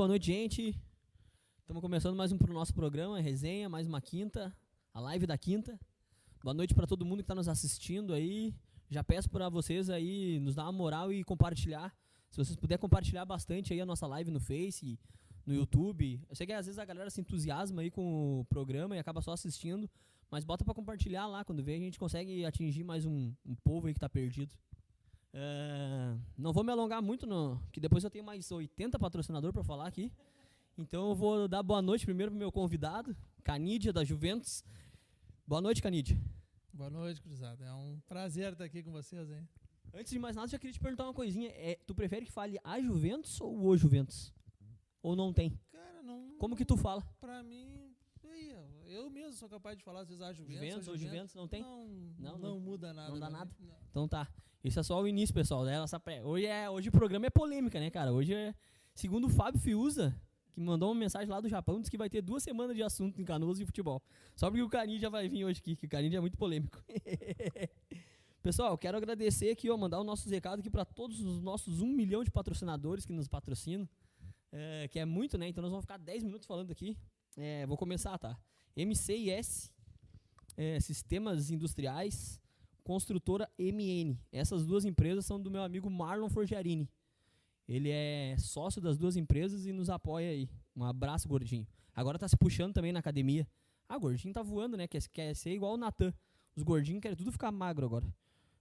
boa noite, gente. Estamos começando mais um pro nosso programa, resenha, mais uma quinta, a live da quinta. Boa noite para todo mundo que está nos assistindo aí. Já peço para vocês aí nos dar uma moral e compartilhar. Se vocês puderem compartilhar bastante aí a nossa live no Face, no YouTube. Eu sei que às vezes a galera se entusiasma aí com o programa e acaba só assistindo, mas bota para compartilhar lá. Quando vê, a gente consegue atingir mais um, um povo aí que está perdido. É, não vou me alongar muito, no, que depois eu tenho mais 80 patrocinadores para falar aqui. Então eu vou dar boa noite primeiro pro meu convidado, Canídia da Juventus. Boa noite, Canídia. Boa noite, Cruzada. É um prazer estar aqui com vocês, hein? Antes de mais nada, já queria te perguntar uma coisinha. É, tu prefere que fale a Juventus ou o Juventus? Ou não tem? Cara, não. Como que tu fala? Pra mim, eu mesmo sou capaz de falar às vezes a Juventus. Juventus ou Juventus, não tem? Não, não, não, muda nada. Não dá nada? Não. Então tá. Isso é só o início, pessoal. Né? Essa pré... hoje, é, hoje o programa é polêmica, né, cara? Hoje é. Segundo o Fábio Fiuza, que mandou uma mensagem lá do Japão, disse que vai ter duas semanas de assunto em canoas e futebol. Só porque o Carinho já vai vir hoje aqui, que o Carinho é muito polêmico. Pessoal, quero agradecer aqui, ó, mandar o nosso recado aqui para todos os nossos um milhão de patrocinadores que nos patrocinam, é, que é muito, né? Então nós vamos ficar 10 minutos falando aqui. É, vou começar, tá? MCIS, é, Sistemas Industriais, Construtora MN. Essas duas empresas são do meu amigo Marlon Forgiarini. Ele é sócio das duas empresas e nos apoia aí. Um abraço, gordinho. Agora tá se puxando também na academia. Ah, gordinho tá voando, né? Quer, quer ser igual o Natan. Os gordinhos querem tudo ficar magro agora.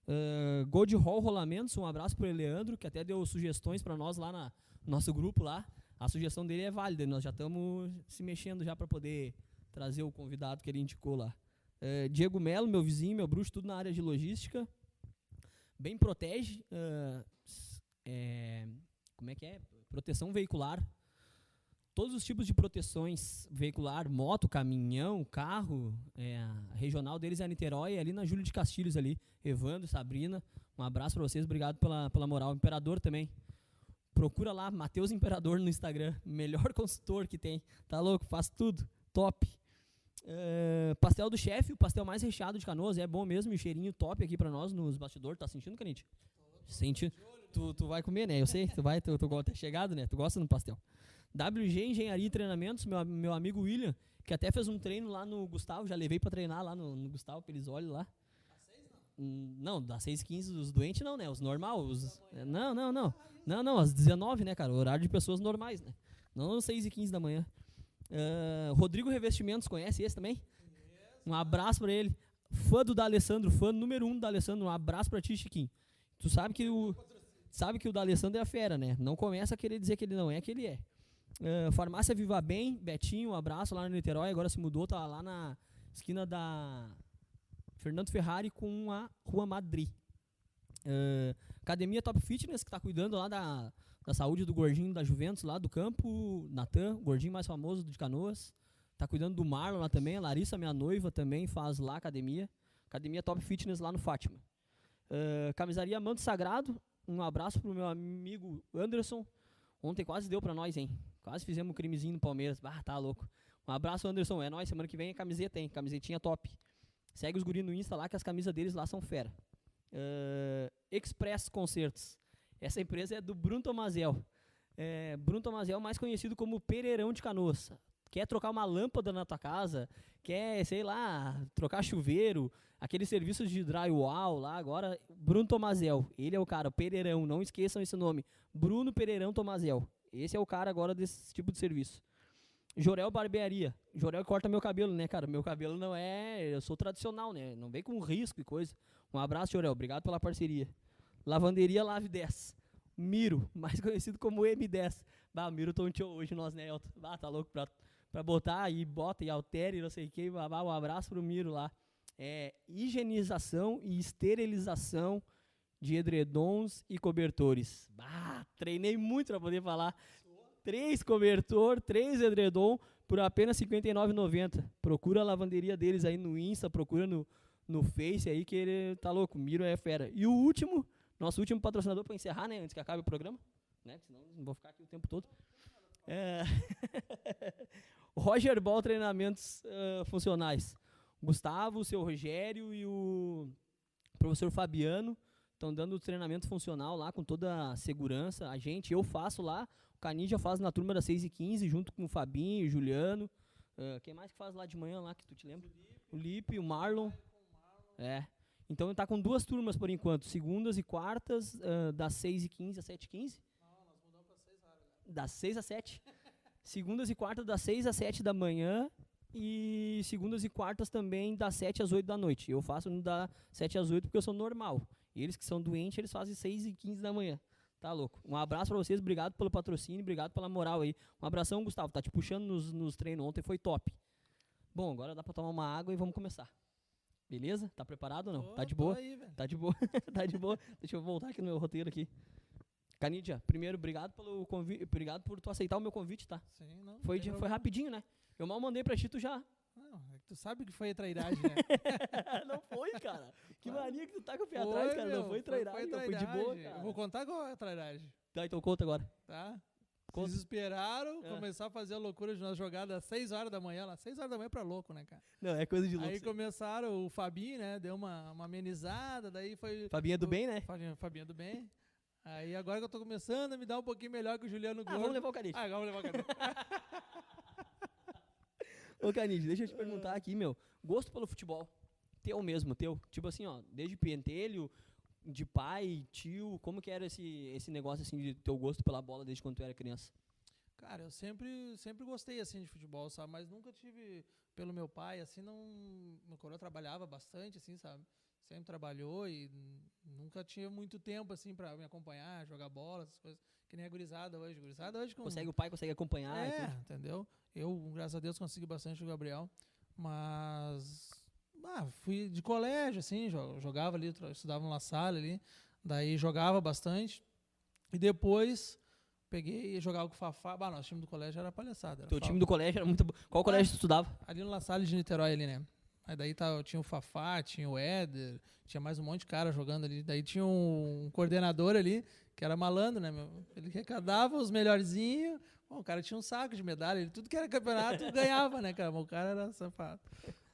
Uh, Gold Hall Rolamentos, um abraço pro Leandro, que até deu sugestões para nós lá no nosso grupo lá. A sugestão dele é válida, nós já estamos se mexendo já para poder trazer o convidado que ele indicou lá. Uh, Diego Melo, meu vizinho, meu bruxo, tudo na área de logística. Bem protege. Uh, é, como é que é? Proteção veicular. Todos os tipos de proteções veicular, moto, caminhão, carro. É, a regional deles é Niterói, ali na Júlio de Castilhos ali. Evandro, Sabrina, um abraço para vocês, obrigado pela, pela moral. Imperador também. Procura lá, Matheus Imperador no Instagram. Melhor consultor que tem. Tá louco? Faz tudo. Top. Uh, pastel do chefe, o pastel mais recheado de canoas, é bom mesmo, e cheirinho top aqui pra nós nos bastidores. Tá sentindo, Canite? Sentindo. Tu, tu vai comer, né? Eu sei, tu vai, tu, tu, tu é chegado, né? Tu gosta do pastel. WG Engenharia e Treinamentos, meu, meu amigo William, que até fez um treino lá no Gustavo, já levei pra treinar lá no, no Gustavo Perisoli lá. Hum, não, das 6 15 os doentes não, né? Os normal, os Não, não, não. Não, não, às 19, né, cara? Horário de pessoas normais, né? Não às 6 e 15 da manhã. Uh, Rodrigo Revestimentos, conhece esse também? Um abraço para ele. Fã do D'Alessandro, fã número um do D'Alessandro. Um abraço para ti, Chiquinho. Tu sabe que o sabe que o D'Alessandro é a fera, né? Não começa a querer dizer que ele não é, que ele é. Uh, Farmácia Viva Bem, Betinho, um abraço lá no Niterói. Agora se mudou, tá lá na esquina da Fernando Ferrari com a Rua Madrid. Uh, Academia Top Fitness, que está cuidando lá da, da saúde do gordinho da Juventus, lá do campo. Natan, gordinho mais famoso de Canoas. Está cuidando do Marlon lá também. A Larissa, minha noiva, também faz lá academia. Academia Top Fitness lá no Fátima. Uh, camisaria Manto Sagrado. Um abraço pro meu amigo Anderson. Ontem quase deu para nós, hein? Quase fizemos um crimezinho no Palmeiras. Ah, tá louco. Um abraço, Anderson. É nóis. Semana que vem a camiseta, hein? Camisetinha top. Segue os guris no Insta lá, que as camisas deles lá são fera. Uh, Express Concertos. Essa empresa é do Bruno Tomazel. É, Bruno Tomazel, mais conhecido como Pereirão de Canoas. Quer trocar uma lâmpada na tua casa, quer, sei lá, trocar chuveiro, aqueles serviços de drywall lá agora. Bruno Tomazel, ele é o cara, Pereirão, não esqueçam esse nome. Bruno Pereirão Tomazel. Esse é o cara agora desse tipo de serviço. Jorel Barbearia. Jorel corta meu cabelo, né, cara? Meu cabelo não é. Eu sou tradicional, né? Não vem com risco e coisa. Um abraço, Jorel. Obrigado pela parceria. Lavanderia Lave 10. Miro, mais conhecido como M10. Bah, o Miro tonteou hoje nós, né, Elton? Bah, tá louco pra, pra botar e bota e altera e não sei o que. Bah, um abraço pro Miro lá. É, higienização e esterilização de edredons e cobertores. Bah, treinei muito para poder falar três cobertor, três edredom por apenas R$ 59,90. Procura a lavanderia deles aí no Insta, procura no, no Face aí que ele tá louco, Miro é fera. E o último, nosso último patrocinador para encerrar, né, antes que acabe o programa, né, senão não vou ficar aqui o tempo todo. É... Roger Ball Treinamentos uh, Funcionais. Gustavo, o seu Rogério e o professor Fabiano Estão dando treinamento funcional lá com toda a segurança. A gente, eu faço lá. O Canidia faz na turma das 6 e 15 junto com o Fabinho, o Juliano. Uh, quem mais que faz lá de manhã lá, que tu te lembra? O Lipe, o Marlon. É. Então tá com duas turmas por enquanto. Segundas e quartas, uh, das 6 e 15 às 7 e 15. Não, nós mudamos pra 6 horas. Das 6 às 7. Segundas e quartas das 6 às 7 da manhã. E segundas e quartas também das 7 às 8 da noite. Eu faço da 7 às 8 porque eu sou normal. Eles que são doentes, eles fazem 6 e 15 da manhã. Tá louco. Um abraço pra vocês, obrigado pelo patrocínio, obrigado pela moral aí. Um abração, Gustavo. Tá te puxando nos, nos treinos ontem, foi top. Bom, agora dá pra tomar uma água e vamos começar. Beleza? Tá preparado ou não? Tô- tá de boa? aí. Tá de boa. tá de boa. Deixa eu voltar aqui no meu roteiro aqui. Canidia, primeiro, obrigado pelo convite. Obrigado por tu aceitar o meu convite, tá? Sim, não. Foi, de- foi rapidinho, né? Eu mal mandei pra ti, tu já. Não, é que tu sabe que foi trairagem, né? não foi, cara. Que Claro. mania que tu tá com o pé Foi, atrás, cara. meu, não foi trairagem, não, foi de boa, cara. Eu vou contar qual é a trairagem, Tá, então conta agora. tá? Conta. Se desesperaram, É. começaram a fazer a loucura de uma jogada às 6 horas da manhã lá. 6 horas da manhã pra louco, né, cara? Não, é coisa de louco. Aí começaram, o Fabinho, né, deu uma, uma amenizada, daí foi... Fabinha do o- bem, né? Fabinho, Fabinho do bem. Aí agora que eu tô começando a me dar um pouquinho melhor que o Juliano Ah, Gordo. vamos levar o Canide. Ah, agora vamos levar o Canide. Ô, Canide, deixa eu te perguntar aqui, meu. Gosto pelo futebol. Teu mesmo, teu. Tipo assim, ó, desde pentelho, de pai, tio, como que era esse, esse negócio, assim, de teu gosto pela bola desde quando tu era criança? Cara, eu sempre, sempre gostei, assim, de futebol, sabe? Mas nunca tive, pelo meu pai, assim, não... Meu coroa trabalhava bastante, assim, sabe? Sempre trabalhou e nunca tinha muito tempo, assim, pra me acompanhar, jogar bola, essas coisas. Que nem a gurizada hoje. Gurizada hoje com... Consegue, o pai consegue acompanhar e É, tudo. entendeu? Eu, graças a Deus, consegui bastante o Gabriel. Mas. Ah, fui de colégio, assim, jo- jogava ali, estudava na sala ali. Daí jogava bastante. E depois peguei e jogava com o Fafá. Bah, nosso time do colégio era palhaçada. Era Teu time do colégio era muito bom. Qual colégio tu estudava? Ali no La Salle de Niterói, ali, né? Aí daí tava, tinha o Fafá, tinha o Éder, tinha mais um monte de cara jogando ali. Daí tinha um, um coordenador ali, que era malandro, né, meu? Ele arrecadava os melhorzinhos. Bom, o cara tinha um saco de medalha, ele, tudo que era campeonato ganhava, né, cara? Mas O cara era safado.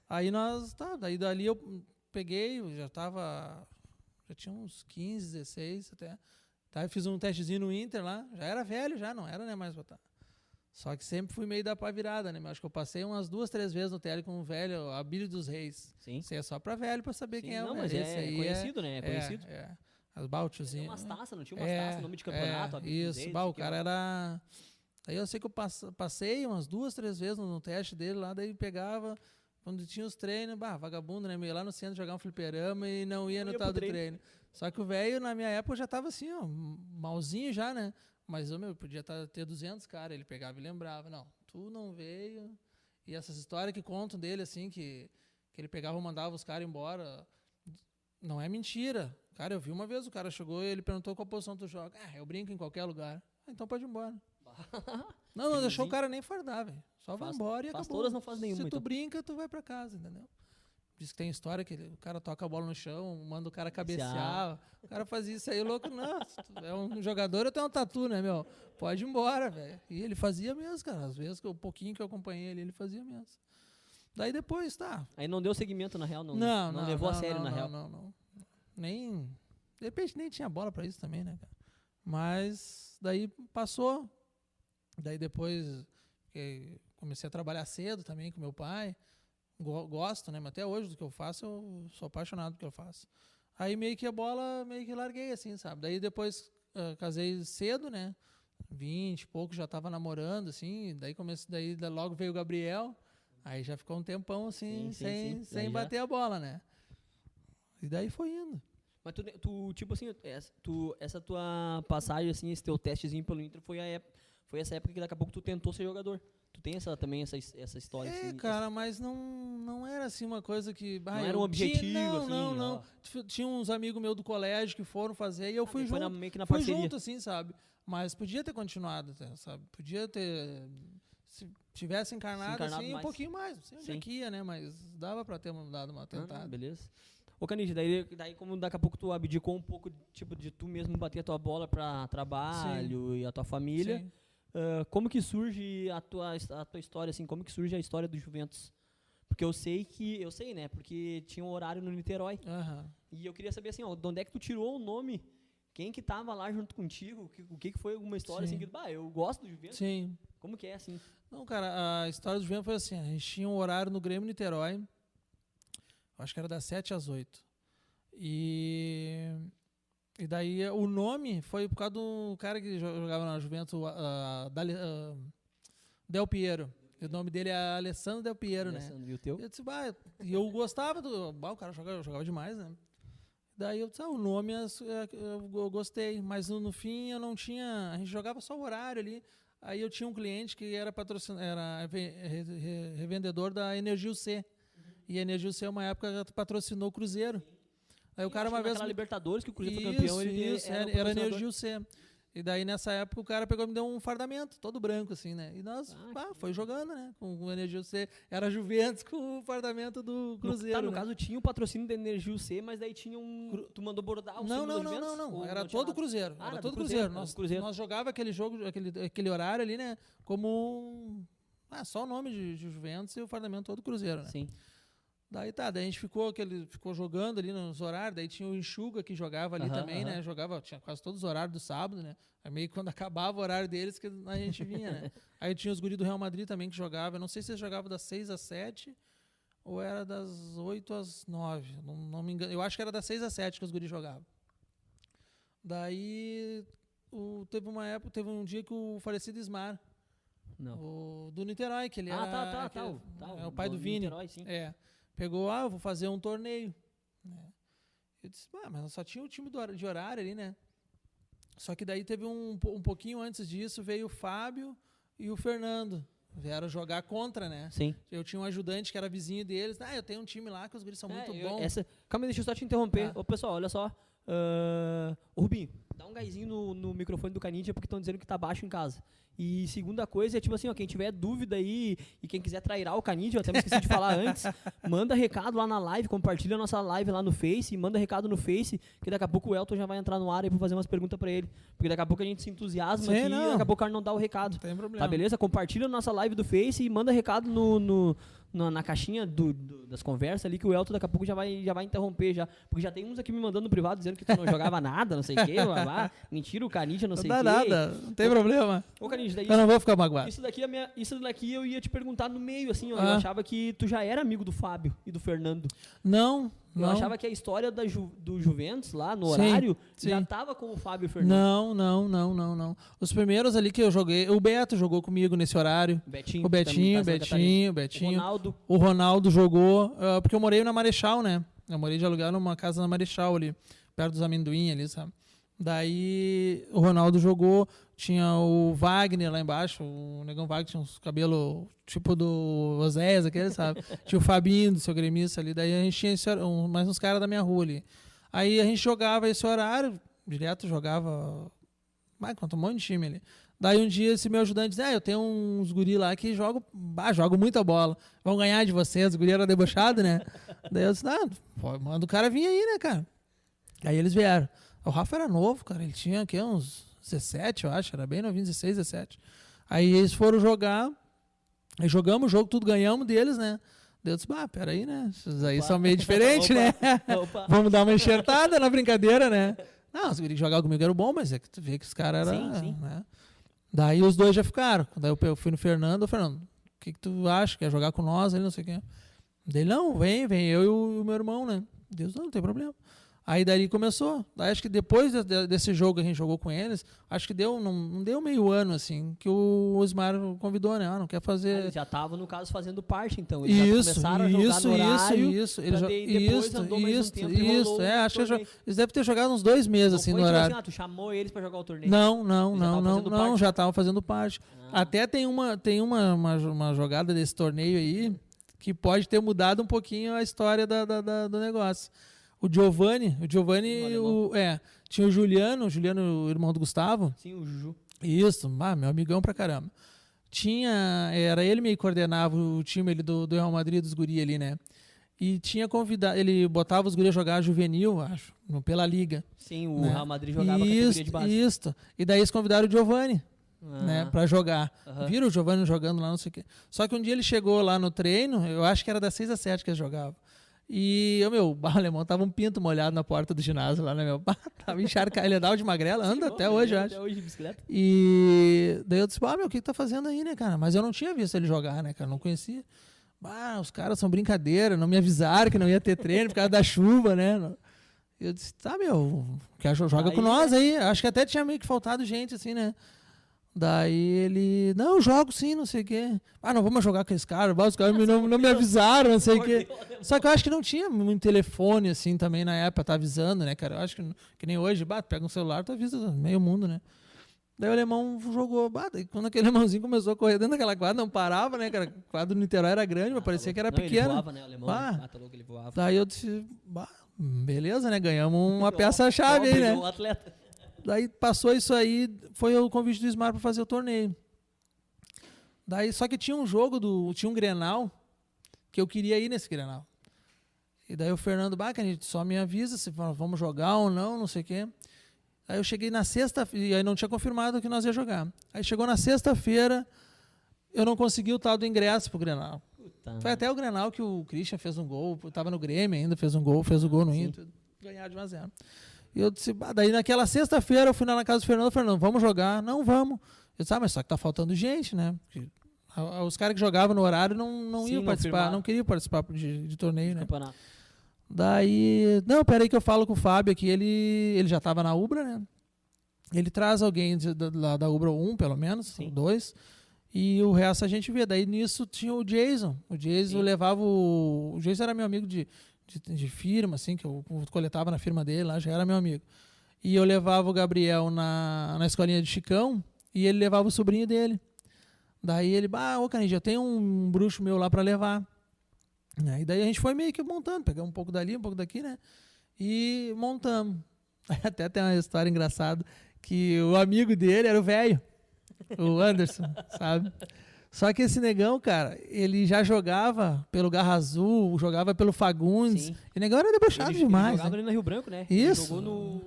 Aí nós, tá, daí dali eu peguei, eu já tava, já tinha uns 15, 16 até. Tá, eu fiz um testezinho no Inter lá, já era velho já, não era, né, mais botar. Só que sempre fui meio da pá virada, né? meu? Acho que eu passei umas duas, três vezes no TL com um velho, a Bíblia dos Reis. Sim. Isso é só pra velho pra saber Sim, quem é o Não, né? mas Esse é aí conhecido, né? É conhecido. É, é. As Tinha Baltiozinhas. umas taças, não tinha umas É, taças, nome de campeonato. é, isso, Reis, bah, o cara era. Aí eu sei que eu pass- passei umas duas, três vezes no teste dele lá, daí pegava. Quando tinha os treinos, bah, vagabundo, né? Meio lá no centro jogar um fliperama e não ia no ia tal do treino. treino. Só que o velho, na minha época, já tava assim, ó, malzinho já, né? Mas, ô, meu, podia tá, ter 200 cara. Ele pegava e lembrava. Não, tu não veio. E essas histórias que contam dele, assim, que, que ele pegava e mandava os caras embora, não é mentira. Cara, eu vi uma vez, o cara chegou e ele perguntou qual posição tu joga. Ah, eu brinco em qualquer lugar. Ah, então pode ir embora. Não, não deixou o cara nem fardar, velho. Só vai Faz- embora e faz acabou. todas, não faz nenhuma, Se tu então. brinca, tu vai pra casa, entendeu? Diz que tem história que o cara toca a bola no chão, manda o cara cabecear. O cara fazia isso aí, louco. Não, é um jogador, eu tenho um tatu, né, meu? Pode ir embora, velho. E ele fazia mesmo, cara. Às vezes, o pouquinho que eu acompanhei ele, ele fazia mesmo. Daí depois, tá. Aí não deu seguimento, na real, não. Não, não. levou não, a sério, não, na não, real. Não, não, Nem. De repente nem tinha bola pra isso também, né, cara? Mas daí passou. Daí depois fiquei- comecei a trabalhar cedo também com meu pai. Go- gosto, né? Mas até hoje do que eu faço, eu sou apaixonado do que eu faço. Aí meio que a bola, meio que larguei, assim, sabe? Daí depois ah, casei cedo, né? 20 e pouco, já tava namorando, assim. Daí comecei, daí da- logo veio o Gabriel. Aí já ficou um tempão, assim, Sim, sim, sem, sim. sem Daí já- bater a bola, né? E daí foi indo. Mas tu, tu, tipo assim, essa, tu, essa tua passagem, assim, esse teu testezinho pelo Inter foi, a ép- foi essa época que daqui a pouco tu tentou ser jogador. Tu tem essa, também essa, essa história, É, assim? cara, mas não, não era assim uma coisa que. ah, era eu um objetivo, tinha, não, assim, Não, não. T- Tinha uns amigos meus do colégio que foram fazer e eu Ah, fui foi junto. na- meio que na fui parceria. junto, assim, sabe? Mas podia ter continuado, até, sabe? Podia ter. Se tivesse encarnado, encarnado assim, um mais. pouquinho mais. Não sei onde é Sim. que ia, né? Mas dava pra ter dado uma Ah, não, tentada. beleza. Ô, Canide, daí, daí como daqui a pouco tu abdicou um pouco, tipo, de tu mesmo bater a tua bola pra trabalho e a tua família, Sim. Ah, como que surge a tua, a tua história, assim, como que surge a história do Juventus? porque eu sei que. Eu sei, né? Porque tinha um horário no Niterói. Aham. E eu queria saber assim, ó, de onde é que tu tirou o nome? Quem que tava lá junto contigo? O que, o que que foi alguma história Sim. assim que, bah, eu gosto do Juventus? Sim. Como que é assim? Não, cara, a história do Juventus foi assim: a gente tinha um horário no Grêmio Niterói, acho que era das 7 às 8. E, e daí o nome foi por causa do cara que jo- jogava na Juventus, uh, Dali- ah, Del Piero. E o nome dele é Alessandro Del Piero, né? Alessandro, E o teu? Eu disse, bah, e eu gostava do. Bah, o cara jogava, jogava demais, né? Daí eu disse, ah, o nome é- é- eu go- gostei, mas no, no fim eu não tinha. A gente jogava só o horário ali. Aí eu tinha um cliente que era patrocin, era ve- re- re- revendedor da Energio C. E a Energio C, uma época, patrocinou o Cruzeiro. Aí o cara uma vez. Libertadores que o Cruzeiro foi Isso, campeão, ele isso, era, era, o era. Energio C. E daí, nessa época, o cara pegou e me deu um fardamento, todo branco, assim, né? E nós, Ah, pá, foi jogando, né? Com o Energio C. Era Juventus com o fardamento do No, Cruzeiro. tá, no né? caso tinha o patrocínio da Energia C, mas daí tinha um. Tu mandou bordar o Não, não, não, não, não. Era tinha todo nada? Cruzeiro. Ah, era era todo do Cruzeiro. Cruzeiro, Nós, Cruzeiro. nós jogava aquele jogo, aquele, aquele horário ali, né? Como. Ah, só o nome de, de Juventus e o fardamento todo Cruzeiro, né? Sim. Daí tá, daí a gente ficou, aquele, ficou jogando ali nos horários, daí tinha o Enxuga que jogava ali Aham, também, aham. né? Jogava, tinha quase todos os horários do sábado, né? Aí meio que quando acabava o horário deles que a gente vinha, né? Aí tinha os guris do Real Madrid também que jogava. Eu não sei se eles jogavam das 6 às 7 ou era das 8 às 9. Não, não me engano. Eu acho que era das 6 às 7 que os guris jogavam. Daí o- teve uma época, teve um dia que o falecido Ismar, Não. o, do Niterói, que ele ah, era. tá, tá, que tá. é- o- tá, é o pai do Vini. Niterói, sim. É. Pegou, ah, eu vou fazer um torneio. né? Eu disse, ah, mas só tinha o time do de horário ali, né? Só que daí teve um, um pouquinho antes disso, veio o Fábio e o Fernando. Vieram jogar contra, né? Sim. Eu tinha um ajudante que era vizinho deles. Ah, eu tenho um time lá que os guris são É, muito eu- bons. Essa... Calma aí, deixa eu só te interromper. Tá. Ô, pessoal, olha só. Ô, Rubinho, dá um gásinho no, no microfone do Canidia porque estão dizendo que tá baixo em casa. E segunda coisa é tipo assim, ó, quem tiver dúvida aí e quem quiser trairar o Canidia, eu até me esqueci de falar antes, manda recado lá na live, compartilha a nossa live lá no Face, manda recado no Face, que daqui a pouco o Elton já vai entrar no ar aí pra fazer umas perguntas pra ele. Porque daqui a pouco a gente se entusiasma Sim, aqui não. e daqui a pouco o cara não dá o recado. Não tem problema. Tá, beleza? Compartilha a nossa live do Face e manda recado no, no- na, na caixinha do- do- das conversas ali que o Elton daqui a pouco já vai, já vai interromper já. Porque já tem uns aqui me mandando no privado dizendo que tu não jogava nada, não sei o quê. blá, blá. Mentira, o Canidia não Não sei o quê. nada, não tem problema. Ô, Canidia, daí Eu não vou ficar magoado. isso daqui, é minha, isso daqui eu ia te perguntar no meio, assim, ó, eu Ah. achava que tu já era amigo do Fábio e do Fernando. Não, Eu não. achava que a história da Ju- do Juventus lá no Sim, horário já sim. tava com o Fábio o Fernando. Não, não, não, não, não. Os primeiros ali que eu joguei, o Beto jogou comigo nesse horário. Betinho. O Betinho, tá em o Santa Catarina. Betinho, o Betinho. Ronaldo. O Ronaldo jogou, ah, porque eu morei na Marechal, né? Eu morei de alugar numa casa na Marechal ali, perto dos amendoim ali, sabe? Daí o Ronaldo jogou, tinha o Wagner lá embaixo, o Negão Wagner tinha uns cabelos tipo do Oséias, aquele, sabe? tinha o Fabinho, do seu gremista ali, daí a gente tinha esse, um, mais uns caras da minha rua ali. Aí a gente jogava esse horário, direto jogava, vai, contra um monte de time ali. Daí um dia esse meu ajudante disse, ah, eu tenho uns guri lá que jogam, ah, jogam muita bola, vão ganhar de vocês, o guri era debochado, né? Daí eu disse, ah, pô, manda o cara vir aí, né, cara? Aí eles vieram. O Rafa era novo, cara, ele tinha aqui uns 17, eu acho, era bem novinho, 16, 17. Aí eles foram jogar, aí jogamos o jogo, tudo ganhamos deles, né? Eu disse, ah, peraí, né? Esses aí Opa. são meio diferentes, né? Vamos dar uma enxertada na brincadeira, né? Não, os que jogavam comigo eram bom, mas é que tu vê que os caras eram. Sim, sim. Né? Daí os dois já ficaram. Daí eu fui no Fernando, o Fernando, o que, que tu acha? Quer jogar com nós? Ele não sei quê. Daí, não, vem, vem, eu e o meu irmão, né? Deus, não, não tem problema. Aí daí começou. Daí acho que depois de- de- desse jogo que a gente jogou com eles, acho que deu, não, não deu meio ano, assim, que o Osmar convidou, né? Ah, não quer fazer. Eles já estavam, no caso, fazendo parte, então. Eles já Isso, começaram a jogar isso, no horário. isso, isso. depois isso, mais um isso, isso. É, acho que torneio. eles devem ter jogado uns dois meses, Não assim, no tipo horário. assim, ah, tu chamou eles pra jogar o torneio. Não, não, Eles já não, não, não, parte? já estavam fazendo parte. Ah, Até tem uma, tem uma, uma, uma jogada desse torneio aí que pode ter mudado um pouquinho a história da, da- da- do negócio. O Giovanni, o Giovanni, O é, tinha o Juliano, o Juliano, o irmão do Gustavo. Sim, o Juju. Isso, ah, meu amigão pra caramba. Tinha, era ele meio que coordenava o time ali do, do Real Madrid, dos guri ali, né? E tinha convidado, ele botava os guri a jogar juvenil, acho, pela liga. Sim, o Né? Real Madrid jogava Isso, de base. isso. E daí eles convidaram o Giovanni. né, Ah, pra jogar. aham. Viram o Giovanni jogando lá, não sei o quê. Só que um dia ele chegou lá no treino, eu acho que era das 6 às 7 que eles jogavam. E, ô, meu, o alemão tava um pinto molhado na porta do ginásio lá, né, meu? Tava encharcado. Ele andava de magrela, anda até hoje, eu acho. Até hoje de bicicleta. E daí eu disse, ah, meu, o que, que tá fazendo aí, né, cara? Mas eu não tinha visto ele jogar, né, cara? Não conhecia. Ah, os caras são brincadeira, não me avisaram que não ia ter treino por causa da chuva, né? Eu disse, tá, meu, quer jo- joga Aí, com nós aí. Acho que até tinha meio que faltado gente, assim, né? Daí ele, não, jogo sim, não sei o quê. Ah, não vamos jogar com esse cara. bah, Os caras não, não me avisaram, não sei o quê. Só que eu acho que não tinha muito telefone, assim, também na época, tá avisando, né, cara? Eu acho que, que nem hoje, bah, pega um celular, tu avisa meio mundo, né? Daí o alemão jogou, bah, daí quando aquele alemãozinho começou a correr dentro daquela quadra, não parava, né, cara? O quadro do Niterói era grande, mas parecia que era Não, Ele pequeno. voava, né? O alemão. Ah. Ah, tá louco, ele voava. Daí eu disse, bah, beleza, né? Ganhamos uma peça-chave aí, né? O atleta. Daí passou isso aí, foi o convite do Smart para fazer o torneio. Daí, só que tinha um jogo do. Tinha um Grenal que eu queria ir nesse Grenal. E daí o Fernando Bach, a gente só me avisa se va- vamos jogar ou não, não sei o quê. Aí eu cheguei na sexta, e aí não tinha confirmado que nós ia jogar. Aí chegou na sexta-feira, eu não consegui o tal do ingresso pro Grenal. Puta. Foi até o Grenal que o Christian fez um gol, tava no Grêmio ainda, fez um gol, fez o gol no. Inter, ganhar de 1 a 0. E eu disse, daí naquela sexta-feira eu fui lá na casa do Fernando, Fernando, vamos jogar? Não, vamos. Eu disse, ah, mas só que tá faltando gente, né? Porque os caras que jogavam no horário não, não Sim, iam não participar, firmaram. não queriam participar de, de torneio, né? Campeonato. Daí, não, peraí que eu falo com o Fábio aqui, ele, ele já tava na Ubra, né? Ele traz alguém de- da, da Ubra 1, pelo menos, Sim. dois, e o resto a gente vê. Daí nisso tinha o Jason. O Jason Sim. levava o. O Jason era meu amigo de, de, de firma, assim, que eu coletava na firma dele lá, já era meu amigo. E eu levava o Gabriel na, na escolinha de Chicão e ele levava o sobrinho dele. Daí ele, bah, ô Canidia, eu tenho um bruxo meu lá pra levar. Né? E daí a gente foi meio que montando, pegamos um pouco dali, um pouco daqui, né? E montamos. Até tem uma história engraçada que o amigo dele era o velho, o Anderson, sabe? Só que esse negão, cara, ele já jogava pelo Garra Azul, jogava pelo Fagundes. Sim. E o negão era debochado Ele- ele demais. jogava né? ali na Rio Branco, né? Isso. Ele jogou no.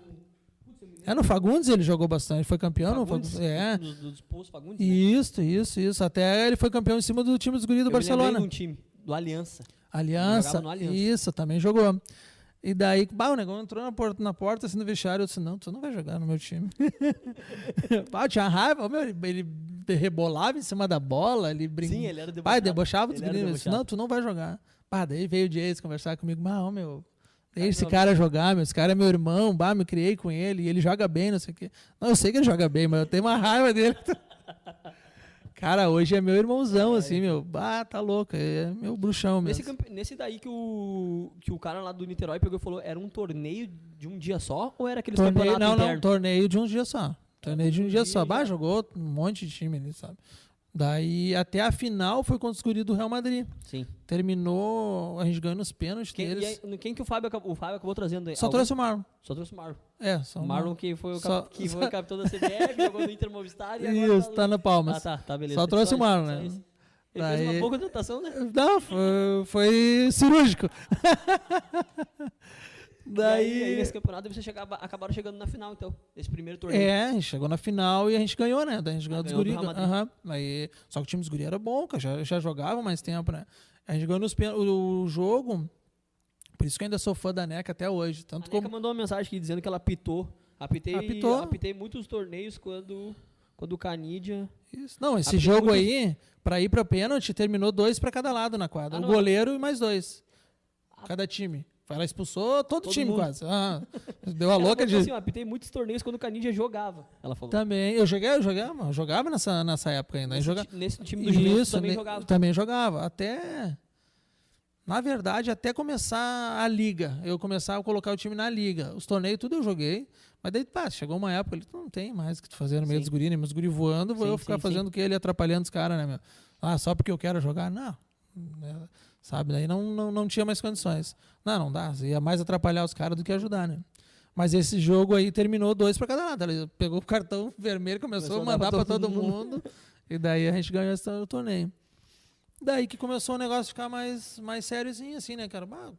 É, no Fagundes ele jogou bastante, foi campeão. no Fagundes, Fagundes, é. Dos, dos Fagundes. né? Isso, isso, isso. Até ele foi campeão em cima do time dos guris do Eu Barcelona. um time, do Aliança. Aliança, no Aliança. Isso, também jogou. E daí, bah, o negão entrou na porta, na porta assim, no vestiário. Eu disse: Não, tu não vai jogar no meu time. bah, eu tinha raiva. meu, ele, rebolava em cima da bola, ele brincava. Sim, ele era debochado. debochava dos gringos. Eu disse. Não, tu não vai jogar. Pá, daí veio o Jace conversar comigo. Bah, ô, meu, deixa esse cara jogar, meu. Esse cara é meu irmão. Bah, me criei com ele. E ele joga bem, não sei o quê. Não, eu sei que ele joga bem, mas eu tenho uma raiva dele. Cara, hoje é meu irmãozão, assim, meu. Bah, tá louco. É meu bruxão mesmo. Nesse, nesse daí que o, que o cara lá do Niterói pegou e falou, era um torneio de um dia só? Ou era aqueles Torneio, não, não, internos? torneio de um dia só. Torneio de um dia dia só. Bah, jogou um monte de time ali, sabe? Daí até a final foi contra os guris do Real Madrid. Sim. Terminou, a gente ganhou nos pênaltis Quem, e deles. aí, quem que o Fábio, acabou, o Fábio acabou trazendo aí? Só trouxe o Marlon. Só trouxe o Marlon. É, só O Marlon que foi o, Só- cap, que foi só- o capitão da CBF, jogou no Inter Movistar e agora Isso, tá no Palmas. Ah, tá, tá, beleza. Só trouxe o Marlon, só né? isso. Ele Daí- fez uma boa contratação, né? Não, foi, foi cirúrgico. Daí, aí Daí. nesse campeonato vocês chegava, acabaram chegando na final, então. Esse primeiro torneio. É, a gente chegou na final e a gente ganhou, né? Daí a gente ganhou dos ganhou do guri. Real Madrid. Aham. Aí, só que o time dos guri era bom, cara, já, já jogava mais tempo, né? A gente ganhou nos, pen- o, o jogo. Por isso que eu ainda sou fã da NECA até hoje. A Tanto Neca como. mandou uma mensagem aqui dizendo que ela apitou. Apitei, Apitou. apitei muitos torneios quando, quando o Canidia... Isso. Não, esse jogo aí, pra ir pra pênalti, terminou dois pra cada lado na quadra. Ah, o goleiro e mais dois. Ah. Cada time. Ela expulsou todo, Todo time mundo. quase. Ah, deu a Ela louca de. assim, ó, apitei muitos torneios quando o Canidia jogava, ela falou. Também. Eu joguei, eu jogava, eu jogava nessa, nessa época ainda. Eu nesse, jogava. ti- nesse time do Isso, também ne- jogava. Também jogava. Até. Na verdade, até começar a liga. Eu começar a colocar o time na liga. Os torneios, tudo eu joguei. Mas daí, pá, chegou uma época ali, não tem mais o que tu fazer no meio Sim. dos guri, né? Meus guri voando, vou Sim, eu ficar sim. fazendo o que ele atrapalhando os caras, né, meu? Ah, só porque eu quero jogar? Não. É, Sabe? Daí não, não, não tinha mais condições. Não, não dá. Ia mais atrapalhar os caras do que ajudar, né? Mas esse jogo aí terminou dois pra cada lado. Ela pegou o cartão vermelho, começou, Começou a mandar pra todo, mundo. mundo. e daí a gente ganhou esse torneio. Daí que começou o negócio a ficar mais, mais sériozinho, assim, né, cara? Bah,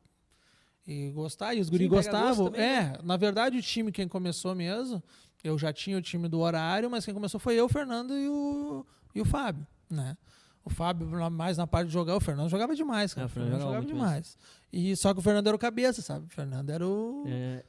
e gostar, e os guri Sim, gostavam. também, é, na verdade, o time quem começou mesmo Eu já tinha o time do horário, mas quem começou foi eu, o Fernando e o, e o Fábio, né? O Fábio mais na parte de jogar, o Fernando jogava demais, cara. É, o Fernando jogava, muito demais. E só que o Fernando era o cabeça, sabe? O Fernando era o É,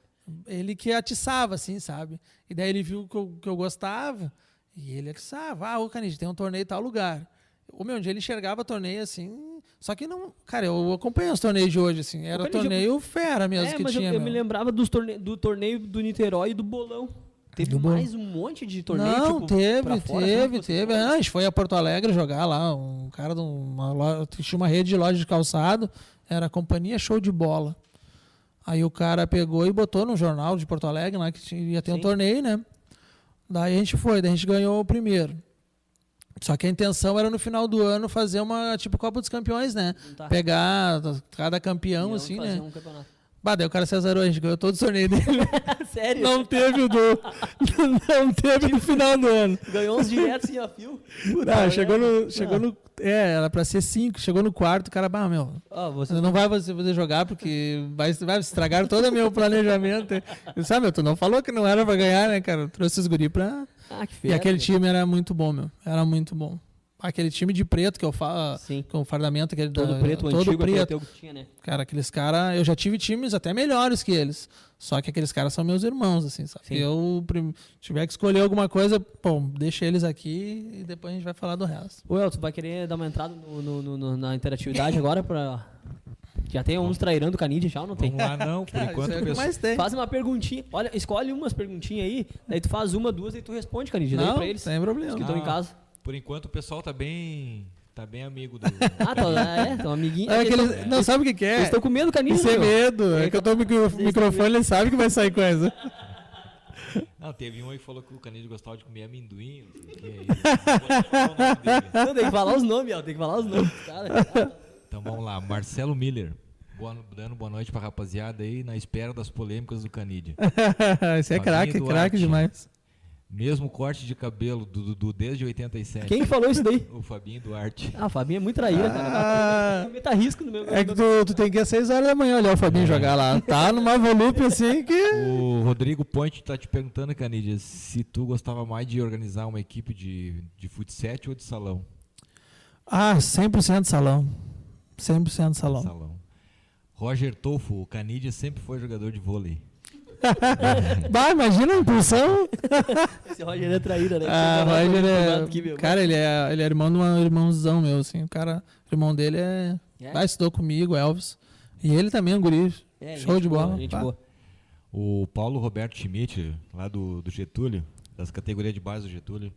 ele que atiçava, assim, sabe? E daí ele viu que eu, que eu gostava e ele atiçava. Ah, ô Canide, tem um torneio em tal lugar. O meu, um dia ele enxergava torneio assim. Só que não. Cara, eu acompanhei os torneios de hoje, assim. Era Canide, torneio fera mesmo é, que mas eu- tinha. eu, meu. me lembrava dos torne... do torneio do Niterói e do Bolão. Teve Do Bolão. mais um monte de torneio, Não, tipo, teve, fora, teve, assim, teve. Ah, a gente foi a Porto Alegre jogar lá. Um cara de uma loja, tinha uma rede de loja de calçado, era a companhia show de bola. Aí o cara pegou e botou no jornal de Porto Alegre lá que tinha- ia ter um Sim. torneio, né? Daí a gente foi, daí a gente ganhou o primeiro. Só que a intenção era no final do ano fazer uma tipo Copa dos Campeões, né? Tá. Pegar cada campeão, Iam assim, fazer né? um campeonato. Bah, daí o cara Cesarou, a gente ganhou todo o torneio dele. Sério? Não teve o do. Não teve no final do ano. Ganhou uns diretos sem a fio. Não, chegou no. Ah. Chegou no. É, era pra ser cinco. Chegou no quarto, o cara, bah, meu. Ó, você... Não vai você poder jogar porque vai, vai estragar todo o meu planejamento. Eu, sabe, meu, tu não falou que não era pra ganhar, né, cara? Eu trouxe os guri pra. Ah, que e fera, aquele time era muito bom, meu. Era muito bom. Aquele time de preto que eu falo. Sim. Com o fardamento, aquele Todo da- preto, o todo antigo, preto. que tinha, né? Cara, aqueles caras. Eu já tive times até melhores que eles. Só que aqueles caras são meus irmãos, assim, sabe? Sim. Eu prim- tiver que escolher alguma coisa, bom, deixa eles aqui e depois a gente vai falar do resto. Ô, El, tu vai querer dar uma entrada no, no- no- no- na interatividade agora pra... Já tem uns trairando o Canide já ou não tem? Vamos lá, não. Por Cara, enquanto, é pessoal- mais tem. Faz uma perguntinha. Olha, escolhe umas perguntinhas aí, daí tu faz uma, duas, e tu responde, Canide. Daí Não, pra eles sem problema. os que estão em Ah. casa. Por enquanto o pessoal tá bem. Tá bem amigo do. Ah, tá, é, tão amiguinho. É eles aquele- tão- não, sabe o que, que Eles é? estão com medo do Canide, Isso é meu. medo. É que eu tô com o microfone, ele sabe que vai sair coisa. Não, teve um aí que falou que o Canido gostava de comer amendoim. Não tem que falar os nomes, ó. Tem que falar os nomes, cara. Então vamos lá, Marcelo Miller. Boa, dando boa noite pra rapaziada aí, na espera das polêmicas do Canidia. Esse é craque, Duarte. craque demais. Mesmo corte de cabelo do Dudu desde 87. Quem falou isso daí? O Fabinho Duarte. Ah, o Fabinho é muito traíra, cara. Ah, risco no meu. é que tu, tu tem que ir às 6 horas da manhã olhar o Fabinho jogar lá. Tá numa volúpia assim que. O Rodrigo Ponte tá te perguntando, Canidia, se tu gostava mais de organizar uma equipe de, de futsal ou de salão? Ah, 100% salão. 100% salão. Salão. Roger Tolfo, o Canidia sempre foi jogador de vôlei. Bah, imagina a impulsão. Esse Roger é traíra, né? Ah, Esse Roger é. aqui. Cara, ele é, ele é irmão de um irmãozão meu, assim. O cara, o irmão dele é. É? Lá estudou comigo, Elvis. E ele também é um guri. É, show gente de boa, bola. Boa. O Paulo Roberto Schmidt, lá do, do Getúlio, das categorias de base do Getúlio,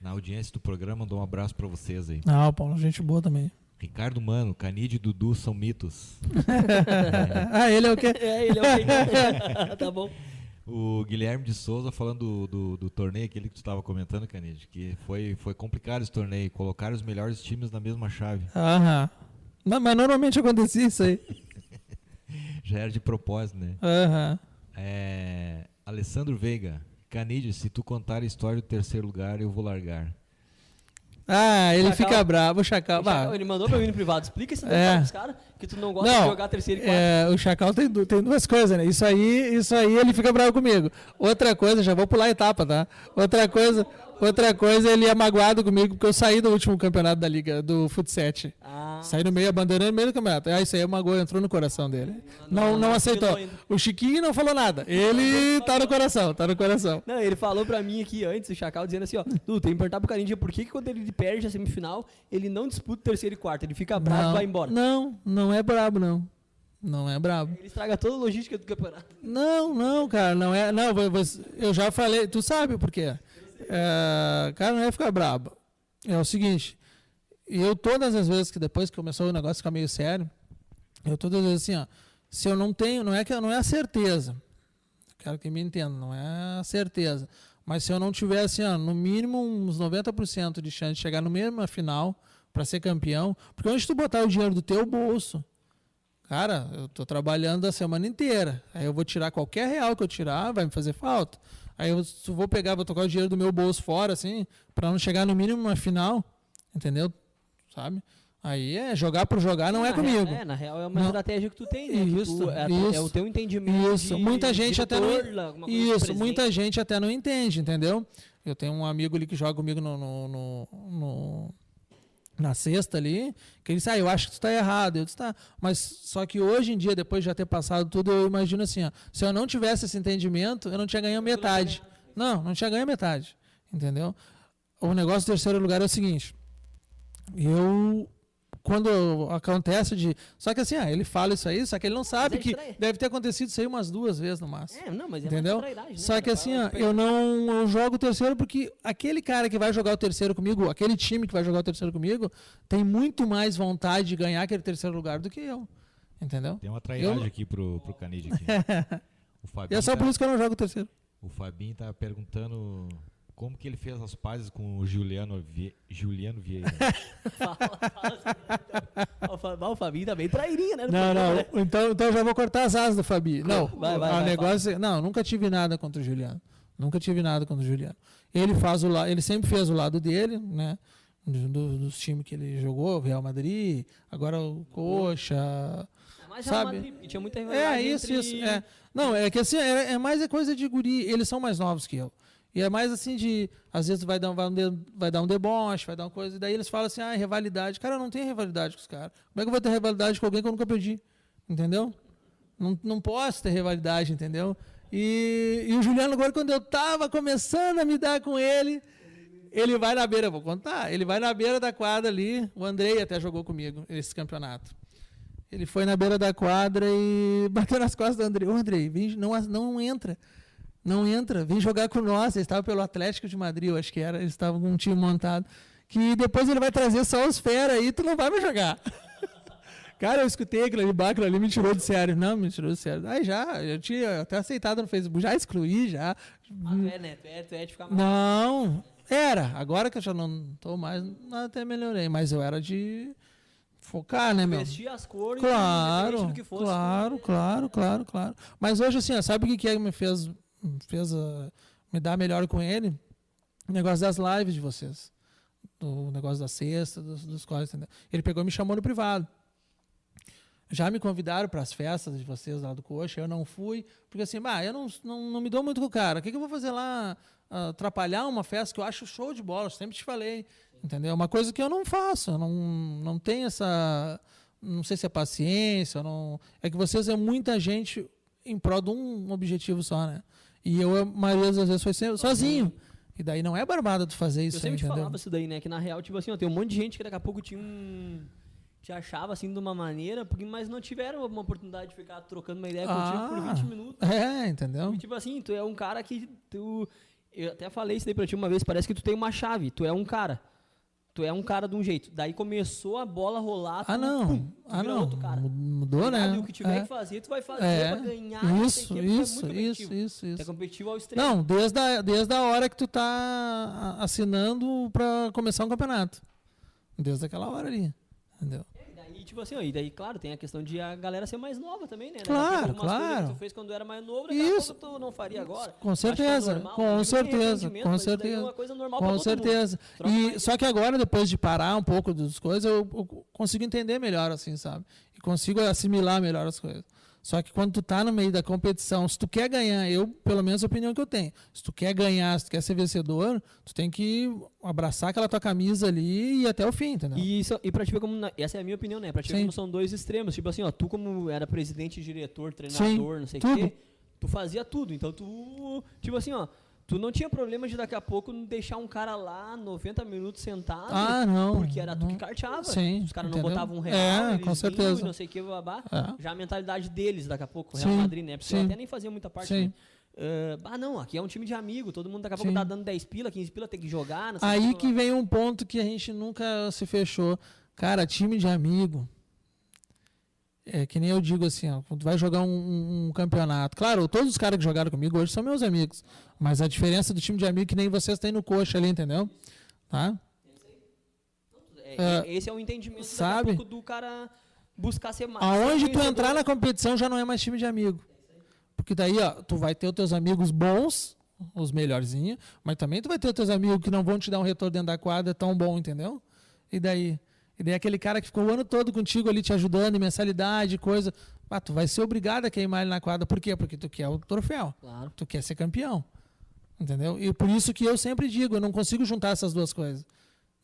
na audiência do programa, mandou um abraço pra vocês aí. Ah, o Paulo, gente boa também. Ricardo Mano, Canide e Dudu são mitos. ah, ele é o quê? É, ele é o que. tá bom. O Guilherme de Souza falando do, do, do torneio, aquele que tu estava comentando, Canide, que foi, foi complicado esse torneio, colocaram os melhores times na mesma chave. Aham. Mas, mas normalmente acontecia isso aí. Já era de propósito, né? Aham. É, Alessandro Veiga, Canide, se tu contar a história do terceiro lugar, eu vou largar. Ah, ele Chacal. fica bravo, o Chacal. O Chacal, Ele mandou pra mim no privado. Explica esse É. detalhe pros caras, que tu não gosta Não, de jogar terceiro e quarto. é, o Chacal tem, tem duas coisas, né? Isso aí, isso aí ele fica bravo comigo. Outra coisa, já vou pular a etapa, tá? Outra coisa, outra coisa, ele é magoado comigo porque eu saí do último campeonato da liga do Futset. Ah, Saí no meio, abandonei no meio do campeonato. Ah, isso aí magoou, entrou no coração dele. Não, não aceitou. assimilou ainda. O Chiquinho não falou nada. Ele tá no coração, tá no coração. Não, ele falou pra mim aqui antes, o Chacal, dizendo assim, ó, Du, tem que perguntar pro Carindia por que, que quando ele perde a semifinal, ele não disputa o terceiro e quarto, ele fica bravo e não, vai embora. Não, não é brabo, não. Não é brabo. Ele estraga toda a logística do campeonato. Não, não, cara, não é. Não, eu já falei, tu sabe por quê? É, cara, não é ficar brabo. É o seguinte, eu todas as vezes que depois que começou o negócio ficar meio sério, eu todas as vezes assim, ó, se eu não tenho, não é que não é a certeza. Quero que me entenda, não é a certeza. Mas se eu não tiver assim, ó, no mínimo uns 90% de chance de chegar no mesmo final para ser campeão, porque onde tu botar o dinheiro do teu bolso, Cara, eu tô trabalhando a semana inteira. Aí eu vou tirar qualquer real que eu tirar, vai me fazer falta. Aí eu vou pegar, vou tocar o dinheiro do meu bolso fora, assim, pra não chegar no mínimo uma final, entendeu? Sabe? Aí é jogar por jogar, não é Na comigo. real- é, na real é uma Não. estratégia que tu tem, né? Isso, tu- é, isso. é o teu entendimento. Isso, muita gente até não- coisa do Isso, muita gente até não entende, entendeu? Eu tenho um amigo ali que joga comigo no, no, no- no- na sexta ali, que ele disse, ah, eu acho que tu tá errado. Eu disse, tá. Mas só que hoje em dia, depois de já ter passado tudo, eu imagino assim, ó, se eu não tivesse esse entendimento, eu não tinha ganho metade. Não, não tinha ganho metade, entendeu? O negócio do terceiro lugar é o seguinte, eu... Quando acontece de. Só que assim, ah, ele fala isso aí, só que ele não sabe é que deve ter acontecido isso aí umas duas vezes no máximo. É, não, mas é Entendeu? né, Só que assim, ó, eu não eu jogo o terceiro porque aquele cara que vai jogar o terceiro comigo, aquele time que vai jogar o terceiro comigo, tem muito mais vontade de ganhar aquele terceiro lugar do que eu. Entendeu? Tem uma trairagem Eu- aqui pro, pro Canide aqui. O E é só tá, por isso que eu não jogo o terceiro. o Fabinho tá perguntando como que ele fez as pazes com o Juliano, Vie- Juliano Vieira. Fala, fala o, Fa- o Fabinho bem trairinha, né? Não, não. né? Então, então eu já vou cortar as asas do Fabi. Não, Vai, vai, o vai, negócio é- Não, nunca tive nada contra o Juliano. Nunca tive nada contra o Juliano. Ele faz o la- ele sempre fez o lado dele, né? Do- do- dos times que ele jogou, Real Madrid, agora o Coxa, É mais Real sabe? Madrid, porque tinha muita É, rivalidade isso, entre- isso. É. Não, é que assim, é, é mais é coisa de guri. Eles são mais novos que eu. E é mais assim de. Às vezes vai dar, vai, um de- vai dar um deboche, vai dar uma coisa. E daí eles falam assim: ah, é rivalidade. Cara, eu não tenho rivalidade com os caras. Como é que eu vou ter rivalidade com alguém que eu nunca perdi? Entendeu? Não, não posso ter rivalidade, entendeu? E, e o Juliano, agora, quando eu tava começando a me dar com ele, ele vai na beira, vou contar, ele vai na beira da quadra ali. O Andrei até jogou comigo esse campeonato. Ele foi na beira da quadra e bateu nas costas do Andrei. Ô, Andrei, não, não entra. Não entra, vem jogar com nós. Ele estava pelo Atlético de Madrid, eu acho que era. Eles estavam com um time montado. Que depois ele vai trazer só os fera aí, tu não vai mais jogar. Cara, eu escutei aquilo ali, aquilo ali me tirou de sério. Não, me tirou de sério. Aí já, eu tinha até aceitado no Facebook, já excluí, já. Ah, tu é, né? Tu é, tu é de ficar mais. Não, era. Agora que eu já não tô mais, até melhorei. Mas eu era de focar, né, meu? Vestir as cores, Claro, independente do que fosse. claro, claro, claro, claro. Mas hoje, assim, ó, sabe o que, que é que me fez, me fez ah, me dar melhor com ele? O negócio das lives de vocês. Do negócio da sexta, dos, dos entendeu? Ele pegou e me chamou no privado. Já me convidaram para as festas de vocês lá do Coxa, eu não fui, porque assim, bah, eu não, não, não me dou muito com o cara. O que, que eu vou fazer lá? Atrapalhar uma festa que eu acho show de bola, eu sempre te falei. Entendeu? Uma coisa que eu não faço, eu não, não tenho essa. Não sei se é paciência, não. É que vocês é muita gente em prol de um objetivo só, né? E eu, a maioria das vezes, foi sempre sozinho. E daí não é barbada tu fazer isso, Eu sempre te entendeu? falava isso daí, né? Que na real, tipo assim, ó, tem um monte de gente que daqui a pouco tinha um. Te achava assim de uma maneira, porque, mas não tiveram uma oportunidade de ficar trocando uma ideia contigo por Ah. 20 minutos. É, entendeu? E, tipo assim, tu é um cara que tu. Eu até falei isso daí pra ti uma vez, parece que tu tem uma chave, tu é um cara. Tu é um cara de um jeito. Daí começou a bola rolar, Ah, não. pum, ah, não. outro cara. Mudou, Ligado? né? E o que tiver É. que fazer, tu vai fazer É. pra ganhar. Isso, porque é isso, muito isso, isso, Tu É isso. competitivo ao extremo. Não, desde a, desde a hora que tu tá assinando pra começar um campeonato. Desde aquela hora ali. Entendeu? E tipo assim, ó, e daí, claro, tem a questão de a galera ser mais nova também, né? Claro, algumas claro. que tu fez quando era mais novo, daqui Isso. a pouco tu não faria agora. Com é certeza, normal, com nem certeza, com daí certeza. É uma coisa normal Com certeza. E só que agora, depois de parar um pouco das coisas, eu, eu consigo entender melhor, assim, sabe? E consigo assimilar melhor as coisas. Só que quando tu tá no meio da competição, se tu quer ganhar, eu, pelo menos a opinião que eu tenho, se tu quer ganhar, se tu quer ser vencedor, tu tem que abraçar aquela tua camisa ali e ir até o fim, entendeu? E, isso, e pra te ver como. na- essa é a minha opinião, né? Pra te ver Sim. como são dois extremos. Tipo assim, ó, tu como era presidente, diretor, treinador, não sei o quê, tu fazia tudo. Então tu. Tipo assim, ó. Tu não tinha problema de daqui a pouco deixar um cara lá 90 minutos sentado. Ah, não. Porque era tu que carteava. Sim, Os caras não botavam um real, É, com certeza. não sei o que, babá. É. Já a mentalidade deles daqui a pouco, Real Sim, Madrid, né? Porque até nem fazia muita parte. Sim. Né? Ah, ah, não, aqui é um time de amigo, todo mundo daqui a pouco Sim. tá dando 10 pila, 15 pila, tem que jogar, não sei o Aí que, que vem um ponto que a gente nunca se fechou. Cara, time de amigo. É que nem eu digo assim, ó, quando tu vai jogar um, um- campeonato. Claro, todos os caras que jogaram comigo hoje são meus amigos. Mas a diferença do time de amigo é que nem vocês têm no coxa ali, entendeu? Tá? É, É, esse é o entendimento sabe? do cara buscar ser mais. Aonde tu entrar na competição já não é mais time de amigo. Porque daí, ó, tu vai ter os teus amigos bons, os melhorzinhos, mas também tu vai ter os teus amigos que não vão te dar um retorno dentro da quadra tão bom, entendeu? E daí? Ele é aquele cara que ficou o ano todo contigo ali te ajudando mensalidade, coisa. Ah, tu vai ser obrigado a queimar ele na quadra. Por quê? Porque tu quer o troféu. Claro. Tu quer ser campeão. Entendeu? E por isso que eu sempre digo, eu não consigo juntar essas duas coisas.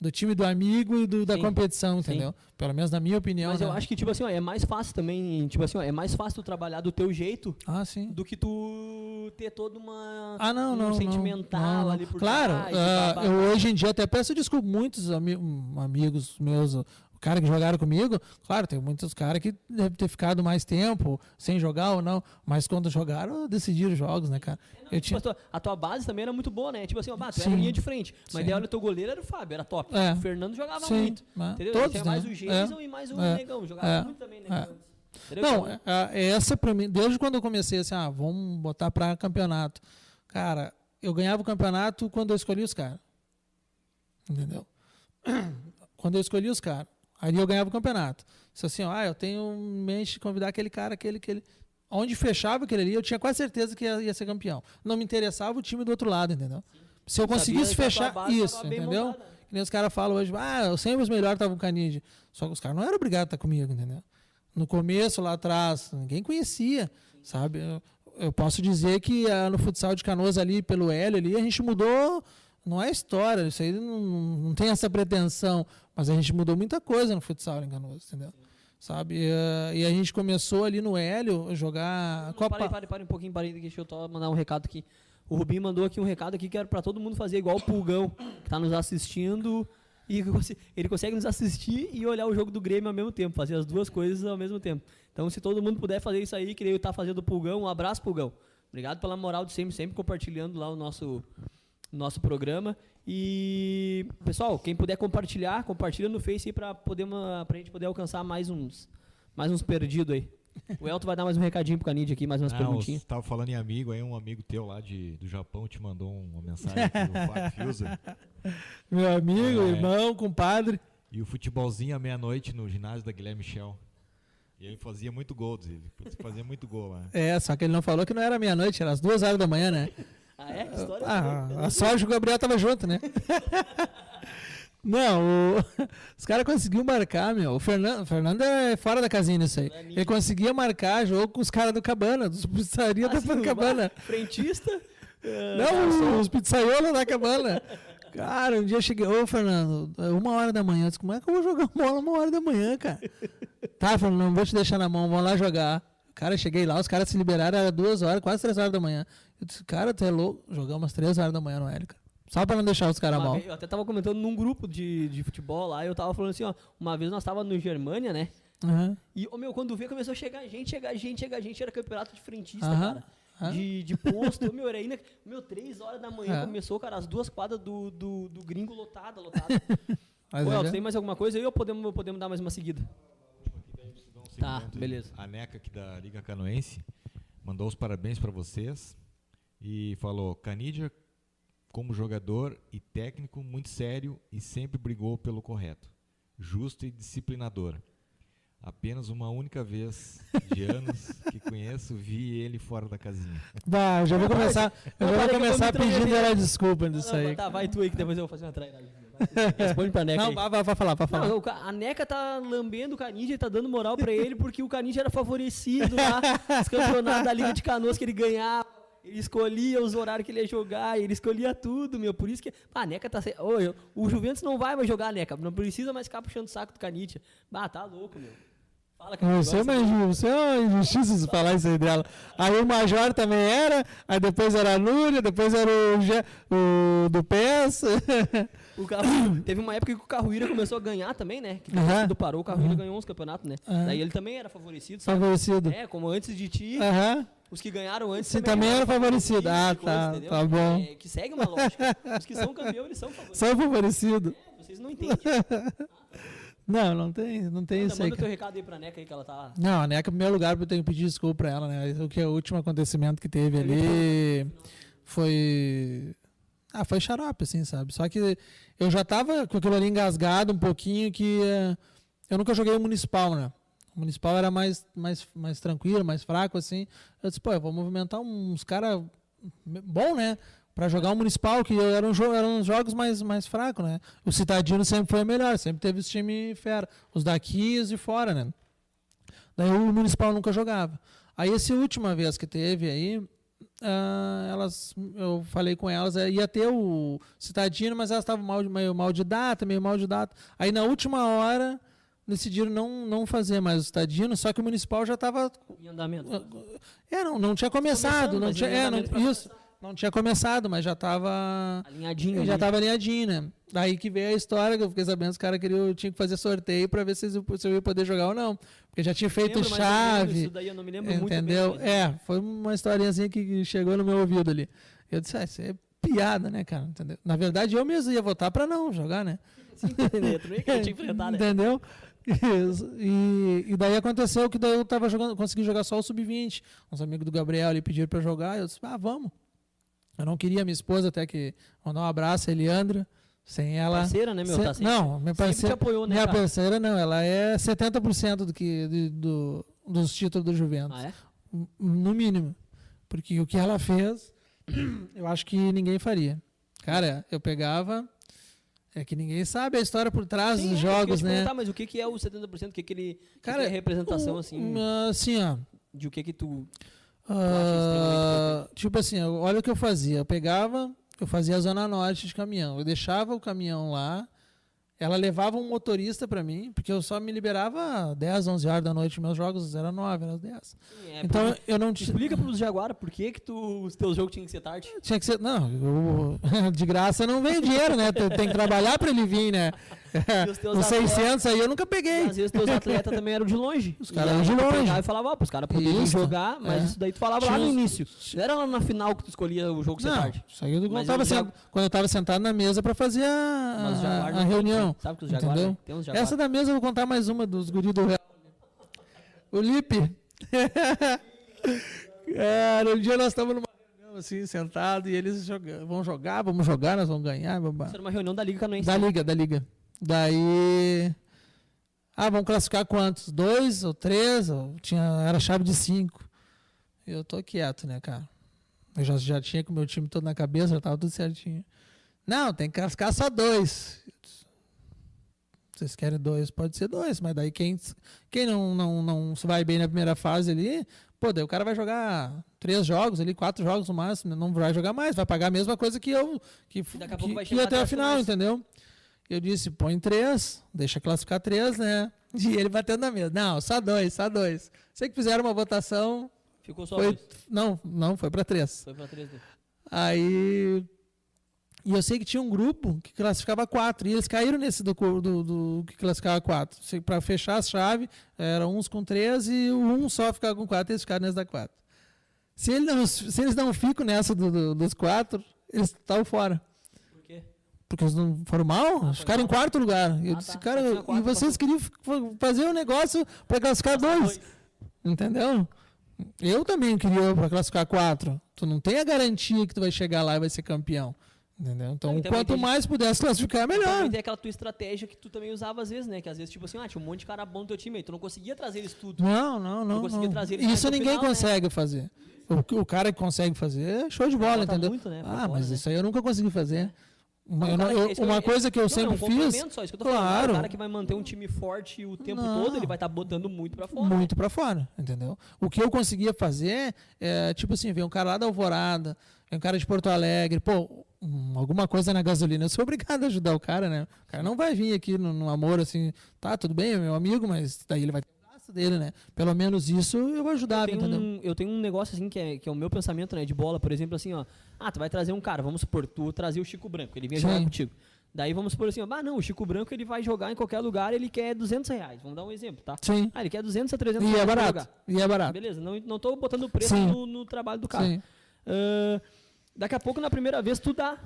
Do time do amigo e do, da Sim. competição, Sim. entendeu? Pelo menos na minha opinião. Mas né? eu acho que, tipo assim, ó, é mais fácil também, tipo assim, ó, é mais fácil tu trabalhar do teu jeito Ah, sim. do que tu ter toda uma Ah, não, um não. sentimental não, não. ali por Claro, trás, babá. eu hoje em dia até peço desculpa. Muitos ami- hum, amigos meus, cara que jogaram comigo, claro, tem muitos caras que devem ter ficado mais tempo sem jogar ou não, mas quando jogaram, decidiram jogos, né, cara? Eu Tipo, tinha. a, tua, base também era muito boa, né? Tipo assim, ó, bah, tu era linha de frente. Mas daí olha, o teu goleiro era o Fábio, era top. É. O Fernando jogava Sim, muito. né? Entendeu? Todos, Tinha mais né? o Jason e mais o É. Negão. Jogava É. muito também, né? É. Entendeu? Não, é- é- essa pra mim, desde quando eu comecei assim, ah, vamos botar pra campeonato. Cara, eu ganhava o campeonato quando eu escolhi os caras. Entendeu? Quando eu escolhi os caras. Aí eu ganhava o campeonato. Assim, ó, ah, eu tenho em mente de convidar aquele cara, aquele, aquele. Onde fechava aquele ali, eu tinha quase certeza que ia, ia ser campeão. Não me interessava o time do outro lado, entendeu? Se eu conseguisse fechar base isso, entendeu? montada. Que nem os caras falam hoje, ah, eu sempre os melhores estavam com o Canide. Só que os caras não eram obrigados a estar comigo, entendeu? No começo, lá atrás, ninguém conhecia, sabe? Eu, eu posso dizer que ah, no futsal de Canoas ali, pelo Hélio ali, a gente mudou, não é história, isso aí não, não tem essa pretensão, mas a gente mudou muita coisa no futsal em Canoas, entendeu? Sabe? E, ah, e a gente começou ali no Hélio jogar Não, Copa... Parei, parei, parei um pouquinho, parei, deixa eu só mandar um recado aqui. O Rubinho mandou aqui um recado aqui que era pra todo mundo fazer igual o Pulgão, que tá nos assistindo. E ele consegue nos assistir e olhar o jogo do Grêmio ao mesmo tempo, fazer as duas coisas ao mesmo tempo. Então, se todo mundo puder fazer isso aí, que ele tá fazendo o Pulgão, um abraço, Pulgão. Obrigado pela moral de sempre, sempre compartilhando lá o nosso, nosso programa. E, pessoal, quem puder compartilhar, compartilha no Face aí pra, poder uma, pra gente poder alcançar mais uns, mais uns perdidos aí. O Elton vai dar mais um recadinho pro Canid aqui, mais umas Não, perguntinhas. você tava falando em amigo, aí um amigo teu lá de, do Japão te mandou uma mensagem aqui do Fiuza. Meu amigo, É. irmão, compadre. E o futebolzinho à meia-noite no ginásio da Guilherme Michel. E ele fazia muito gol, ele. Fazia muito gol lá. É, só que ele não falou que não era meia-noite, era as duas horas da manhã, né? Ah, é? Que história Ah, a sorte que o Gabriel tava junto, né? Não, o- os caras conseguiram marcar, meu. O Fernando, o Fernando é fora da casinha nisso aí. É. Ele conseguia marcar jogo com os caras do Cabana, dos pizzaria da Assim, Cabana. Frentista? ah, Não, os pizzaiolos da Cabana. Cara, um dia eu cheguei, ô Fernando, uma hora da manhã. Eu disse, como é que eu vou jogar bola uma hora da manhã, cara? tá, Fernando, não vou te deixar na mão, vamos lá jogar. Cara, cheguei lá, os caras se liberaram, era duas horas, quase três horas da manhã. Eu disse, cara, tu é louco. Jogamos umas três horas da manhã no Hélio, cara. Só pra não deixar os caras mal. vez- eu até tava comentando num grupo de, de futebol lá, e eu tava falando assim, ó, uma vez nós tava no Germânia, né? Aham. E, ô, meu, quando vê, começou a chegar gente, chegar gente, chegar gente, era campeonato de frentista, Aham, cara. De, de posto, meu, era ainda, meu, três horas da manhã É. começou, cara, as duas quadras do, do, do gringo lotada, lotada. Mas Ô, Elton, tem mais alguma coisa aí ou podemos, podemos dar mais uma seguida? Tá, beleza. A NECA aqui da Liga Canoense mandou os parabéns para vocês e falou: Canidia, como jogador e técnico, muito sério e sempre brigou pelo correto, justo e disciplinador. Apenas uma única vez de anos que conheço, vi ele fora da casinha. Bah, eu já vou começar, eu já vou começar me pedindo ela desculpa Não, disso não, aí. Tá, vai tu aí que depois eu vou fazer uma trairagem. Responde pra Neca Não, aí. vai, vai, vai falar, vai falar. Não, a NECA tá lambendo o Canidia e tá dando moral pra ele porque o Canidia era favorecido lá nos campeonatos da Liga de Canoas que ele ganhava. Ele escolhia os horários que ele ia jogar, ele escolhia tudo, meu. Por isso que. Ah, a NECA tá. Se... Ô, eu- o Juventus não vai mais jogar a NECA. Não precisa mais ficar puxando o saco do Canidia. Ah, tá louco, meu. Fala, Canidia. Você é uma você é uma injustiça se falar isso aí dela. Aí o Major também era, aí depois era a Núria, depois era o, o do PES. O Carro... Teve uma época que o Carruíra começou a ganhar também, né? Que quando parou, o Carruíra ganhou uns campeonatos, né? Aham. Daí ele também era favorecido, sabe? Favorecido. É, como antes de ti, Aham. Os que ganharam antes Sim, também era favorecido. Ah, tá, tá bom. É, que segue uma lógica. Os que são campeão, eles são favorecidos. Só favorecido. Vocês não entendem. Não, não tem, não tem Manda, isso aí. manda teu cara. recado aí pra Neca aí que ela tá. Não, a NECA, em primeiro lugar, eu tenho que pedir desculpa pra ela, né? O que é o último acontecimento que teve ali foi. Ah, foi xarope, assim, sabe? Só que eu já tava com aquilo ali engasgado um pouquinho que eh, eu nunca joguei o municipal, né? O municipal era mais, mais, mais tranquilo, mais fraco, assim. Eu disse, pô, eu vou movimentar uns caras bom, né? Pra jogar o municipal, que eram, jo eram jogos mais, mais fracos, né? O Citadino sempre foi melhor, sempre teve os time fera. Os daqui e os de fora, né? Daí o municipal nunca jogava. Aí essa última vez que teve aí, ah, elas, eu falei com elas, eh, ia ter o Citadino, mas elas estavam mal, meio mal de data, meio mal de data. Aí na última hora decidiram não, não fazer mais o Citadino, só que o municipal já estava Em andamento. é, não, não tinha começado, não tinha, é, não, isso, não tinha começado, mas já estava Alinhadinho. já estava alinhadinho, né? Daí que veio a história que eu fiquei sabendo os caras queriam tinha que fazer sorteio para ver se, eu ia poder jogar ou não, porque já tinha feito Lembro chave, Isso daí eu não me lembro muito entendeu? bem. mas- É, foi uma historinhazinha que chegou no meu ouvido ali. Eu disse, ah, isso é piada, né, cara? Entendeu? Na verdade, eu mesmo ia votar para não jogar, né? Sim, entendeu? Tu nem quer te enfrentar, né? Entendeu? E, e daí aconteceu que daí eu tava jogando, consegui jogar só o sub-20. Uns amigos do Gabriel ali pediram eu jogar. Eu disse, ah, vamos. Eu não queria minha esposa até que mandar um abraço, a Eliandra. Sem ela. Parceira, né, meu? Se- Tá sempre- não, minha parceira. apoiou, né, minha cara? parceira não, ela é 70% do que, de- do, dos títulos do Juventus. Ah, é? No mínimo. Porque o que ela fez, eu acho que ninguém faria. Cara, eu pegava. É que ninguém sabe a história por trás Sim, dos é, jogos, né? mas o que, que é o 70%? O que, que ele. o que Cara, que é a representação, o- assim, Assim, ó. de o que que tu. ah, tipo assim, olha o que eu fazia. Eu pegava, eu fazia a zona norte de caminhão. Eu deixava o caminhão lá. Ela levava um motorista pra mim, porque eu só me liberava 10, 11 horas da noite. Meus jogos eram 9, eram 10. Sim, é, Então eu não tinha. Explica pros Jaguara por que, que tu, os teus jogos tinham que ser tarde. Tinha que ser. Não, eu- de graça não vem dinheiro, né? Tem, tem que trabalhar pra ele vir, né? Os teus Os atletas- 600 aí eu nunca peguei. Às vezes teus atletas também eram de longe. Os caras eram de longe. E falava, ó, pros caras Isso, jogar, mas é. isso daí tu falava lá Tinha no os- início. Não era lá na final que tu escolhia o jogo Não, tarde. isso aí eu não Mas os sent- Jagu- quando eu tava sentado na mesa pra fazer os a, Jaguar a, reunião. Sabe que os Jaguar entendeu? tem uns. Essa da mesa eu vou contar mais uma dos guris do Real. O Lipe. Cara, um dia nós estamos numa reunião assim, sentado, e eles joga- vão jogar, vamos jogar, nós vamos ganhar. Babá. Isso era uma reunião da Liga Canoense. Da liga, da liga. Daí. Ah, vamos classificar quantos? Dois ou três? Ou tinha, era chave de cinco. Eu tô quieto, né, cara? Eu já, já tinha com o meu time todo na cabeça, já tava tudo certinho. Não, tem que classificar só dois. Vocês querem dois? Pode ser dois, mas daí quem, quem não, não, não se vai bem na primeira fase ali, pô, daí o cara vai jogar três jogos ali, quatro jogos no máximo, não vai jogar mais, vai pagar a mesma coisa que eu, que, daqui a que, pouco vai que até a final, entendeu? Eu disse, põe três, deixa classificar três, né? E ele batendo na mesa. Não, só dois, só dois. Sei que fizeram uma votação, Ficou só foi, dois. não, não, foi para três. Foi pra 3D. Aí. E eu sei que tinha um grupo que classificava quatro. E eles caíram nesse do, do, do que classificava quatro. Para fechar a chave, eram uns com três e o um só ficava com quatro e eles ficaram nesse da quatro. Se, ele não, se eles não ficam nessa do- do- dos quatro, eles estavam fora. Porque eles não foram mal, ficaram em quarto lugar. Eu Ah, disse, tá. cara, e vocês queriam fazer um negócio para classificar dois. Entendeu? Eu também queria para classificar quatro. Tu não tem a garantia que tu vai chegar lá e vai ser campeão. Entendeu? Então, e também quanto tem- mais pudesse classificar, melhor. Também tem aquela tua estratégia que tu também usava às vezes, né? Que às vezes, tipo assim, ah, tinha um monte de cara bom no teu time aí. Tu não conseguia trazer eles tudo. Não, não, não. conseguia não. Isso ninguém final, né? consegue fazer. O, o cara que consegue fazer, é show de bola, entendeu? muito, né, ah, mas né? isso aí eu nunca consegui fazer. Uma, Não, eu não- cara- eu- uma coisa que eu Não, sempre é um fiz, só, isso que eu tô falando. Claro. O cara que vai manter um time forte o tempo Não. todo, ele vai estar botando muito pra fora. muito pra fora, entendeu? O que eu conseguia fazer é, tipo assim, ver um cara lá da Alvorada, vem um cara de Porto Alegre, pô, hum, alguma coisa na gasolina, eu sou obrigado a ajudar o cara, né? O cara não vai vir aqui no, no amor assim, tá, tudo bem, é meu amigo, mas daí ele vai ter dele, né? Pelo menos isso eu Eu ajudava, tenho, entendeu? um, eu tenho um negócio assim que é, que é o meu pensamento, né? De bola, por exemplo, assim, ó. Ah, tu vai trazer um cara, vamos supor, tu trazer o Chico Branco, ele vinha Sim. jogar contigo. Daí vamos supor assim, ó, ah, não, o Chico Branco ele vai jogar em qualquer lugar, ele quer 200 reais. Vamos dar um exemplo, tá? Sim. Ah, ele quer 200 a 300 E reais é barato. jogar. E é barato. Beleza, não, não tô botando preço no, no trabalho do cara. Sim. Ah, daqui a pouco, na primeira vez, tu dá.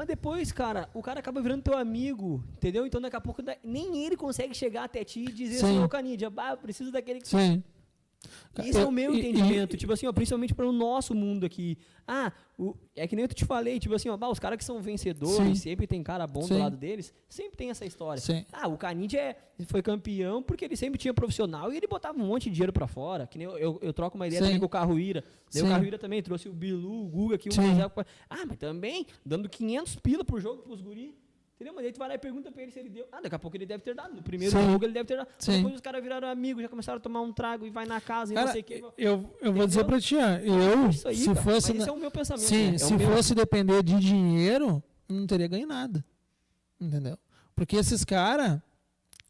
Mas depois, cara, o cara acaba virando teu amigo, entendeu? Então daqui a pouco nem ele consegue chegar até ti e dizer Sim. ô Canidia, bah, eu preciso daquele que Sim. Esse é o meu e- entendimento, tipo assim, ó, principalmente para o nosso mundo aqui. Ah, o- é que nem eu te falei, tipo assim, ó, bah, os caras que são vencedores, Sim. sempre tem cara bom Sim. do lado deles, sempre tem essa história. Sim. Ah, o Canidia é, foi campeão porque ele sempre tinha profissional e ele botava um monte de dinheiro pra fora. Que nem eu, eu, eu troco uma ideia também com o Carruíra. Daí o. Carruíra também trouxe o Bilu, o Guga aqui, pra- Ah, mas também dando 500 pila por jogo pros guri. Entendeu? Mas aí tu vai lá e pergunta pra ele se ele deu. Ah, daqui a pouco ele deve ter dado. No primeiro Sim. jogo ele deve ter dado. Sim. Depois os caras viraram amigos, já começaram a tomar um trago e vai na casa e Cara, não sei o que. eu, eu vou dizer pra ti, ó, eu, Isso aí, se cara. fosse. Mas na- esse é o meu pensamento. Sim, né? É se meu- fosse depender de dinheiro, não teria ganho nada. Entendeu? Porque esses caras.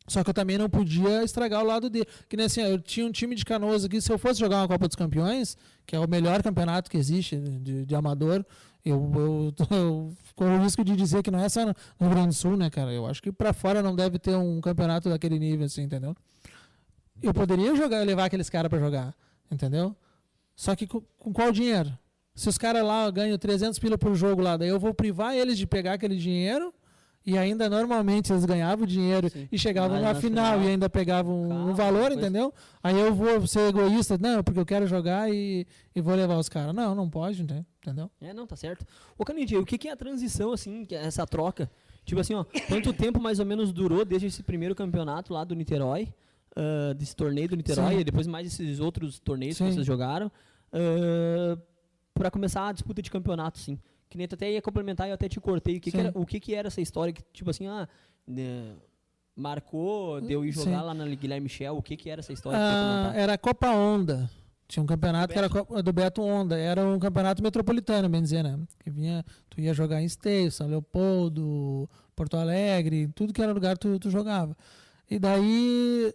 Só que eu também não podia estragar o lado dele. Que nem assim, eu tinha um time de canoas aqui, se eu fosse jogar uma Copa dos Campeões, que é o melhor campeonato que existe de, de amador, eu, eu, eu corro o risco de dizer que não é só no Rio Grande do Sul, né, cara? Eu acho que pra fora não deve ter um campeonato daquele nível, assim, entendeu? Eu poderia jogar, levar aqueles caras pra jogar, entendeu? Só que com, com qual dinheiro? Se os caras lá ganham 300 pila por jogo lá, daí eu vou privar eles de pegar aquele dinheiro e ainda normalmente eles ganhavam dinheiro Sim. e chegavam na na final, final, e ainda pegavam um carro, valor, entendeu? Aí eu vou ser egoísta, não, porque eu quero jogar e, e vou levar os caras. Não, não pode, né? entendeu? É, não, tá certo. Ô, Canidia, o que, que é a transição, assim, que é essa troca? Tipo assim, ó, quanto tempo mais ou menos durou desde esse primeiro campeonato lá do Niterói, ah, desse torneio do Niterói, Sim. e depois mais esses outros torneios que Sim. vocês jogaram, ah, pra começar a disputa de campeonato, sim. Que nem tu até ia complementar e eu até te cortei. O que, que era, o que, que era essa história que, tipo assim, ah, né, marcou, deu ir jogar Sim. lá na Guilherme Michel, o que, que era essa história Ah, era a Copa Onda. Tinha um campeonato que era Copa- do Beto Onda. Era um campeonato metropolitano, bem dizer, né? Que vinha, tu ia jogar em Esteio, São Leopoldo, Porto Alegre, tudo que era lugar tu, tu jogava. E daí,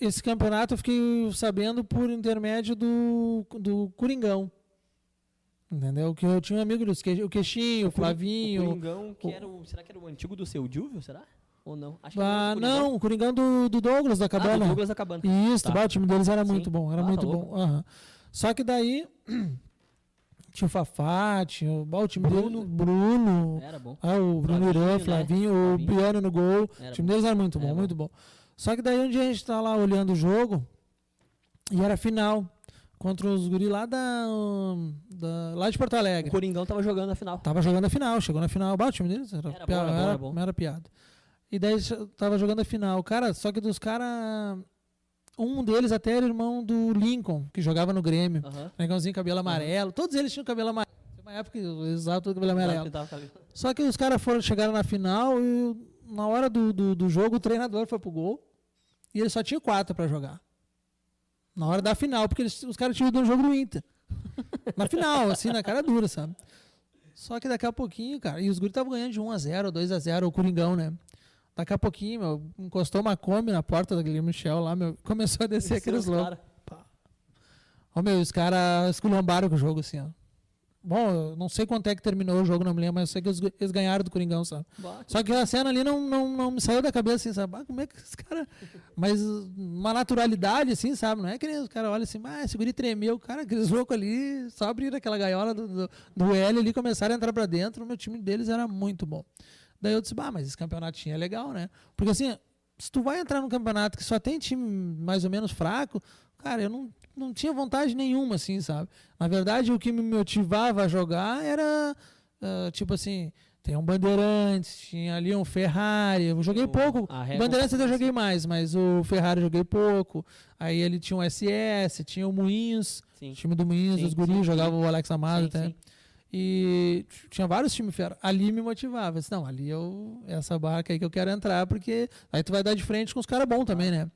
esse campeonato eu fiquei sabendo por intermédio do, do Coringão. Entendeu? Que eu tinha um amigo dos que, o Queixinho, o Flavinho. O Coringão, que o- era o, será que era o antigo do seu Júvio, será? Ou não? Acho que Ah, o não, o Coringão do, do Douglas da Ah, do Cabana. Douglas da Cabana. Isso, Tá. o time deles era Sim. muito bom, era Ah, tá muito louco. bom. aham. Só que daí tinha o Fafá, tinha o, o time Bruno. dele, Bruno, Era bom. ah, o Bruno Flavinho, Irã, né? Flavinho, o. Piano no gol. Era o time bom. deles era muito bom, Era muito bom. Só que daí um dia a gente tá lá olhando o jogo e era final contra os guri lá da, da lá de Porto O Alegre. Coringão tava jogando na final. Tava jogando a final, chegou na final. Bah, o time deles era, Era bom, pia- era bom, era- era bom. era piada. E daí tava jogando a final. Cara, só que dos caras. Um deles até era irmão do Lincoln, que jogava no Grêmio. Aham. Negãozinho, cabelo amarelo. Todos eles tinham cabelo amarelo. Uma época que eles usavam todo cabelo amarelo. Só que os caras foram chegaram na final e na hora do, do, do jogo o treinador foi pro gol e ele só tinha quatro pra jogar. Na hora da final, porque eles- os caras tinham ido no jogo do Inter. na final, assim, na cara dura, sabe? Só que daqui a pouquinho, cara, e os guris estavam ganhando de 1x0, 2x0, o Coringão, né? Daqui a pouquinho, meu, encostou uma Kombi na porta da Guilherme Michel lá, meu, começou a descer aqueles os loucos. Ô, meu, os caras esculhambaram com o jogo, assim, ó. Bom, eu não sei quanto é que terminou o jogo, não me lembro, mas eu sei que eles, eles ganharam do Coringão, sabe? Bah, Só que a cena ali não, não, não me saiu da cabeça, assim, sabe? Ah, como é que os caras. Mas uma naturalidade, assim, sabe? Não é que os caras olham assim, ah, esse guri tremeu. Cara, aqueles loucos ali, só abriram aquela gaiola do, do, do L ali, começaram a entrar pra dentro. O meu time deles era muito bom. Daí eu disse, bah, mas esse campeonatinho é legal, né? Porque assim, se tu vai entrar num campeonato que só tem time mais ou menos fraco, cara, eu não, não tinha vontade nenhuma, assim, sabe? Na verdade, o que me motivava a jogar era, ah, tipo assim, tem um Bandeirantes, tinha ali um Ferrari, eu joguei O- pouco. O Bandeirantes eu joguei mais, mas o Ferrari eu joguei pouco. Aí ele tinha um SS, tinha o Moinhos, Sim. o time do Moinhos, Sim, os guris, sim, jogava o Alex Amado até. E tinha vários times fera. Ali me motivava. Eu disse, não, ali eu. Essa barca aí que eu quero entrar, porque aí tu vai dar de frente com os caras bons também, né?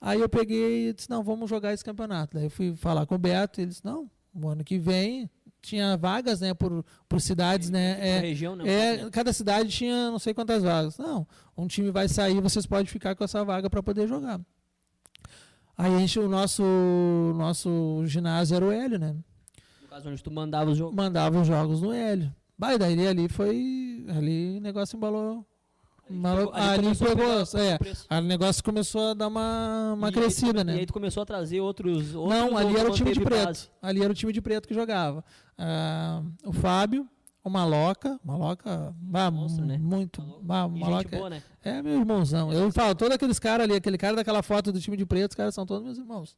Aí eu peguei e disse, não, vamos jogar esse campeonato. Daí eu fui falar com o Beto e ele disse, não, o ano que vem tinha vagas, né, por, por cidades, né? Por É, região, né? é, cada cidade tinha não sei quantas vagas. Não, um time vai sair, vocês podem ficar com essa vaga para poder jogar. Aí a gente, o nosso, nosso ginásio era o Hélio, né? No caso onde tu mandava os jogos. mandava os jogos no Hélio. Bah, daí ali foi. Ali o negócio embalou. Embalou Ali ali a pegou. pegar É, o negócio começou a dar uma, uma E aí crescida, come- né? E aí tu começou a trazer outros. outros Não, ali era o time de preto. base? Ali era o time de preto que jogava. Ah, o Fábio, O Maloca, Maloca, Monstro, né? muito, Maloca é- boa, né? é meu irmãozão. Eu falo, todos aqueles caras ali, aquele cara daquela foto do time de preto, os caras são todos meus irmãos.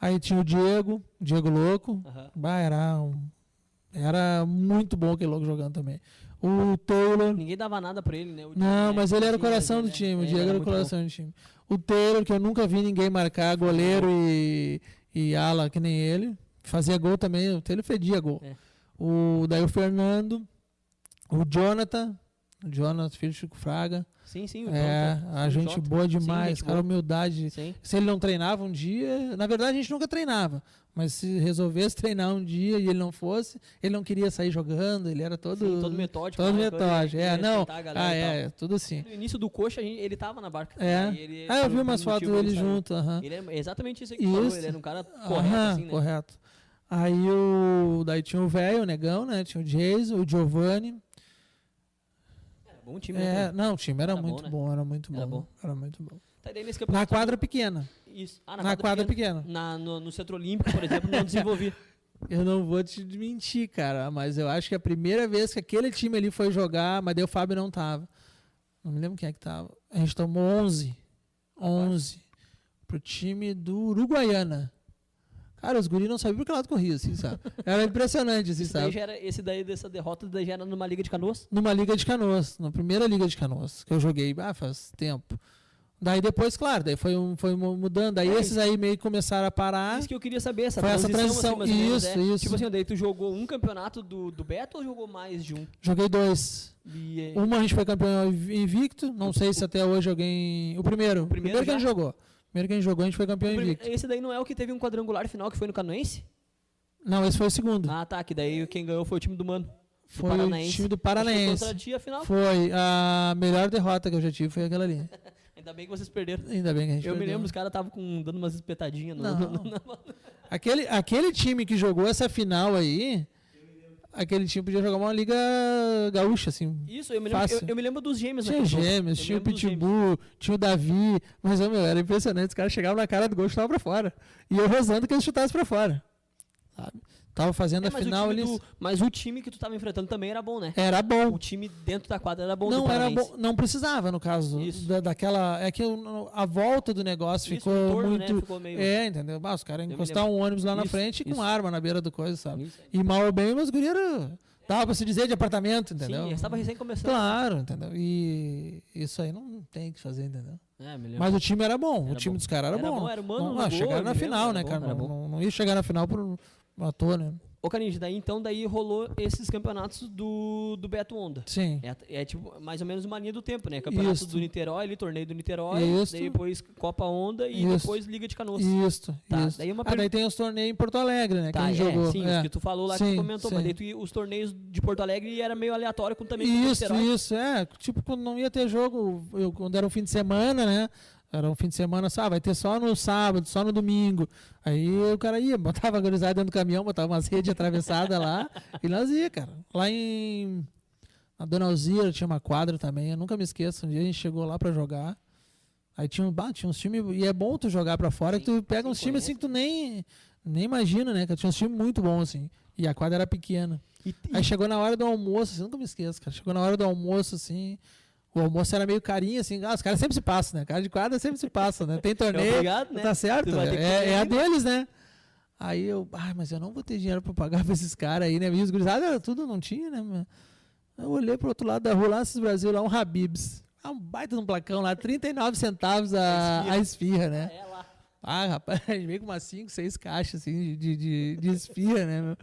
Aí tinha o Diego, Diego Louco. Aham. Bah, era, um- era muito bom aquele louco jogando também. O Taylor. Ninguém dava nada pra ele, né? Não, Diego, mas né? ele era o coração né? do time. O Diego era o coração do time. O Taylor, que eu nunca vi ninguém marcar, goleiro e, e ala que nem ele. Fazia gol também. O Taylor fedia gol. É. O, daí o Fernando. O Jonathan. O Jonathan, filho de Chico Fraga. Sim, sim. o É, a sim, gente Jota. boa Sim, demais, gente cara, boa. humildade. Sim. Se ele não treinava um dia, na verdade a gente nunca treinava, mas se resolvesse treinar um dia e ele não fosse, ele não queria sair jogando, ele era todo Sim, todo metódico. todo coisa, metódico. né? É, não. Ah, é, tudo assim. No início do coxa, a gente- ele tava na barca. É. Ele Ah, eu vi umas fotos dele junto, aham. Ele é exatamente isso que tu falou. Isso. Ele era um cara correto, Aham, assim, né? correto. Aí o daí tinha o velho, o negão, né? Tinha o Jason, o Giovanni. Bom time, né? É, não, o time era, Era bom, muito né? bom, era muito Era bom, bom. Era muito bom. Tá, daí nesse Na campeonato- quadra pequena. Isso. Ah, Na quadra pequena. Na, no, no Centro Olímpico, por exemplo, não desenvolvi. Eu não vou te mentir, cara, mas eu acho que a primeira vez que aquele time ali foi jogar, mas daí o Fábio não tava. Não me lembro quem é que tava. A gente tomou 11. 11. Pro time do Uruguaiana. Cara, os guris não sabiam por que lado corria, assim, sabe? Era impressionante, assim, Esse sabe? era, esse daí dessa derrota daí já era numa Liga de Canoas. Numa Liga de Canoas, na primeira Liga de Canoas, que eu joguei, ah, faz tempo. Daí depois, claro, daí foi, um, foi mudando. Daí É, esses aí meio que começaram a parar. Isso que eu queria saber, essa Foi essa transição, transição. assim, ou menos, Isso, é. isso. Tipo assim, daí tu jogou um campeonato do, do Beto ou jogou mais de um? Joguei dois. E, é, Uma a gente foi campeão invicto. Não sei se até hoje alguém. O primeiro. O primeiro, que a gente jogou. O primeiro que a gente jogou, a gente foi campeão o invicto. Esse daí não é o que teve um quadrangular final que foi no Canoense? Não, esse foi o segundo. Ah, tá, que daí quem ganhou foi o time do Mano. foi o Paranaense. time do Foi Paranaense. contra ti a final. Foi a melhor derrota que eu já tive, foi aquela ali. Ainda bem que vocês perderam. Ainda bem que a gente Eu me perdeu. lembro, os caras estavam dando umas espetadinhas no, Não. no- no- no- Aquele, aquele time que jogou essa final aí, aquele time podia jogar uma liga gaúcha, assim. Isso, eu me, lembro, eu, eu me lembro dos gêmeos Tinha gêmeos, tinha o. Pitbull, tinha o Davi. Mas, meu, era impressionante. Os caras chegavam na cara do gol e chutavam pra fora. E eu rezando que eles chutassem pra fora. Sabe? Tava fazendo É, a final o eles. mas o time que tu tava enfrentando também era bom, né? Era bom. O time dentro da quadra era bom Não era bom, não precisava no caso Isso. da, daquela é que o- a volta do negócio Isso, ficou o entorno, né, muito ficou meio- é entendeu? Ah, os caras encostar um ônibus lá na Isso, frente e com arma na beira do coisa sabe? E mal ou bem mas guri era dava pra se dizer de apartamento entendeu? Sim, eles estavam recém começando. claro entendeu? E isso aí não tem o que fazer entendeu? É, mas o time era bom o Era time bom. dos caras era, Era bom. bom, era o Mano não, ah, gol, chegaram eu na final né cara? não, não, não ia chegar na final por toa né Ô, Canide, daí então daí rolou esses campeonatos do, do Beto Onda. sim É, é tipo mais ou menos uma linha do tempo, né? Campeonato Isso. do Niterói, ali, torneio do Niterói, Isso. daí depois Copa Onda e Isso. depois Liga de Canoas. isso Tá, daí uma ah, daí tem os torneios em Porto Alegre né que Tá, gente é, jogou sim, é. que tu falou lá que Sim, tu comentou, mas sim. daí tu, os torneios de Porto Alegre era meio aleatório com também com Isso, Niterói. isso, é. Tipo, quando não ia ter jogo, eu, quando era um fim de semana, né? Era um fim de semana, sabe? Vai ter só no sábado, só no domingo. Aí o cara ia, botava a gurizada dentro do caminhão, botava umas redes atravessadas lá e nós ia, cara. Lá em. Na Dona Alzira tinha uma quadra também, eu nunca me esqueço. Um dia a gente chegou lá pra jogar. Aí tinha, um- bah, tinha uns times. E é bom tu jogar pra fora, que tu pega sim, uns times assim que tu nem, nem imagina, né? Que tinha uns times muito bons, assim. E a quadra era pequena. E- Aí chegou na hora do almoço, assim, nunca me esqueço, cara. Chegou na hora do almoço, assim. O almoço era meio carinho, assim. Ah, os caras sempre se passam, né? Cara de quadra sempre se passa, né? Tem torneio. obrigado, né? Tá certo? É, é a né? deles, né? Aí eu, ah, mas eu não vou ter dinheiro pra pagar pra esses caras aí, né? E os gurizados era tudo, não tinha, né? Eu olhei pro outro lado da rua, lá esses Brasil, lá um Habibs. Ah, um baita de um placão lá, 39 centavos a, a esfirra, né? É lá. Ah, rapaz, veio com umas 5, 6 caixas assim, de, de, de esfirra, né, meu?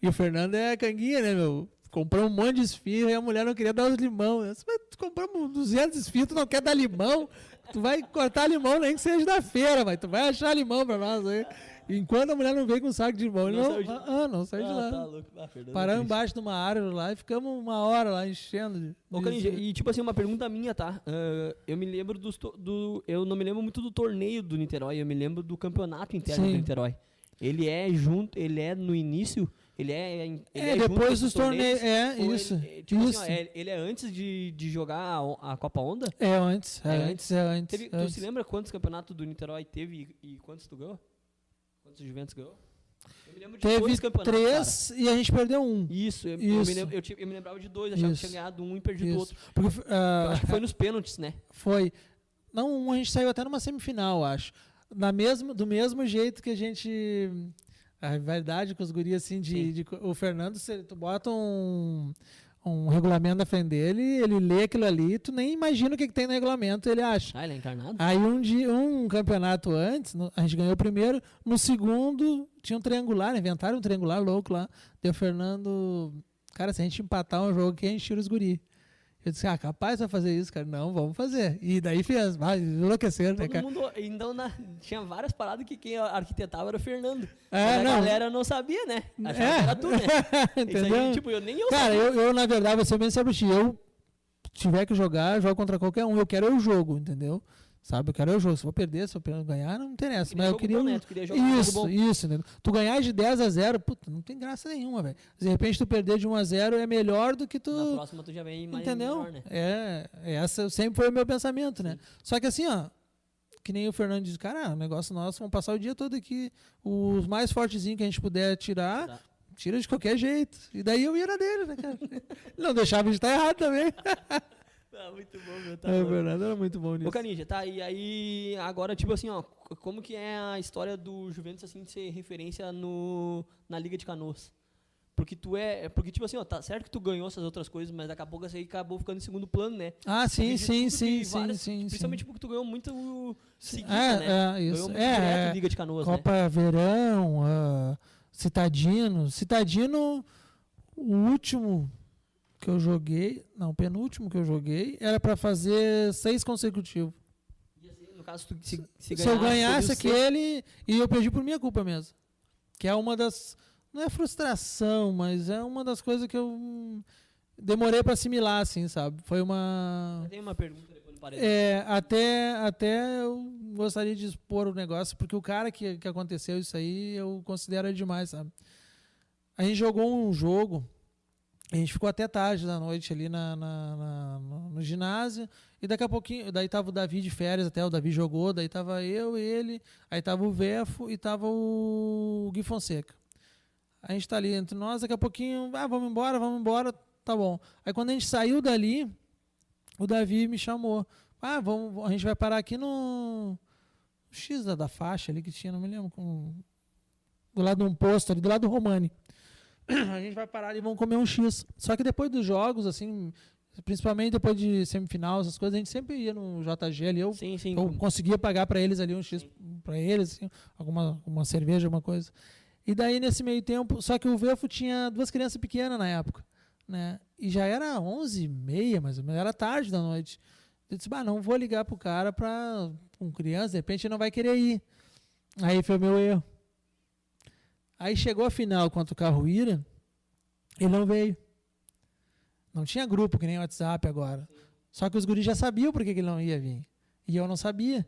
E o Fernando é canguinha, né, meu? Comprou um monte de esfirra e a mulher não queria dar os limão. Eu disse, mas compramos 200 esfirras, tu não quer dar limão? Tu vai cortar limão, nem que seja da feira, mas tu vai achar limão pra nós aí. Enquanto a mulher não veio com um saco de limão, Não não, de- ah, ah, não saiu de Ah, lá. tá louco. Ah, Paramos embaixo de uma árvore lá e ficamos uma hora lá enchendo. de- Ô, e tipo assim, uma pergunta minha, tá? Ah, eu me lembro dos to- do. Eu não me lembro muito do torneio do Niterói, eu me lembro do campeonato interno Sim. do Niterói. Ele é junto, ele é no início, ele é. em- Ele É, com depois dos torneios. É, ou ele- isso. é, tipo isso. assim, ó, é- ele é antes de, de jogar a, o- a Copa Onda? É antes, é, É antes, é antes. Teve- tu antes. se lembra quantos campeonatos do Niterói teve e, e quantos tu ganhou? Quantos Juventus ganhou? Eu me lembro de Teve dois campeonatos, cara. três e a gente perdeu um. Isso, eu, eu me Isso. eu eu me lembrava de dois, achava Isso. que tinha ganhado um e perdido Isso. outro. Porque, Eu ah, acho que foi nos pênaltis, né? Foi. Não, um a gente saiu até numa semifinal, acho. Na mesmo, do mesmo jeito que a gente. A rivalidade com os guris, assim, de, de- O Fernando, se tu bota um, um regulamento na frente dele, ele lê aquilo ali, tu nem imagina o que, que tem no regulamento, ele acha. Ah, ele é encarnado? Aí um, dia, um campeonato antes, no- a gente ganhou o primeiro, no segundo tinha um triangular, inventaram um triangular louco lá. Deu o Fernando. Cara, se a gente empatar um jogo aqui, a gente tira os guri. Eu disse, ah, capaz vai fazer isso, cara. Não, vamos fazer. E daí fez. Vai, enlouqueceram, né, Todo cara? mundo. Então na- tinha várias paradas que quem arquitetava era o Fernando. É, Mas a não. galera não sabia, né? Achava É. que era tu, né? Isso Entendeu? aí, tipo, eu nem eu Cara, eu, eu, na verdade, ser bem ti. Eu tiver que jogar, jogo contra qualquer um. Eu quero é o jogo, entendeu? Sabe? Eu quero é o jogo. Se eu perder, se eu ganhar, não interessa. Mas eu queria. bom, né? Queria Isso, isso, entendeu? Tu ganhar de 10 a 0, puta, não tem graça nenhuma, velho. De repente tu perder de 1 a 0 é melhor do que tu. Na próxima tu já vem mais Entendeu? melhor, né? É, essa sempre foi o meu pensamento, né? Só que assim, ó, que nem o Fernando diz, cara, o negócio nosso, vamos passar o dia todo aqui, os mais fortezinhos que a gente puder tirar, Tá. tira de qualquer jeito. E daí eu ia na dele, né, cara? Não deixava de estar errado também. Ah, muito bom, meu. Tá É, o. Fernando era muito bom Ô, nisso. Caninja, tá, e aí, agora, tipo assim, ó, como que é a história do Juventus, assim, de ser referência no, na Liga de Canoas? Porque tu é, porque, tipo assim, ó, tá certo que tu ganhou essas outras coisas, mas daqui a pouco essa aí acabou ficando em segundo plano, né? Ah, sim, sim, sim, sim, várias- sim, sim. Principalmente porque tu ganhou muito seguida, É, né? é, Ganhou isso. muito É, direto é. Liga de Canoas, né? Copa Verão, ah, Citadino. Citadino, o último que eu joguei, não, o penúltimo que eu joguei, era pra fazer seis consecutivos. Assim, No caso, tu, se, se, Se eu ganhasse aquele, e eu perdi por minha culpa mesmo. Que é uma das. Não é frustração, mas é uma das coisas que eu hum, demorei pra assimilar, assim, sabe? Foi uma. Tem uma pergunta depois no paredão. É, até, até eu gostaria de expor o negócio, porque o cara que, que aconteceu isso aí, eu considero demais, sabe? A gente jogou um jogo, a gente ficou até tarde da noite ali na, na- na- no, ginásio, e daqui a pouquinho, daí tava o Davi de férias até, o Davi jogou, daí tava eu, ele, aí tava o Vefo e tava o Gui Fonseca. A gente tá ali entre nós, daqui a pouquinho, ah, vamos embora, vamos embora, tá bom. Aí quando a gente saiu dali, o Davi me chamou. Ah, vamos, a gente vai parar aqui no X da, da faixa ali que tinha, não me lembro. Com, do lado de um posto ali, do lado do Romani. A gente vai parar e vamos comer um X. Só que depois dos jogos, assim, principalmente depois de semifinal, essas coisas, a gente sempre ia no JG ali. Eu, Sim, sim. eu conseguia pagar para eles ali um X para eles, assim, alguma uma cerveja, alguma coisa. E daí nesse meio tempo, só que o Vefo tinha duas crianças pequenas na época, né? E já era 11h30, mais ou menos, era tarde da noite. Eu disse, bah, não vou ligar pro cara pra, com criança, de repente ele não vai querer ir. Aí foi o meu erro. Aí chegou a final contra o Carruíra, ele não veio. Não tinha grupo que nem WhatsApp agora. Só que os guris já sabiam por que ele não ia vir. E eu não sabia.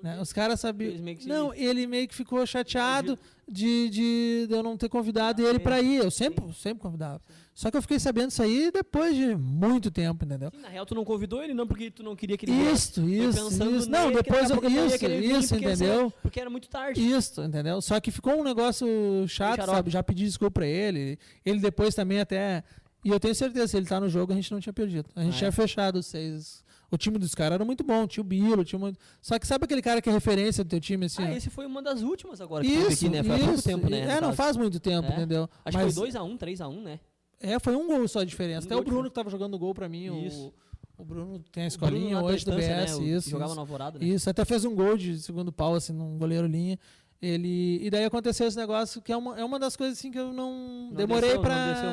Né? Os caras sabiam. Não, ele meio que ficou chateado de, de, de eu não ter convidado ele para ir. Eu sempre, sempre convidava. Só que eu fiquei sabendo isso aí depois de muito tempo, entendeu? Sim, na real, tu não convidou ele não porque tu não queria que ele. Isso, isso, isso. nele, Não, que depois eu, isso, isso, porque ser- entendeu? Porque era muito tarde. Isso, entendeu? Só que ficou um negócio chato, sabe? Já pedi desculpa pra ele. Ele depois também até. E eu tenho certeza, se ele tá no jogo, a gente não tinha perdido. A gente Ah, tinha é? fechado seis. O time dos caras era muito bom, tinha o Bilo, tinha muito. Só que sabe aquele cara que é referência do teu time, assim? Ah, esse foi uma das últimas agora que teve Isso, aqui, né? Foi há pouco tempo, né? É, não faz muito tempo, É. entendeu? Acho Mas- que foi 2x1, 3x1, né? É, foi um gol só a diferença. Um Até o Bruno que tava jogando gol pra mim. Isso. O, o Bruno tem a escolinha hoje do BS. né? Isso, Jogava isso. no Alvorada, né? Isso, até fez um gol de segundo pau, assim, num goleiro linha. Ele, e daí aconteceu esse negócio que é uma, é uma das coisas assim que eu não, Não demorei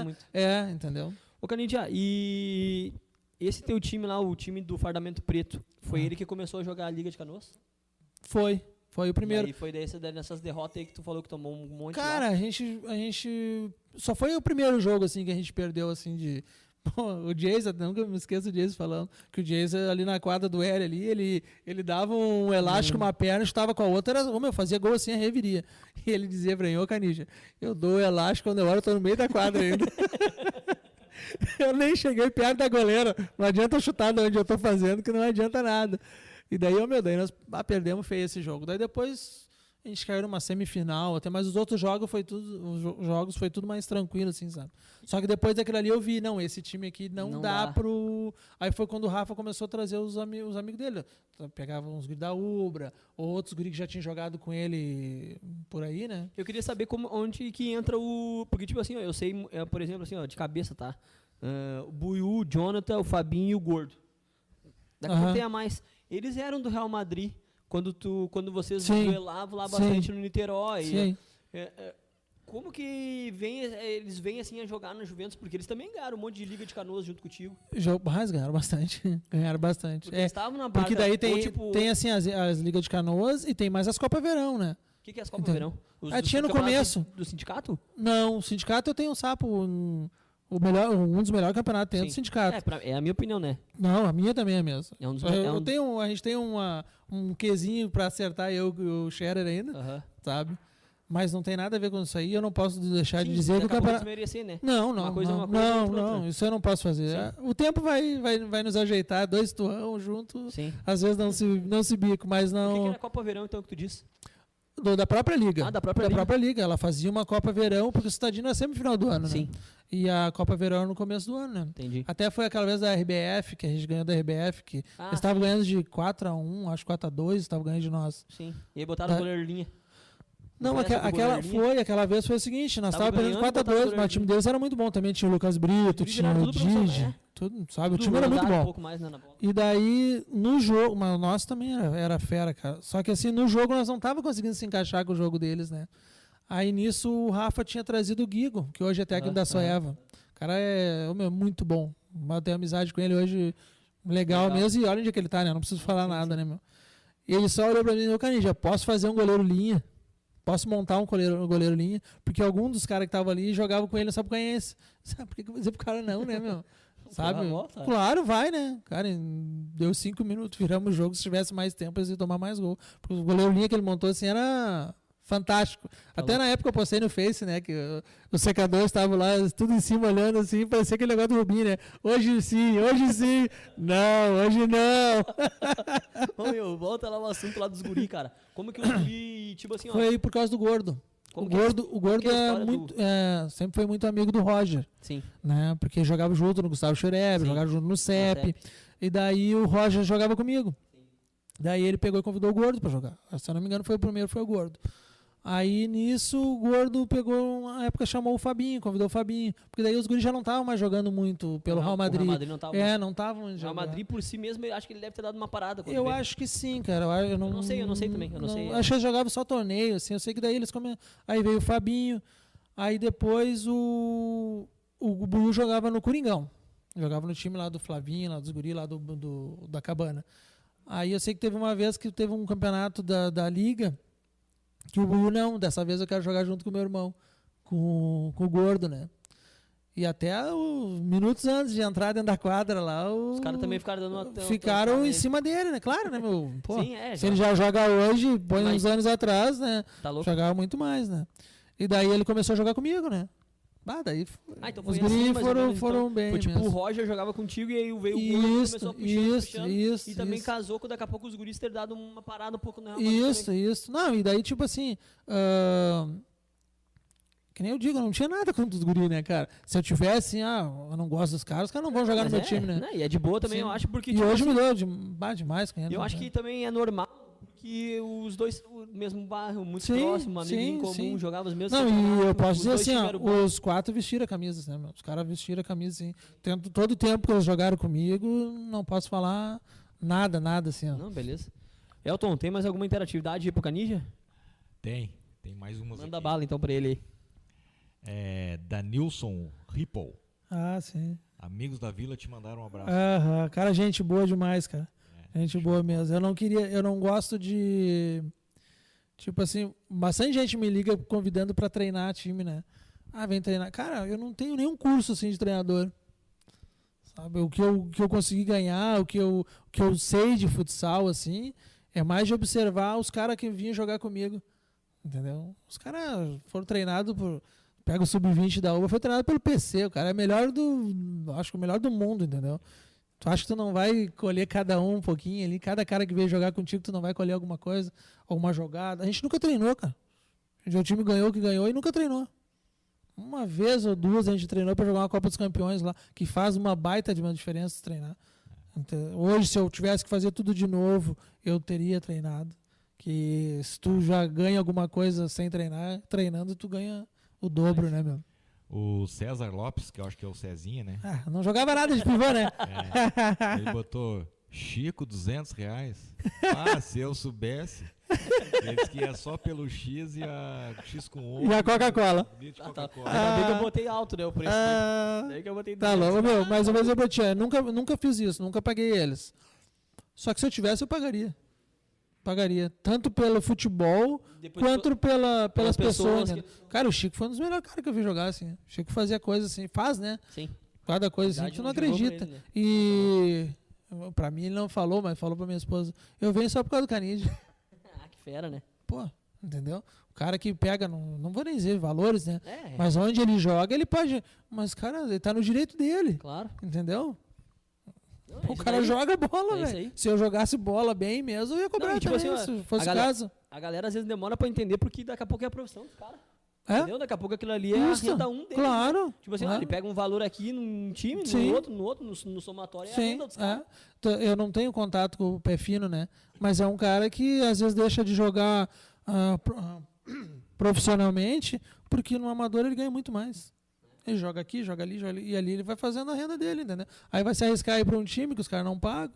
muito. É, entendeu? Ô, Canidia, e esse teu time lá, o time do Fardamento Preto, foi Ah. ele que começou a jogar a Liga de Canoas? Foi. Foi o primeiro. E foi desse, dessas derrotas aí que tu falou que tomou um monte Cara, lá. a gente, a gente. Só foi o primeiro jogo, assim, que a gente perdeu, assim, de. O Jason, nunca me esqueço do Jason falando que o Jason ali na quadra do L ali, ele, ele dava um elástico, Hum. uma perna, estava com a outra, era, ô, meu, fazia gol assim, a reviria. E ele dizia pra mim, ô Canija, eu dou o elástico quando eu olho, eu tô no meio da quadra ainda. eu nem cheguei perto da goleira. Não adianta eu chutar de onde eu tô fazendo, que não adianta nada. E daí, ô meu, daí nós ah, perdemos feio esse jogo. Daí depois a gente caiu numa semifinal, até, mas os outros jogos foi tudo, os jo- jogos foi tudo mais tranquilo, assim, sabe? Só que depois daquele ali eu vi, não, esse time aqui não, Não dá, dá. pro. Aí foi quando o Rafa começou a trazer os, ami os amigos dele. Então, Pegava uns guris da Ubra, ou outros guris que já tinham jogado com ele por aí, né? Eu queria saber como, onde que entra o. Porque, tipo assim, ó, eu sei, é, por exemplo, assim, ó, de cabeça, tá? Ah, o Buiu, o Jonathan, o Fabinho e o Gordo. Daqui Aham. tem a mais. Eles eram do Real Madrid quando, tu, quando vocês Sim. duelavam lá Sim. bastante no Niterói. Sim. É, é, como que vem, é, eles vêm assim a jogar na Juventus? Porque eles também ganharam um monte de Liga de Canoas junto contigo. Mas ganharam bastante. ganharam bastante. Porque É, estavam na porque daí ou, tem, tipo, tem assim as, as Ligas de Canoas e tem mais as Copa Verão, né? O que, que é as Copas Então, Verão? Os, ah, tinha no começo. Do sindicato? Não, o sindicato eu tenho um sapo. Um, o melhor, um dos melhores campeonatos tem é do Sim. sindicato. É, pra- é a minha opinião, né? Não, a minha também é mesmo. É um dos Eu, é eu um- tenho, a gente tem uma, um quezinho pra acertar eu e o Scherer ainda, sabe? Mas não tem nada a ver com isso aí. Eu não posso deixar de Sim, dizer que o campeonato. desmerecer, né? Não, não, Uma coisa é não, uma coisa, não, é não, isso eu não posso fazer. Sim. É, O tempo vai, vai, vai nos ajeitar, dois turrão juntos. Sim. Às vezes não se, não se bico, mas O que, que não. a Copa Verão, então, que tu disse? Do- da própria liga. Ah, da própria liga. liga. Ela fazia uma Copa Verão, porque o Citadino é sempre final do ano, né? Sim, E a Copa Verão no começo do ano, né? entendi. Até foi aquela vez da RBF, que a gente ganhou da RBF, que Ah, eles estavam ganhando de 4x1, acho 4x2, estavam ganhando de nós. sim. E aí botaram o Da- goleiro linha. Não, do aquela foi, aquela vez foi o seguinte, nós estávamos perdendo ganhando, botaram 4x2, goleiro mas o time deles era muito bom também, tinha o Lucas Brito, tinha o Digi, né? tudo, sabe? O Tudo time era muito bom. Um mais, né. E daí, no jogo, mas o nosso também era, era fera, cara. Só que assim, no jogo nós não tava conseguindo se encaixar com o jogo deles, né? Aí nisso o Rafa tinha trazido o Guigo, que hoje é técnico Ah, da. Soeva. O cara é muito bom. Eu tenho amizade com ele hoje, legal, Legal. mesmo. E olha onde é que ele tá, né? Não preciso falar nada, né, meu? E ele só olhou pra mim e falou, Canija, posso fazer um goleiro linha? Posso montar um goleiro, um goleiro linha? Porque algum dos caras que estavam ali jogava com ele no Sapucaense. Sabe por que eu vou dizer pro cara não, né, meu? Sabe? Claro, vai, né? Cara, deu cinco minutos, viramos o jogo. Se tivesse mais tempo, eles iam tomar mais gol. Porque o goleiro linha que ele montou assim era fantástico. Até louco. na época eu postei no Face, né? Que o- os secadores estavam lá, tudo em cima olhando assim, parecia aquele negócio do Rubinho, né? Hoje sim, hoje sim. Não, hoje não. Ô, meu, volta lá o assunto lá dos guri, cara. Como que os guri, tipo assim, ó. Foi por causa do gordo. Como o é gordo, o gordo é história do- muito, é, sempre foi muito amigo do Roger, Sim. né? Porque jogava junto no Gustavo Sim. jogava junto no CEP. CEP. E daí o Roger jogava comigo. Daí ele pegou e convidou o Gordo pra jogar. Se eu não me engano, foi o primeiro, foi o Gordo. Aí nisso o Gordo pegou, uma época chamou o Fabinho, convidou o Fabinho. Porque daí os guris já não estavam mais jogando muito pelo Não, Real Madrid. Real Madrid não tava. É, não estavam Real. Madrid por si mesmo, eu acho que ele deve ter dado uma parada. Eu veio. acho que sim, cara. Eu, eu não, não sei, eu não sei também, eu não sei. Acho que eles jogavam só torneio, assim. Eu sei que daí eles come... Aí veio o Fabinho. Aí depois o. O Buiu jogava no Coringão. Jogava no time lá do Flavinho, lá dos guri, lá do, do- da cabana. Aí eu sei que teve uma vez que teve um campeonato da, da liga que o Buiu não, dessa vez eu quero jogar junto com o meu irmão, com, com o Gordo, né? E até os minutos antes de entrar dentro da quadra lá, o- Os caras também ficaram dando uma. ficaram uma- em cima dele, né? Claro, né, meu? Pô, Sim, é. se ele já joga hoje, põe Mas- uns anos atrás, né? Tá louco. Jogava muito mais, né? E daí ele começou a jogar comigo, né? Ah, daí Ah, então os foi assim, foram, menos, foram então. bem Foi tipo, mesmo. o Roger jogava contigo e aí veio o e Isso, começou a puxando, isso, puxando. isso, E também isso. casou com daqui a pouco os guris ter dado uma parada um pouco no Real Madrid Isso, isso. Não, e daí, tipo assim. ahn, que nem eu digo, eu não tinha nada contra os guri, né, cara? Se eu tivesse, ah, eu não gosto dos caras, os caras não vão jogar Mas no meu é, time, né? E é de boa também, Sim. eu acho, porque. E tipo, hoje assim, me deu de, bah, demais com ele. Eu acho né? que também é normal, porque os dois, o mesmo bairro, muito Sim, próximo, amigo em sim, comum, sim. jogavam os mesmos Não, e eu posso os dizer assim, ó, os quatro vestiram camisas, né, meu? Os caras vestiram a camisa, assim. Tento, todo o tempo que eles jogaram comigo, não posso falar nada, nada, assim, ó. Não, beleza. Elton, tem mais alguma interatividade aí pro Canija? Tem, tem mais umas Manda aqui. bala então pra ele aí. É, Danilson Ripple. Ah, sim. Amigos da vila te mandaram um abraço. Aham, cara, gente boa demais, cara. Gente boa mesmo. Eu não queria, eu não gosto de. Tipo assim, bastante gente me liga convidando pra treinar time, né? Ah, vem treinar. Cara, eu não tenho nenhum curso assim de treinador. Sabe? O que eu, que eu consegui ganhar, o que eu, o que eu sei de futsal, assim, é mais de observar os caras que vinham jogar comigo. Entendeu? Os caras foram treinados por. Pega o sub-20 da UBA, foi treinado pelo PC. O cara é melhor do. Acho que o melhor do mundo, entendeu? Tu acha que tu não vai colher cada um um pouquinho ali? Cada cara que veio jogar contigo, tu não vai colher alguma coisa? Alguma jogada? A gente nunca treinou, cara. O time ganhou o que ganhou e nunca treinou. Uma vez ou duas a gente treinou para jogar uma Copa dos Campeões lá, que faz uma baita de uma diferença treinar. Hoje, se eu tivesse que fazer tudo de novo, eu teria treinado. Que se tu já ganha alguma coisa sem treinar, treinando, tu ganha o dobro, né, meu? O César Lopes, que eu acho que é o Cezinha, né? Ah, não jogava nada de pivô, né? É, ele botou Chico, 200 reais. Ah, se eu soubesse. Ele disse que ia só pelo X e a X com O. E a Coca-Cola. Ah, tá. Ainda bem que eu botei alto, né? O preço. Ah, Daí que eu botei Tá 200. louco, meu. Mais ou menos eu é, Nunca, nunca fiz isso, nunca paguei eles. Só que se eu tivesse, eu pagaria. Pagaria. Tanto pelo futebol Depois quanto pela, pelas pessoas pessoas. né? Cara, o Chico foi um dos melhores caras que eu vi jogar, assim. O Chico fazia coisa assim, faz, né? Sim. Cada coisa assim, tu não não acredita. ele, né? E pra mim ele não falou, mas falou pra minha esposa. Eu venho só por causa do Canide. Ah, que fera, né? Pô, entendeu? O cara que pega, não, não vou nem dizer valores, né? É, Mas onde ele joga, ele pode. Mas, cara, ele tá no direito dele. claro. Entendeu? Não, O cara daí- joga bola, é velho. Se eu jogasse bola bem mesmo, eu ia cobrar Não, e tipo também, assim, se fosse a galera- caso. A galera às vezes demora pra entender porque daqui a pouco é a profissão dos caras. É? Entendeu? Daqui a pouco aquilo ali é Isso, a renda um deles. Claro. Tipo assim, claro. ele pega um valor aqui num time, Sim. no outro, no outro, no, no somatório é a Sim, renda dos caras. é. Eu não tenho contato com o pé fino, né? Mas é um cara que às vezes deixa de jogar ah, profissionalmente, porque no amador ele ganha muito mais. Ele joga aqui, joga ali, joga ali, e ali ele vai fazendo a renda dele, entendeu? Aí vai se arriscar aí para um time que os caras não pagam,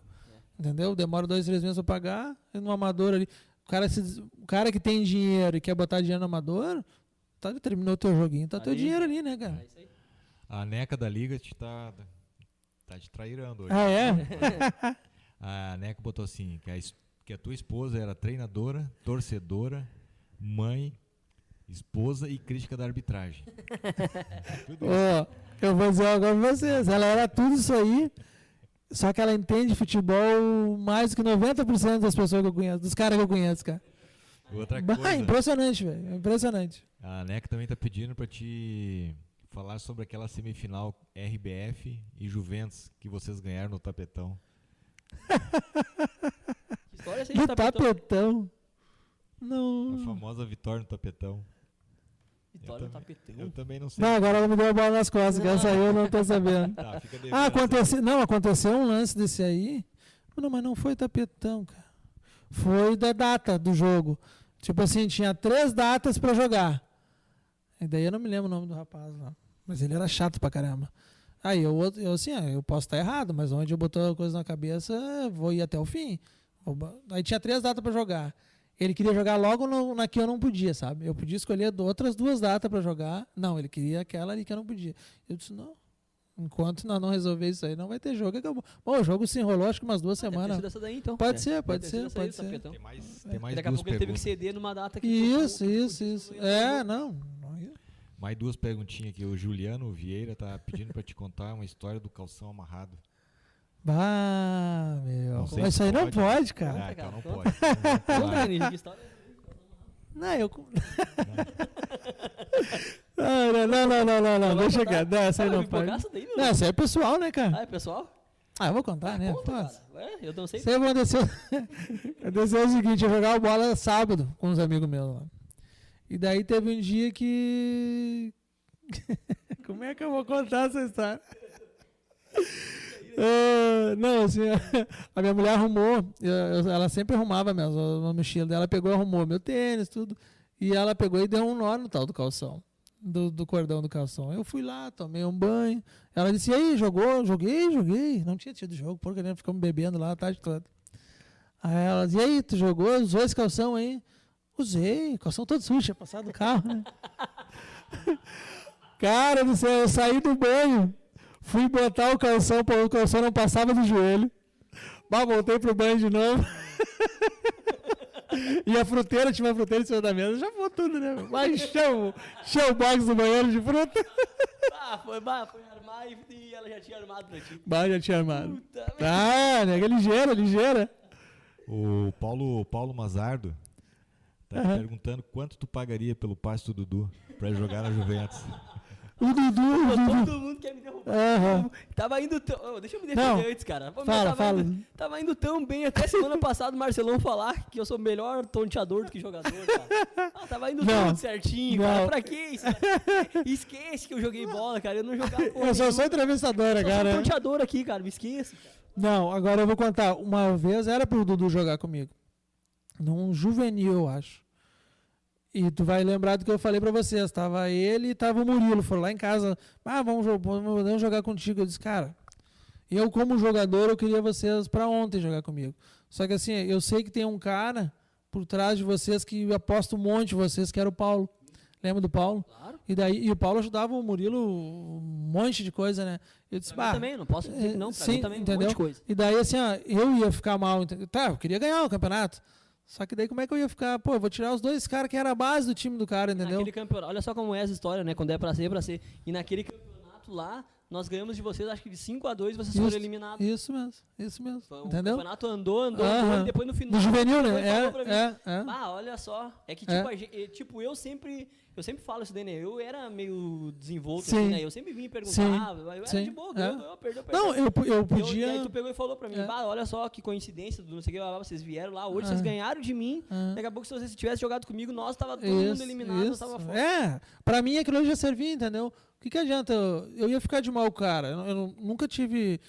entendeu? Demora dois, três meses para pagar, e no amador ali. O cara, se o cara que tem dinheiro e quer botar dinheiro no amador, tá, terminou o teu joguinho, tá teu Ali. dinheiro ali, né, cara? É isso aí. A neca da liga te tá, tá te trairando hoje. Ah, é? A neca botou assim, que a, que a tua esposa era treinadora, torcedora, mãe, esposa e crítica da arbitragem. Tudo isso. Ó, eu vou dizer agora pra vocês. Ela era tudo isso aí, só que ela entende futebol mais do que 90% das pessoas que eu conheço, dos caras que eu conheço, cara. Outra Bah, coisa, impressionante, velho. Impressionante. a neca também tá pedindo pra te falar sobre aquela semifinal RBF e Juventus que vocês ganharam no tapetão. Que história é essa de tapetão? tapetão. A Não. famosa vitória no tapetão. Vitória no Eu tapetão. Eu também não sei. Não, agora ela me deu a bola nas costas, que essa aí eu não tô sabendo. Tá, Ah, aconteceu, não, aconteceu um lance desse aí. Não, mas não foi tapetão, cara. Foi da data do jogo. Tipo assim, tinha três datas pra jogar. E daí eu não me lembro o nome do rapaz lá. Mas ele era chato pra caramba. Aí eu, eu assim, ah, eu posso estar errado, mas onde eu botou a coisa na cabeça, vou ir até o fim. Aí tinha três datas pra jogar. Ele queria jogar logo no- na que eu não podia, sabe? Eu podia escolher outras duas datas pra jogar. Não, ele queria aquela ali que eu não podia. Eu disse, não. Enquanto nós não resolver isso aí, não vai ter jogo. Acabou. Bom, o jogo se enrolou acho que umas duas Ah, deve semanas. essa daí, então. Pode É, ser, pode ser, aí pode ser. Tem mais, É. tem mais Daqui a duas pouco ele teve que perguntas. ceder numa data que Isso, isso, isso. É, não. não- Mais duas perguntinhas aqui. O Juliano Vieira tá pedindo pra te contar uma história do calção amarrado. Bah, meu. Não sei Mas isso aí não pode. cara. Ah, Conta, então não pode. Não, eu. Ah, não, não, não, não, não, não. Deixa quieto. Não, essa aí não pode. Não, essa aí é pessoal, né, Ah, cara? é pessoal? Ah, eu vou contar, né? Conta, cara. Ué, eu não sei. Isso aconteceu. aconteceu o seguinte, eu jogava bola sábado com uns amigos meus lá. E daí teve um dia que. Como é que eu vou contar essa história? Ah, não, assim, a minha mulher arrumou, eu- ela sempre arrumava mesmo, a mochila dela pegou e arrumou meu tênis, tudo. E ela pegou e deu um nó no tal do calção, do, do cordão do calção. Eu fui lá, tomei um banho. Ela disse: E aí, jogou? Joguei, joguei. Não tinha tido jogo, porque a gente ficamos bebendo lá a tarde toda. Aí ela disse: E aí, tu jogou? Usou esse calção aí? Usei, calção todo sujo, tinha passado o carro, né? Cara do céu, eu saí do banho, fui botar o calção, pô, o calção não passava do joelho. Mas voltei pro banho de novo. e a fruteira, tinha uma fruteira em cima da mesa, já foi tudo, né? Mas encheu, encheu o box do banheiro de fruta. Ah, foi, bah, foi armar e, e ela já tinha armado pra ti. Bah, já tinha armado. Puta merda. Ah, nega, ligeira, ligeira. O Paulo, Paulo Mazardo tá Aham. perguntando quanto tu pagaria pelo passe do Dudu pra jogar na Juventus. O Dudu, o Dudu. todo mundo quer me derrubar. Aham. Tava indo tão. Ô, deixa eu me Não. defender antes, cara. Fala, tava fala. Indo, tava indo tão bem até semana passada o Marcelão falar que eu sou melhor tonteador do que jogador, cara. Ah, tava indo Não. tudo certinho, cara. Não. Pra que isso? Esquece que eu joguei bola, cara. Eu não jogava porra Eu só sou nenhuma. entrevistadora, Só sou cara. tonteador aqui, cara. Me esqueça. Cara. Não, agora eu vou contar. Uma vez era pro Dudu jogar comigo. Num juvenil, eu acho. E tu vai lembrar do que eu falei pra vocês. Tava ele e tava o Murilo. Foram lá em casa. Ah, vamos, vamos jogar contigo. Eu disse, cara, eu como jogador, eu queria vocês pra ontem jogar comigo. Só que assim, eu sei que tem um cara por trás de vocês que aposta um monte de vocês, que era o Paulo. Lembra do Paulo? Claro. E daí e o Paulo ajudava o Murilo um monte de coisa, né? Eu disse, bah, também, não posso dizer que não. Pra sim, também, um entendeu? monte de coisa. e daí, assim, ó, eu ia ficar mal. Tá, eu queria ganhar o campeonato. Só que daí, como é que eu ia ficar? Pô, eu vou tirar os dois caras que era a base do time do cara, entendeu? Naquele campeonato, olha só como é essa história, né? Quando é pra ser, é pra ser. E naquele campeonato lá, nós ganhamos de vocês, acho que de 5 a 2 vocês foram Isso. eliminados. Isso mesmo, isso mesmo. Foi- O entendeu? campeonato andou, andou, andou, Aham. e depois no final. No juvenil, né? mim, É, é, é. Ah, olha só. É que, É. tipo, a gen- eh, tipo, eu sempre. Eu sempre falo isso né? Eu era meio desenvolto, Sim. assim, né? Eu sempre vinha perguntar, eu era Sim. de boa, É. ganhou, ganhou, perdeu, perdeu. Não, eu, eu eu- podia. Aí tu pegou e falou pra mim, É. bah, olha só que coincidência, do não sei o que, lá, vocês vieram lá, hoje É. vocês ganharam de mim. É. Daqui a pouco, se vocês tivessem jogado comigo, nós tava todo mundo eliminado, nós tava fora. É, pra mim aquilo já servia, entendeu? O que, que adianta? Eu, eu ia ficar de mal, cara. Eu, eu nu- nunca tive.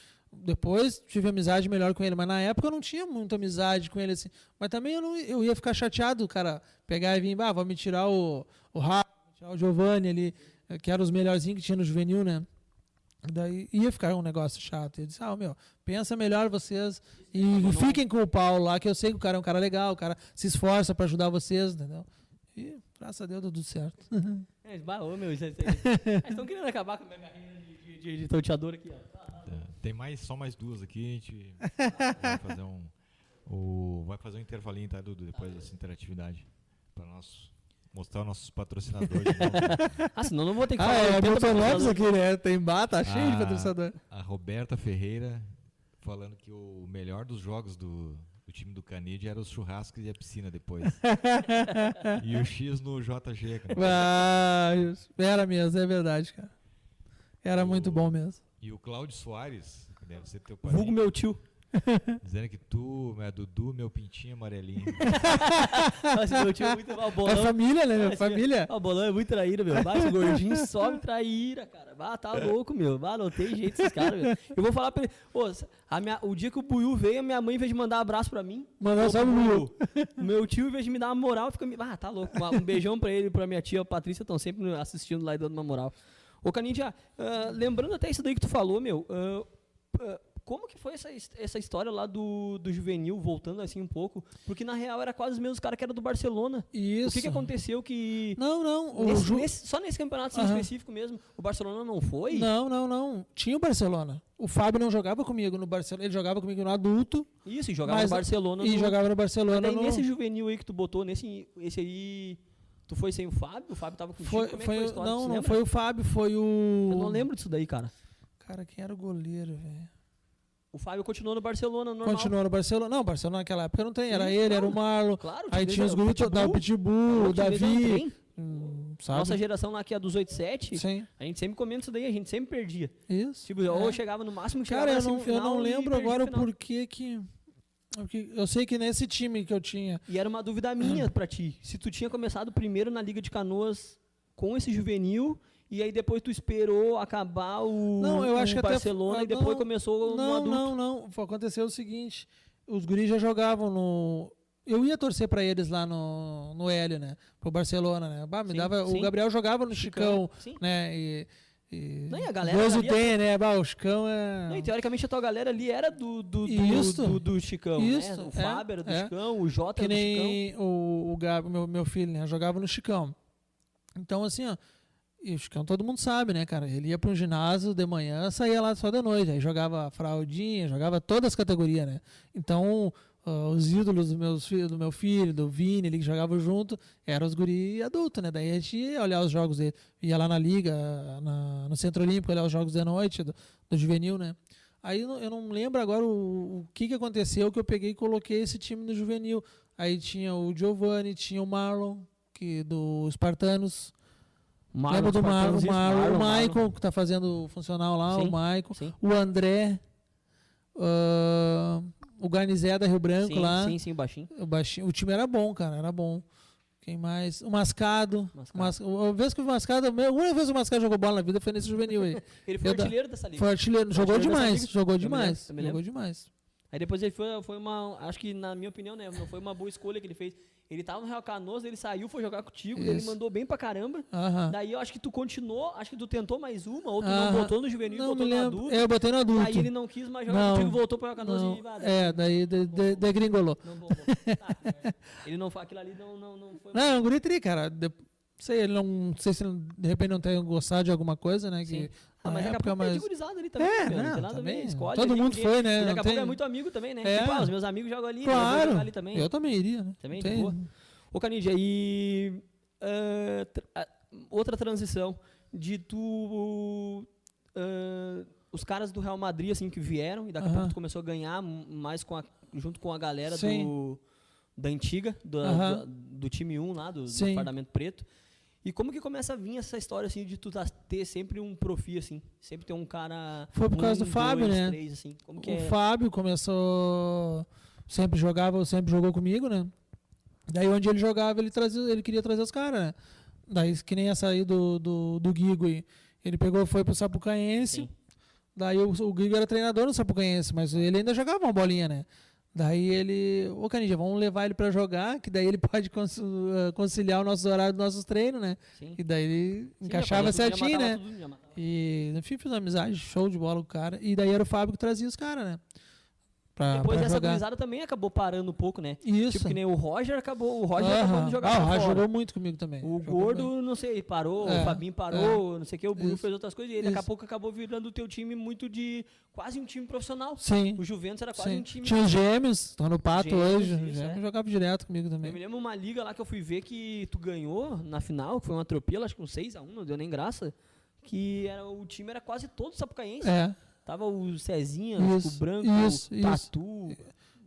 Depois tive amizade melhor com ele, mas na época eu não tinha muita amizade com ele assim. Mas também eu, não, eu ia ficar chateado, o cara pegar e vir, ah, vou me tirar o, o Rafa, tirar o Giovanni ali, eh, que eram os melhorzinhos que tinha no juvenil, né? Daí ia ficar um negócio chato. Eu disse, ah, meu, pensa melhor vocês e fiquem com o Paulo lá, que eu sei que o cara é um cara legal, o cara se esforça pra ajudar vocês, entendeu? E graças a Deus deu tudo certo. É, ô, meu, Vocês estão querendo acabar com a minha carreira de, de, de, de aqui, ó. É, Tem mais, só mais duas aqui, a gente vai fazer um. O, vai fazer um intervalinho, tá, Dudu? Depois dessa interatividade. Pra nós mostrar os nossos patrocinadores. de novo, né? Ah, senão eu não vou ter que Ah, falar. é 80 Milton Lopes patrocinador. aqui, né? Tem bar, tá cheio de Ah. patrocinador. A Roberta Ferreira falando que o melhor dos jogos do, do time do Canide era os churrascos e a piscina depois. e o X no JG, cara. Ah, era mesmo, é verdade, cara. Era muito bom mesmo. E o Cláudio Soares, que deve ser teu Vulgo padrinho, meu tio. dizendo que tu, meu Dudu, meu pintinho amarelinho. Nossa, meu tio é muito. Ah, o É bolão. família, né, Ah, meu? Família. Ah, o bolão é muito traíra, meu. Vai, esse gordinho sobe traíra, cara. Bah, tá louco, meu. Bah, não tem jeito esses caras, meu. Eu vou falar pra ele. Ô, a minha, o dia que o Buiu veio, a minha mãe, em vez de mandar abraço pra mim. Mandar ô, só pro Buiu. Meu tio, em vez de me dar uma moral, fica me. Ah, tá louco. Um beijão pra ele e pra minha tia Patrícia, estão sempre assistindo lá e dando uma moral. Ô, Canindia, ah, lembrando até isso daí que tu falou, meu. ah, ah, como que foi essa, essa história lá do, do juvenil, voltando assim um pouco? Porque na real era quase os mesmos caras que eram do Barcelona. Isso. O que, que aconteceu que. Não, não. O Nesse- Ju- nesse- só nesse campeonato Aham. específico mesmo, o Barcelona não foi? Não, não, não. Tinha o Barcelona. O Fábio não jogava comigo no Barcelona. Ele jogava comigo no adulto Isso, e jogava Mas- no Barcelona. e no... jogava no Mas Barcelona. daí no... nesse juvenil aí que tu botou, nesse esse aí. Tu foi sem o Fábio? O Fábio tava contigo? Foi, Como é que foi, a história? não, não foi o Fábio, foi o. Eu não lembro disso daí, cara. Cara, quem era o goleiro, velho? O Fábio continuou no Barcelona, normal. Continuou no Barcelona. Não, Barcelona naquela época não tem. Era Sim, ele, era o claro. Marlon. Claro, Aí tinha os grupos da Pitbull, o Davi. hum, sabe? Nossa geração lá que é a dos 87, Sim, a gente sempre comenta isso daí, a gente sempre perdia. isso. Tipo, É. ou chegava no máximo que chegava Cara, eu não, eu semifinal não lembro agora final. porquê que. Eu sei que nesse time que eu tinha. E era uma dúvida minha pra ti. Se tu tinha começado primeiro na Liga de Canoas com esse juvenil e aí depois tu esperou acabar o, Não, eu acho que até- Barcelona ah, e depois não, começou Não, adulto. não, não. Foi- Aconteceu o seguinte: os guris já jogavam no. Eu ia torcer pra eles lá no, no Hélio, né? Pro Barcelona, né? Bah, me Sim, dava, sim. o Gabriel jogava no Chicão, Sim. né? E, e Não, e a galera Deus o ali- tem, né? Bah, o Chicão é. Não, teoricamente a tua galera ali era do, do, do, Isso. do, do Chicão, Isso, né? O é, Fábio era do é. Chicão, o Jota que era do Chicão. nem o, o Gabi, meu, meu filho, né? Jogava no Chicão. Então, assim, ó. E o Chicão todo mundo sabe, né, cara? Ele ia para um ginásio de manhã, saía lá só de noite. Aí jogava fraldinha, jogava todas as categorias, né? Então, ah, os ídolos do, meus, do meu filho, do Vini, ali que jogavam junto, eram os guri adultos, né? Daí a gente ia olhar os jogos dele. Ia lá na liga, na- no Centro Olímpico, olhar os jogos de noite do, do juvenil, né? Aí eu não- lembro agora o, o que, que aconteceu que eu peguei e coloquei esse time no juvenil. Aí tinha o Giovanni, tinha o Marlon, que do Espartanos. Marlon, Lembra do Mar, o, Spartans, isso, Mar, o Marlon, Michael, Marlon. que tá fazendo funcional lá, Sim. o Michael. Sim. O André, ah, o Garnizé da Rio Branco sim, lá. sim, sim, o baixinho. O, baixinho, o time era bom, cara, era bom. Quem mais? O Mascado. Mascado. Mas, a vez que o Mascado, a única vez que o Mascado jogou bola na vida foi nesse juvenil aí. Ele foi Eu da- artilheiro dessa liga. Foi artilheiro, jogou artilheiro demais, jogou demais, jogou demais. Aí depois ele foi, foi uma. Acho que, na minha opinião, né? Foi uma boa escolha que ele fez. Ele tava no Real Canoas, ele saiu, foi jogar contigo, ele Isso. mandou bem pra caramba. Aham. Daí eu acho que tu continuou, acho que tu tentou mais uma, ou tu não Aham. botou no juvenil, Não botou no adulto. É, eu botei no adulto. Aí ele não quis mais jogar Não. contigo, voltou pro Real Canoas Não, e. daí- é, daí de, de, degringolou. Não bombou. Tá, é. ele não foi. Aquilo ali não, não, não foi. Não, é um guri tri, cara. De, sei, ele não, não sei se ele, de repente não tenha gostado de alguma coisa, né? Sim. Ah, mas na daqui a pouco é de mas... gurizada ali também. É, meu, não não, tem nada a ver, também. escolhe Todo mundo foi, né? Daqui a pouco é tem- muito amigo também, né? É. Tipo, ah, os meus amigos jogam ali, vou Claro, jogar ali também. eu também iria, né? Também, Não de tem- boa. Ô, Canidia, e ah, tra- ah, outra transição de tu. ah, os caras do Real Madrid, assim, que vieram, e daqui a Aham. pouco tu começou a ganhar mais com a, junto com a galera Sim. do, da antiga, do, Aham. do, do time 1 lá, do, do Sim. Fardamento Preto. E como que começa a vir essa história, assim, de tu tá- ter sempre um profi, assim? Sempre ter um cara. Foi por causa um, do Fábio, dois, né? Três, assim. Como que o é? Fábio começou sempre jogava sempre jogou comigo né daí onde ele jogava ele trazia ele queria trazer os caras né daí que nem ia sair do, do, do Guigo aí. ele pegou foi pro Sapucaense Sim. daí o, o Guigo era treinador no Sapucaense mas ele ainda jogava uma bolinha né daí ele ô Canidia vamos levar ele pra jogar que daí ele pode eh, conciliar o nosso horário dos nossos treinos né? Sim. e daí ele Sim, encaixava certinho né? tudo, e enfim fiz uma amizade show de bola com o cara. E daí era o Fábio que trazia os caras né pra, Depois pra essa jogar gurizada também acabou parando um pouco, né? isso Tipo que nem o Roger acabou, o Roger acabou Aham. de jogar ah, o Roger jogou muito comigo também. O Jogou Gordo, muito. não sei, parou, É, o Fabinho parou, não sei o que, o Bruno fez outras coisas e ele daqui a pouco acabou virando o teu time muito de quase um time profissional. Sim. O Juventus era quase sim. um time. Tinha os gêmeos, estão no pato Gêmeos, hoje. isso, Os gêmeos é. jogavam direto comigo Eu também. me lembro uma liga lá que eu fui ver que tu ganhou na final, que foi um atropelo, acho que um 6x1, não deu nem graça. Que era, o time era quase todo sapucaense. É, Tava o Cezinha, Isso, o Branco, isso, o isso. Tatu,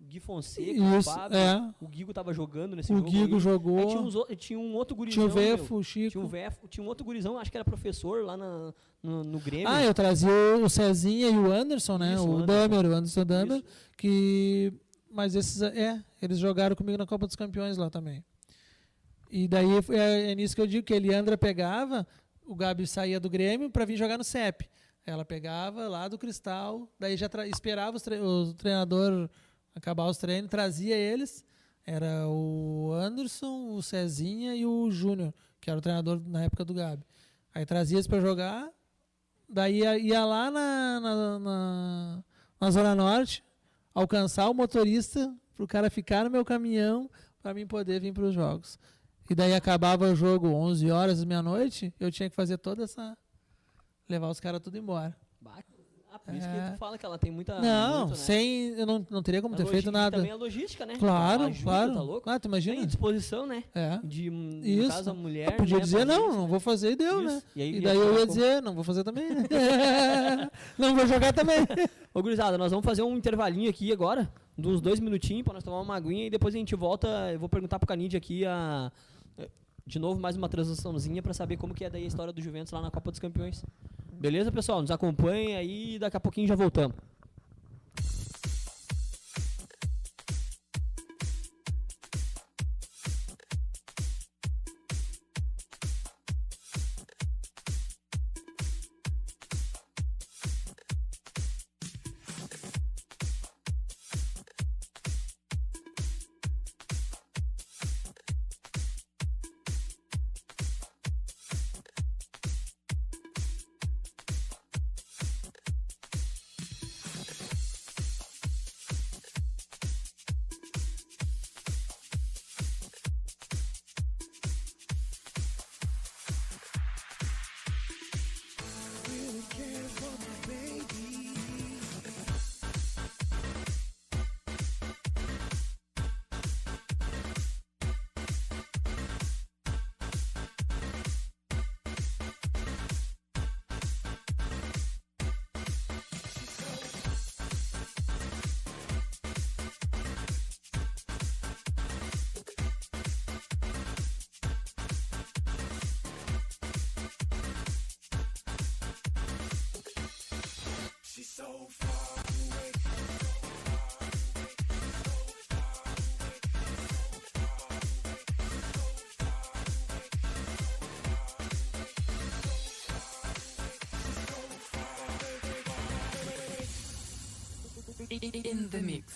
Gui Fonseca, o isso, Fábio. é. O Guigo tava jogando nesse O jogo. Guigo aí. jogou. Aí tinha, uns o- tinha um outro gurizão. Tinha o meu. Vefo, o Chico. Tinha um, Vefo, tinha um outro gurizão, acho que era professor lá na- no, no Grêmio. Ah, eu trazia o Cezinha e o Anderson, né? Isso, o o. Damer, o Anderson Damer. Que. Mas esses. É, eles jogaram comigo na Copa dos Campeões lá também. E daí é, é nisso que eu digo que a Eliandra pegava, o Gabi saía do Grêmio para vir jogar no CEP. Ela pegava lá do Cristal, daí já esperava os tre- o treinador acabar os treinos, trazia eles. Era o Anderson, o Cezinha e o Júnior, que era o treinador na época do Gabi. Aí trazia eles para jogar, daí ia, ia lá na, na, na, na Zona Norte, alcançar o motorista, para o cara ficar no meu caminhão, para mim poder vir para os jogos. E daí acabava o jogo 11 horas, meia-noite, eu tinha que fazer toda essa. Levar os caras tudo embora. Bah, Ah, por isso É. que tu fala que ela tem muita. não, muito, né? sem. Eu não, não teria como A ter feito nada. Também a logística, né? Claro, Ajuda, claro. Tá louco? Ah, tu imagina? Tem disposição, né? É. De, no Isso. caso, a mulher. Eu podia né, dizer, não, não né? vou fazer e deu, né? Isso. E, aí E daí eu ia como- dizer, não vou fazer também. né? não vou jogar também. Ô, gurizada, nós vamos fazer um intervalinho aqui agora, uns dois minutinhos, pra nós tomar uma aguinha e depois a gente volta. Eu vou perguntar pro Canide aqui a. De novo, mais uma transaçãozinha pra saber como que é daí a história do Juventus lá na Copa dos Campeões. Beleza, pessoal? Nos acompanha aí e daqui a pouquinho já voltamos. In the mix.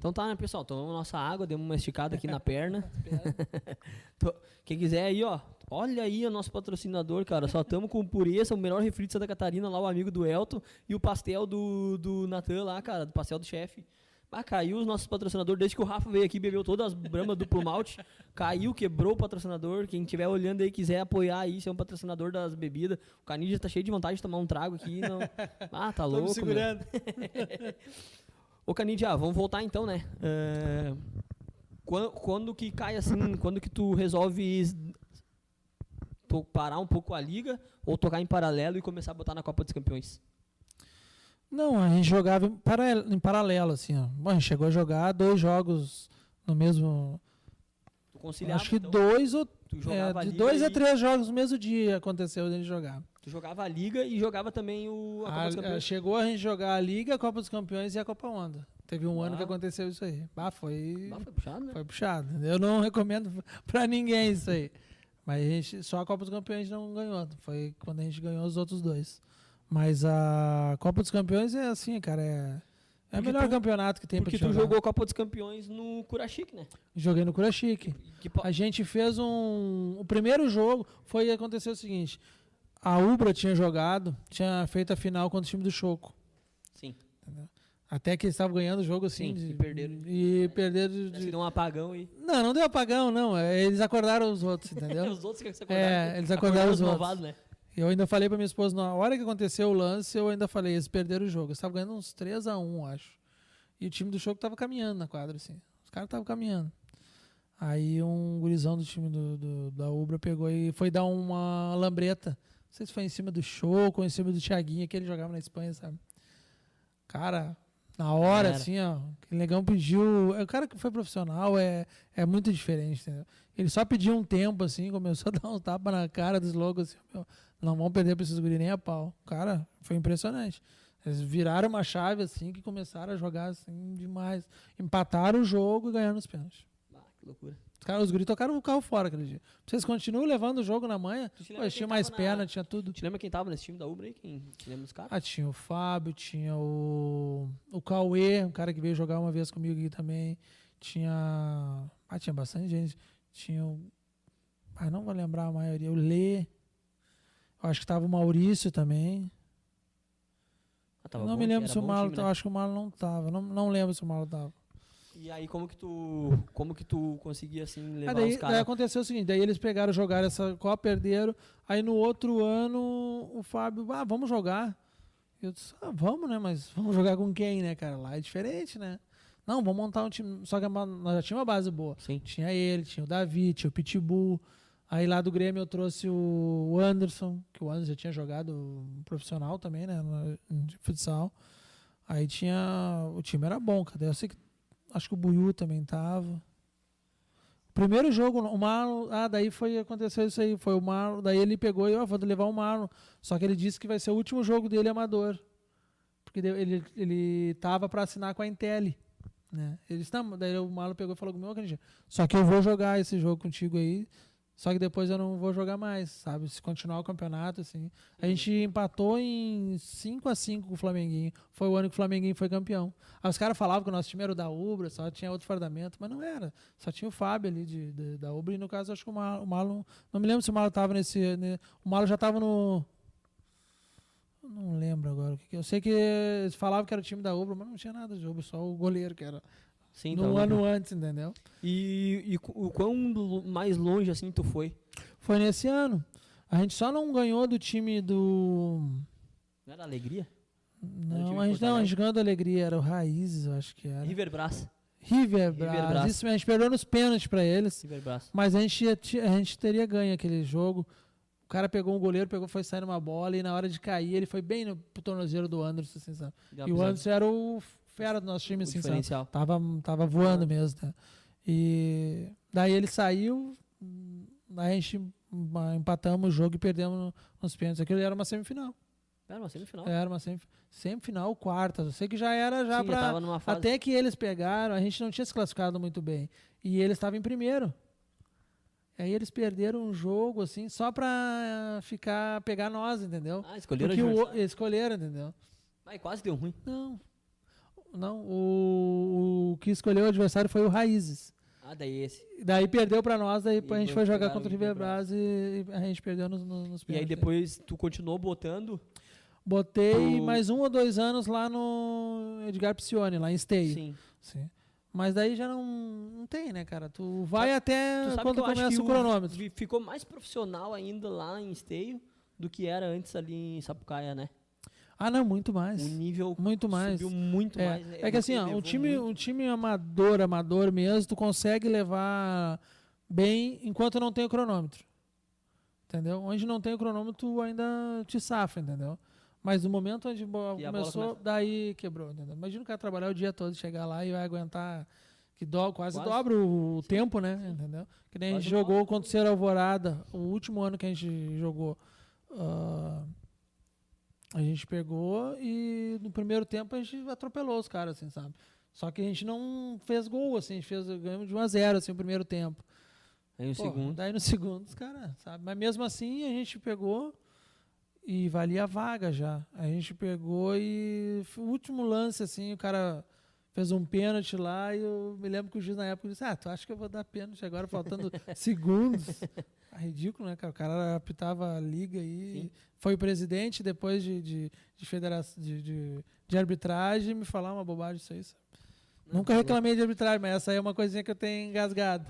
Então tá, né, pessoal? Tomamos nossa água, demos uma esticada aqui na perna. Tô- Quem quiser aí, ó. Olha aí o nosso patrocinador, cara. Só tamo com pureza, o melhor refri de Santa Catarina, lá o amigo do Elton. E o pastel do, do Natan lá, cara, do pastel do chefe. Ah, caiu os nossos patrocinadores. Desde que o Rafa veio aqui, bebeu todas as bramas duplo malte. Caiu, quebrou o patrocinador. Quem estiver olhando aí, quiser apoiar aí, ser um patrocinador das bebidas. O Canidia tá cheio de vontade de tomar um trago aqui. Não... Ah, tá louco. Estamos meu. segurando. Ô Canidia, vamos voltar então, né? É, Quando, quando que cai assim, quando que tu resolve parar um pouco a liga ou tocar em paralelo e começar a botar na Copa dos Campeões? Não, a gente jogava em paralelo, em paralelo, assim, ó. Bom, a gente chegou a jogar dois jogos no mesmo. Tu conciliava, acho que então? dois ou. Tu é, jogava a de dois a e- três jogos no mesmo dia aconteceu dele jogar. Tu jogava a liga e jogava também o, a Copa A- dos a- Campeões. chegou a gente jogar a Liga, a Copa dos Campeões e a Copa Onda. Teve um ano que Ah. aconteceu isso aí. Ah, foi. Ah, foi puxado, né? Foi puxado. Eu não recomendo pra ninguém isso aí. Mas a gente, só a Copa dos Campeões não ganhou. Foi quando a gente ganhou os outros dois. Mas a Copa dos Campeões é assim, cara. É, é o Porque melhor tu- campeonato que tem Porque pra tu te jogar. jogou a Copa dos Campeões no Curachique, né? Joguei no Curachique. Que A gente fez um. O primeiro jogo foi aconteceu o seguinte: a Ubra tinha jogado, tinha feito a final contra o time do Choco. Sim. Até que eles estavam ganhando o jogo assim. Sim, de- e perderam. E perderam. de- deu um apagão aí. Não, não deu apagão, não. É, Eles acordaram os outros, entendeu? os outros que acordaram. É, eles acordaram os outros. novados, né? Eu ainda falei pra minha esposa, na hora que aconteceu o lance, eu ainda falei, eles perderam o jogo. Eles estavam ganhando uns 3 a 1 acho. E o time do jogo tava caminhando na quadra, assim. Os caras estavam caminhando. Aí um gurizão do time do, do- da Ubra pegou e foi dar uma lambreta. Não sei se foi em cima do Choco ou em cima do Thiaguinho, que ele jogava na Espanha, sabe? Cara, na hora, Era. assim, ó, aquele negão pediu. é, O cara que foi profissional é, é muito diferente, entendeu? Ele só pediu um tempo, assim, começou a dar um tapa na cara dos logos, assim, meu, não vão perder pra esses guri nem a pau. Cara, foi impressionante. Eles viraram uma chave, assim, que começaram a jogar, assim, demais. Empataram o jogo e ganharam os pênaltis. Ah, que loucura. Os caras, os guri tocaram o carro fora aquele dia. Vocês continuam levando o jogo na manhã? Pô, tinham mais tava na- perna, tinha tudo. Te lembra quem tava nesse time da Ubra aí? Quem te lembra dos caras? Ah, tinha o Fábio, tinha o, o Cauê, um cara que veio jogar uma vez comigo aqui também. Tinha. Ah, tinha bastante gente. Tinha o. Ah, não vou lembrar a maioria. O Lê. Eu acho que tava o Maurício também. Ah, tava não bom, me lembro se o Malo. time, né? Acho que o Malo não tava. Não, não lembro se o Malo tava. E aí como que tu como que tu conseguia assim Ah, levar daí, os daí caras? aconteceu o seguinte, daí eles pegaram, jogaram essa Copa, perderam. Aí no outro ano, o Fábio, ah, vamos jogar. Eu disse, ah, vamos, né? Mas vamos jogar com quem, né, cara? Lá é diferente, né? Não, vamos montar um time. Só que ma- nós já tinha uma base boa. Sim. Tinha ele, tinha o Davi, tinha o Pitbull. Aí lá do Grêmio eu trouxe o Anderson, que o Anderson já tinha jogado profissional também, né? De futsal. Aí tinha. O time era bom, cara. Eu sei que. Acho que o Buiu também tava. Primeiro jogo, o Marlon. Ah, daí foi aconteceu isso aí. Foi o Marlon. Daí ele pegou e, ó, vou levar o Marlon. Só que ele disse que vai ser o último jogo dele amador. Porque ele, ele tava pra assinar com a Intel. Né? Ele disse, daí o Marlon pegou e falou comigo, "Ô, Canidinho, só que eu vou jogar esse jogo contigo aí. Só que depois eu não vou jogar mais, sabe? Se continuar o campeonato, assim. A gente empatou em 5 a 5 com o Flamenguinho. Foi o ano que o Flamenguinho foi campeão. Aí os caras falavam que o nosso time era o da Ubra, só tinha outro fardamento, mas não era. Só tinha o Fábio ali de, de- da Ubra. E no caso, acho que o Marlon. O Marlon não me lembro se o Marlon tava nesse. ne- o Marlon já tava no. Não lembro agora. o que que- Eu sei que eles falavam que era o time da Ubra, mas não tinha nada de Ubra, só o goleiro que era. Sim, no tá. ano antes, entendeu? E, e o quão mais longe assim tu foi? Foi nesse ano. A gente só não ganhou do time do. Não era alegria? Não, a gente, não, a gente ganhou da Alegria, era o Raízes, eu acho que era. River Brás. River, River Brás. Isso, a gente perdeu nos pênaltis pra eles, River Brás. mas a gente, a gente teria ganho aquele jogo. O cara pegou um goleiro, pegou, foi sair numa bola e na hora de cair ele foi bem no tornozeiro do Anderson, assim, sabe? Uma E o. Anderson era o fera do nosso O time, assim, sabe? diferencial. Tava, tava voando mesmo, né? E daí ele saiu, daí a gente empatamos o jogo e perdemos no- nos pênaltis. Aquilo era uma semifinal. Era uma semifinal. Era uma semif- semifinal, quarta. Eu sei que já era já fase. Até que eles pegaram, a gente não tinha se classificado muito bem. E eles estavam em primeiro. Aí eles perderam um jogo, assim, só pra ficar, pegar nós, entendeu? Ah, escolheram Porque o, escolheram, entendeu? Ai, quase deu ruim. Não. Não, o, o que escolheu o adversário foi o Raízes. Ah, daí esse. Daí perdeu pra nós, daí a gente foi jogar contra o River Brás e, e a gente perdeu nos, nos, nos E aí depois tu continuou botando. Botei pro- mais um ou dois anos lá no Edgar Picione, lá em Esteio. Sim. Sim. Mas daí já não, não tem, né, cara? Tu vai até Tu quando começa o cronômetro. Ficou mais profissional ainda lá em Esteio do que era antes ali em Sapucaia, né? Ah, não, muito mais. O nível Muito mais. subiu muito É, mais. é que assim, ó, um time, muito. um time amador, amador mesmo, tu consegue levar bem enquanto não tem o cronômetro. Entendeu? Onde não tem o cronômetro, tu ainda te safa, entendeu? Mas no momento onde a começou, começa. daí quebrou, entendeu? Imagina o cara trabalhar o dia todo, chegar lá e vai aguentar que do, quase, Quase. dobra o tempo, né? Entendeu? Que nem a Quase gente uma jogou contra o Ser Alvorada, o último ano que a gente jogou. ah, a gente pegou e no primeiro tempo a gente atropelou os caras, assim, sabe? Só que a gente não fez gol, assim, a gente fez, ganhamos de 1 a 0 assim, o primeiro tempo. Aí o Pô, segundo. Daí no segundo, os caras, sabe? Mas mesmo assim a gente pegou e valia a vaga já. A gente pegou e foi o último lance, assim, o cara fez um pênalti lá e eu me lembro que o juiz na época disse, ah, tu acha que eu vou dar pênalti agora faltando segundos? Ah, ridículo, né, cara? O cara apitava a liga e Sim. foi o presidente depois de, de, de, federação, de, de, de arbitragem me falar uma bobagem isso aí. sabe? Nunca reclamei de arbitragem, mas essa aí é uma coisinha que eu tenho engasgado.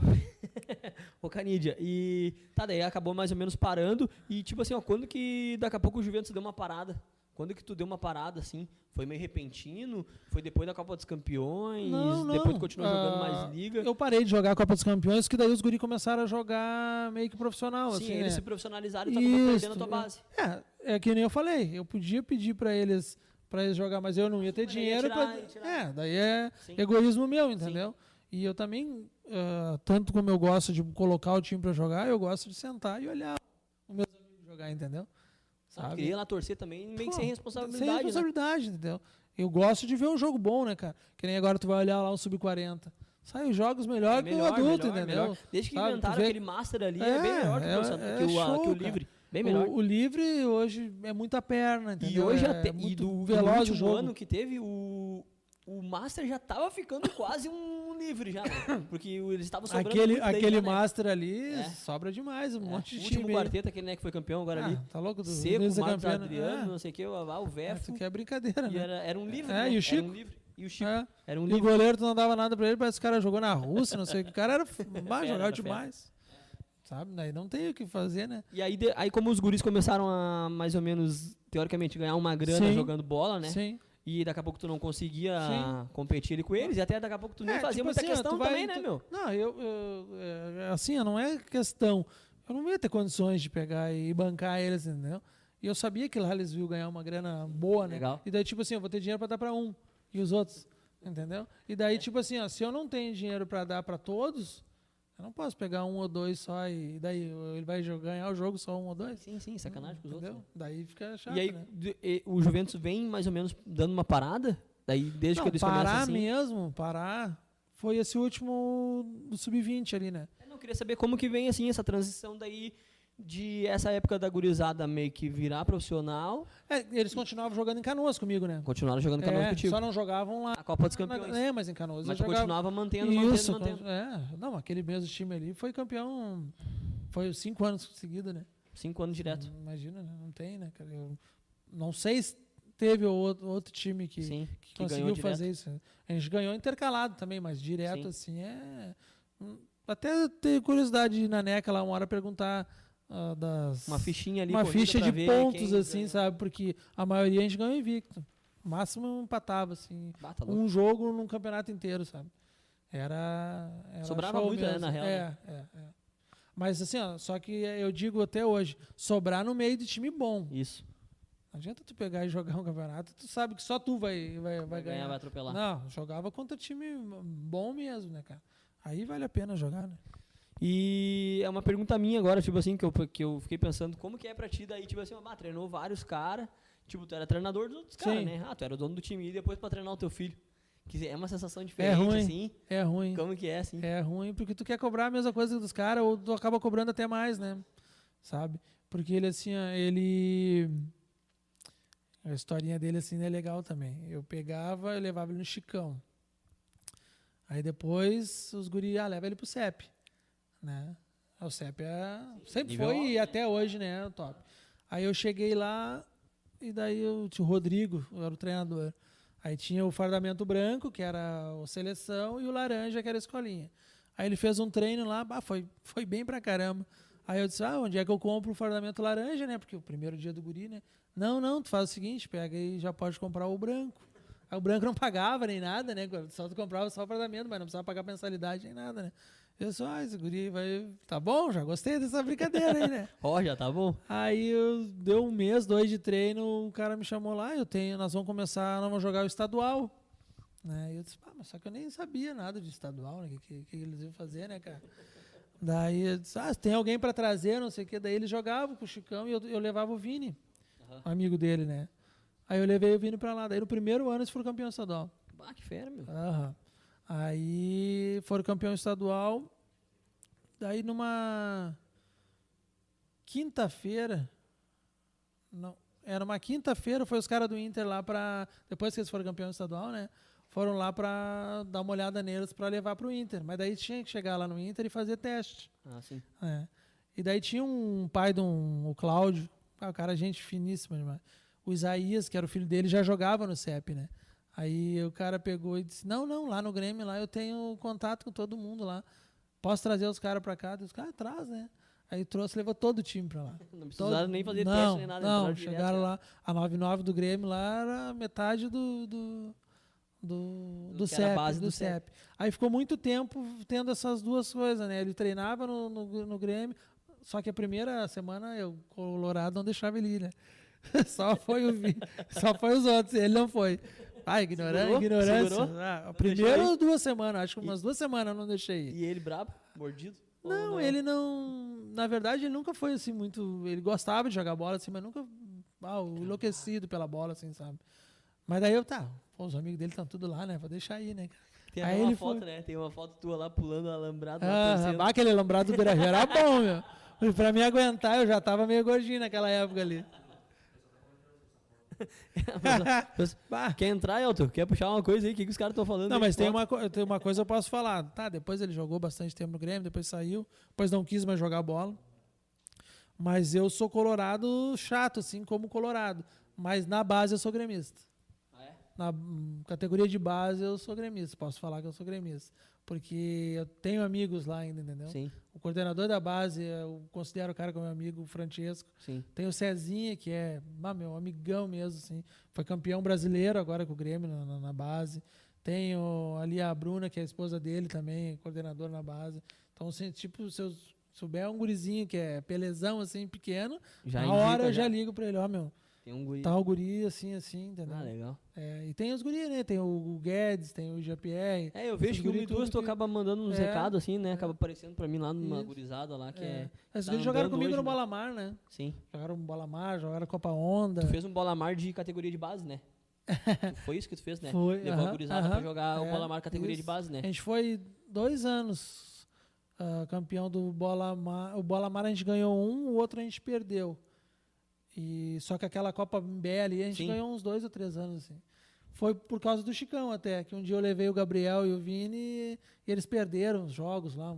Ô, Canídia, e tá, daí acabou mais ou menos parando. E tipo assim, ó, quando que daqui a pouco o Juventus deu uma parada? Quando que tu deu uma parada, assim? Foi meio repentino? Foi depois da Copa dos Campeões? Não, não. Depois tu continuou jogando Ah, mais liga? Eu parei de jogar a Copa dos Campeões, que daí os guri começaram a jogar meio que profissional. Sim, assim, eles né? se profissionalizaram e tu acabou Isso, perdendo a tua base. É, é que nem eu falei. Eu podia pedir pra eles para eles jogar, mas eu não ia ter Mas aí ia dinheiro. tirar- pra- tirar. É, daí é Sim. egoísmo meu, entendeu? E eu também, ah, tanto como eu gosto de colocar o time pra jogar, eu gosto de sentar e olhar os meus amigos jogar, entendeu? Sabe? Queria lá torcer também, meio que Pô, sem responsabilidade. Sem né? responsabilidade, entendeu? Eu gosto de ver um jogo bom, né, cara? Que nem agora tu vai olhar lá um Sub-40. Sai os jogos melhor, que o Melhor, adulto, melhor, entendeu? melhor. Desde que Sabe, inventaram vê- aquele Master ali, é, É, bem melhor que, é- o, é que, o, show, que o cara. livre. Bem melhor. O, o livre hoje é muita perna, e entendeu? hoje é até, e muito do, do veloz o último jogo. ano que teve, o, o Master já tava ficando quase um livre já, né? Porque o- eles estavam sobrando Aquele, muito daí aquele né? Master ali É. sobra demais, um É, monte o de último time. quarteto, aquele né, que foi campeão agora ali. Ah, tá louco? Do, Seco, é Marcos campeão, Adriano, é. não sei o que, o, o Ah, Vefo. tu quer brincadeira, E né? era, era um livre, É, né? e o Era Chico? um livre. E o Chico. É. Era um E o livre. goleiro tu não dava nada pra ele, parece que o cara jogou na Rússia, não sei o que. O cara era, jogar era demais. Sabe? Daí não tem o que fazer, né? E aí, de- aí, como os guris começaram a, mais ou menos, teoricamente, ganhar uma grana Sim. jogando bola, né? Sim. E daqui a pouco tu não conseguia Sim. competir ali com eles. E até daqui a pouco tu nem É, fazia tipo muita assim, questão vai- também, né, tu- meu? Não, eu, eu- é, assim, não é questão. Eu não ia ter condições de pegar e bancar eles, entendeu? E eu sabia que lá eles viam ganhar uma grana boa, né? Legal. E daí, tipo assim, eu vou ter dinheiro pra dar pra um e os outros, entendeu? E daí, tipo assim, ó, se eu não tenho dinheiro pra dar pra todos, Eu não posso pegar um ou dois só e daí ele vai jo- ganhar o jogo só um ou dois. Sim, sim, sacanagem com os Entendeu? outros. né? Daí fica chato, E aí, né? e o Juventus vem mais ou menos dando uma parada? Daí, desde Não, que eles começam parar assim. mesmo, parar, foi esse último do Sub-20 ali, né? Eu não queria saber como que vem assim essa transição daí de essa época da gurizada meio que virar profissional, É, eles continuavam jogando em Canoas comigo, né? continuaram jogando canoas É, contigo. só não jogavam lá. A Copa dos na- Campeões. É, mas em Canoas Mas jogava. continuava mantendo, mantendo, Isso, mantendo. con- é. Não, aquele mesmo time ali foi campeão. Foi cinco anos seguidos, né? Cinco anos direto. Imagina, né? Não tem, né, cara? Eu não sei se teve outro, outro time que, Sim, que que conseguiu direto. fazer isso. A gente ganhou intercalado também, mas direto Sim. assim é. hum, Até ter curiosidade de ir na NECA lá uma hora perguntar ah, das. Uma fichinha ali. uma ficha de pontos, assim, ganha. sabe? Porque a maioria a gente ganhou invicto. O máximo empatava, assim. Ah, tá. Um jogo num campeonato inteiro, sabe? Era. era Sobrava muito, né, mesmo. na real, É, é, é. Mas assim, ó, só que eu digo até hoje, sobrar no meio de time bom. Isso. Não adianta tu pegar e jogar um campeonato, tu sabe que só tu vai, vai, vai, Vai ganhar, ganhar. vai atropelar. Não, jogava contra time bom mesmo, né, cara? Aí vale a pena jogar, né? E é uma pergunta minha agora, tipo assim, que eu, que eu fiquei pensando, como que é pra ti daí, tipo assim, ó, bah, treinou vários caras, tipo, tu era treinador dos outros caras, né? Ah, tu era o dono do time e depois pra treinar o teu filho. Que é uma sensação diferente, ruim. assim. É ruim. Como que é, assim? É ruim porque tu quer cobrar a mesma coisa dos caras ou tu acaba cobrando até mais, né? Sabe? Porque ele assim, ele a historinha dele assim é legal também. Eu pegava, eu levava ele no Chicão. Aí depois os guri, ah, leva ele pro CEP, né? O CEP é, sempre nível foi alto, e até hoje, né, é top. Aí eu cheguei lá e daí o Rodrigo, eu era o treinador. Aí tinha o fardamento branco, que era o seleção, e o laranja, que era a escolinha. Aí ele fez um treino lá, bah, foi, foi bem pra caramba. Aí eu disse, ah, onde é que eu compro o fardamento laranja, né? Porque o primeiro dia do guri, né? Não, não, tu faz o seguinte, pega e já pode comprar o branco. Aí o branco não pagava nem nada, né? Só tu comprava só o fardamento, mas não precisava pagar mensalidade nem nada, né? Eu disse, ah, esse guri vai... Tá bom, já gostei dessa brincadeira aí, né? Ó, já tá bom. Aí eu deu um mês, dois de treino, o cara me chamou lá, eu tenho, nós vamos começar, nós vamos jogar o estadual. Né? E eu disse, ah, mas só que eu nem sabia nada de estadual, né? O que, que, que eles iam fazer, né, cara? Daí eu disse, ah, tem alguém pra trazer, não sei o quê. Daí eles jogavam com o Chicão e eu, eu levava o Vini, amigo dele, né? Aí eu levei o Vini pra lá. Daí no primeiro ano eles foram campeão estadual. Bah, que fera, meu. Aham. Aí foram campeão estadual. Daí numa quinta-feira. Não, era uma quinta-feira, foi os caras do Inter lá pra. Depois que eles foram campeão estadual, né? Foram lá pra dar uma olhada neles pra levar pro Inter. Mas daí tinha que chegar lá no Inter e fazer teste. Ah, sim. É. E daí tinha um pai de um, o Cláudio, ah, o cara gente finíssima demais. O Isaías, que era o filho dele, já jogava no CEP, né? Aí o cara pegou e disse: Não, não, lá no Grêmio, lá eu tenho contato com todo mundo lá. Posso trazer os caras pra cá? Os caras traz, né? Aí trouxe, levou todo o time pra lá. Não precisaram nem fazer não, teste nem nada. Não, entraram direto, chegaram né? lá. A 99 do Grêmio lá era metade do. do do, do, a CEP, base do, do CEP. Aí ficou muito tempo tendo essas duas coisas, né? Ele treinava no, no, no Grêmio, só que a primeira semana eu, Colorado, não deixava ele ir, né? Só foi o só foi os outros, ele não foi. Ah, ignorância, Segurou? ignorância. Segurou? Ah, Não ou duas semanas, acho que umas duas semanas eu não deixei ir. E ele brabo, mordido? Ou Não, ele não. Na verdade, ele nunca foi assim muito. Ele gostava de jogar bola, assim, mas nunca. Ah, enlouquecido pela bola, assim, sabe? Mas daí eu, tá. Pô, os amigos dele estão tudo lá, né? Vou deixar aí, né? Tem Aí uma foto, foi- né? Tem uma foto tua lá pulando o alambrado. lá Ah, bah, aquele lembrado do Beira era bom, meu. E pra me aguentar, eu já tava meio gordinho naquela época ali. Quer entrar, Elton? Quer puxar uma coisa aí? O que, que os caras estão falando? Não, aí? mas tem uma, tem uma coisa que eu posso falar. Tá, depois ele jogou bastante tempo no Grêmio, depois saiu, depois não quis mais jogar bola. Mas eu sou colorado chato, assim como colorado. Mas na base eu sou gremista. Na categoria de base eu sou gremista. Posso falar que eu sou gremista. Porque eu tenho amigos lá ainda, entendeu? Sim, O coordenador da base, eu considero o cara como meu amigo, o Francesco. sim. Tem o Cezinha, que é ah, meu amigão mesmo, assim. Foi campeão brasileiro agora com o Grêmio na, na- na base. Tem o- ali a Bruna, que é a esposa dele também, coordenadora na base. Então, assim, tipo, se eu souber um gurizinho que é pelezão, assim, pequeno, Já na indica, hora eu já já. ligo pra ele, ó, meu, Tem um guri. Tá o guri assim, assim, entendeu? Ah, legal. É, e tem os guri, né? Tem o Guedes, tem o Jean-Pierre. É, eu vejo que o tudo tu acaba mandando uns É, recados assim, né? Acaba aparecendo pra mim lá numa Isso. gurizada lá, que É. é. Esses tá jogaram comigo hoje, no né? Bola Mar, né? Sim. Jogaram Bola Mar, jogaram Copa Onda. Tu fez um bola mar de categoria de base, né? Foi isso que tu fez, né? Foi, Levou a aham, gurizada pra aham. jogar o É, bola mar categoria de isso. base, né? A gente foi dois anos ah, campeão do Bola Mar. O Bola Mar a gente ganhou um, o outro a gente perdeu. E só que aquela Copa BL a gente Sim. ganhou uns dois ou três anos assim. Foi por causa do Chicão até, que um dia eu levei o Gabriel e o Vini e eles perderam os jogos lá.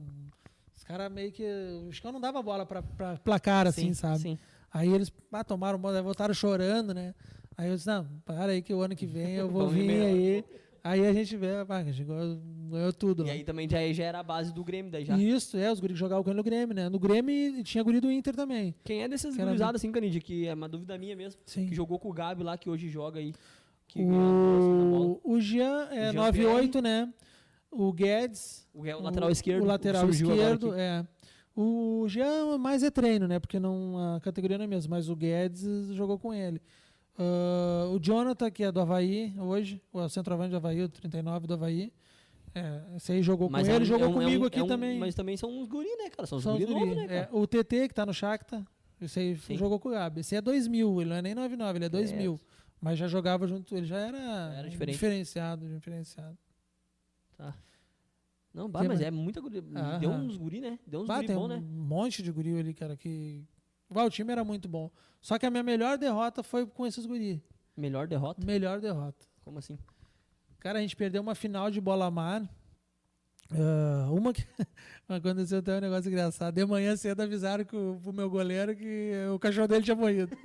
Os caras meio que. O Chicão não dava bola pra, pra placar, assim, Sim, sabe? Sim. Aí eles ah, tomaram bola, voltaram chorando, né? Aí eu disse, não, para aí que o ano que vem eu vou vir aí. Aí a gente vê, ah, ganhou, tudo E lá. aí também já, já era a base do Grêmio, daí já. Isso, é, os guris jogavam com ele no Grêmio, né? No Grêmio tinha guri do Inter também. Quem é era gurizados assim, Canide, que é uma dúvida minha mesmo, Sim. que jogou com o Gabi lá, que hoje joga aí. Que ganhou na bola. O, o Jean é Jean 9-8, né? O Guedes. O, é o lateral esquerdo. O lateral esquerdo, é. O Jean mais é treino, né? Porque não, a categoria não é mesmo, mas o Guedes jogou com ele. Ah, o Jonathan, que é do Havaí hoje, o centroavante do Havaí, o 39 do Havaí. É, esse aí jogou Mas com é ele, um- jogou é um- é comigo um- aqui é um- também. Mas também são uns guri, né, cara? São uns São os guri guri. né, É, o TT, que tá no Shakhtar, esse aí Sim. jogou com o Gabi. Esse é 2000, ele não é nem 99, ele é 2000. Credo. Mas já jogava junto, ele já era, era diferenciado, diferenciado. Não, bah, mas mais? é muita guri. Deu uns guri, né? Deu uns Bah, guri bom, um né? monte de guri ali, cara, que... Bah, o time era muito bom. Só que a minha melhor derrota foi com esses guri. Melhor derrota? Melhor derrota. Como assim? Cara, a gente perdeu uma final de bola mar. Ah, uma que aconteceu até um negócio engraçado. De manhã cedo avisaram que o, pro meu goleiro que o cachorro dele tinha morrido.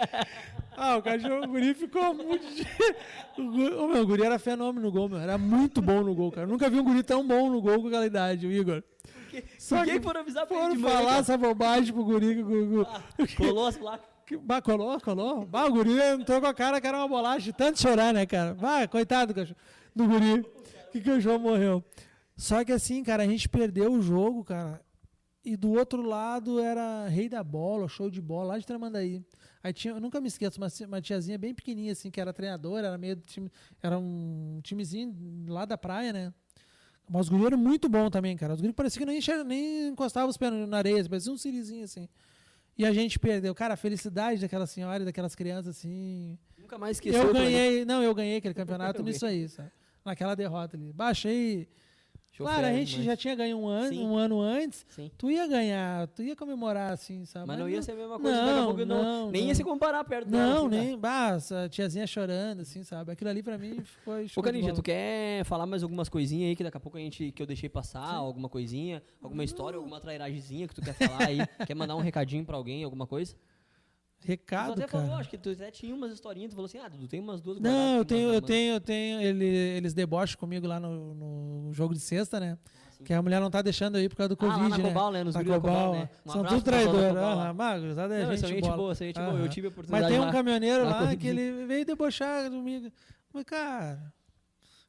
ah, o cachorro, o guri ficou muito. o, guri, o meu guri era fenômeno no gol, meu. Era muito bom no gol, cara. Eu nunca vi um guri tão bom no gol com aquela idade, o Igor. Só Por que que foram avisar pra ele foram de manhã, falar essa bobagem pro guri. que gu- Ah, colou as placas. que, bah, colou, colou. Bah, o guri entrou com a cara que era uma bolacha, de tanto chorar, né, cara? Bah, coitado do guri, que cachorro morreu. Só que assim, cara, a gente perdeu o jogo, cara. E do outro lado era rei da bola, show de bola, lá de Tramandaí. Aí tinha, eu nunca me esqueço, uma, uma tiazinha bem pequenininha, assim, que era treinadora, era meio do time, era um timezinho lá da praia, né? Mas os guri eram muito bom também, cara. Os guri parecia que nem, enxer- nem encostavam os pés na areia, parecia um sirizinho, assim. E a gente perdeu. Cara, a felicidade daquela senhora e daquelas crianças, assim. Nunca mais esqueceu. eu menos. ganhei. Não, eu ganhei aquele campeonato nisso aí, sabe? Naquela derrota ali. Baixei. Claro, a gente mas- já tinha ganho um ano, Sim. um ano antes. Sim. Tu ia ganhar, tu ia comemorar, assim, sabe? Mas não ia ser a mesma coisa. não, não, não, nem ia se comparar perto dela. Não, assim, cara. nem. Bah, essa tiazinha chorando, assim, sabe? Aquilo ali pra mim foi. Ô, show Canija, bola. tu quer falar mais algumas coisinhas aí que daqui a pouco a gente que eu deixei passar, alguma coisinha, alguma história, alguma trairagemzinha que tu quer falar aí? quer mandar um recadinho pra alguém, alguma coisa? Recado, tu até cara. falou, acho que tu até tinha umas historinhas, tu falou assim, ah, Dudu, tem umas duas Não, eu tenho, eu tenho, eu tenho. Ele, eles debocham comigo lá no, no jogo de sexta, né? sim. Que a mulher não tá deixando aí por causa do Ah, Covid, na né? Cobal, né? Nos Na Cobal, Cobal, né? Um São tudo traidores. Ah, Magro, sabe? Não, É são gente gente boa. boa, são gente boa. Eu tive a oportunidade Mas tem um lá. caminhoneiro lá lá que ele veio debochar comigo. Mas, cara,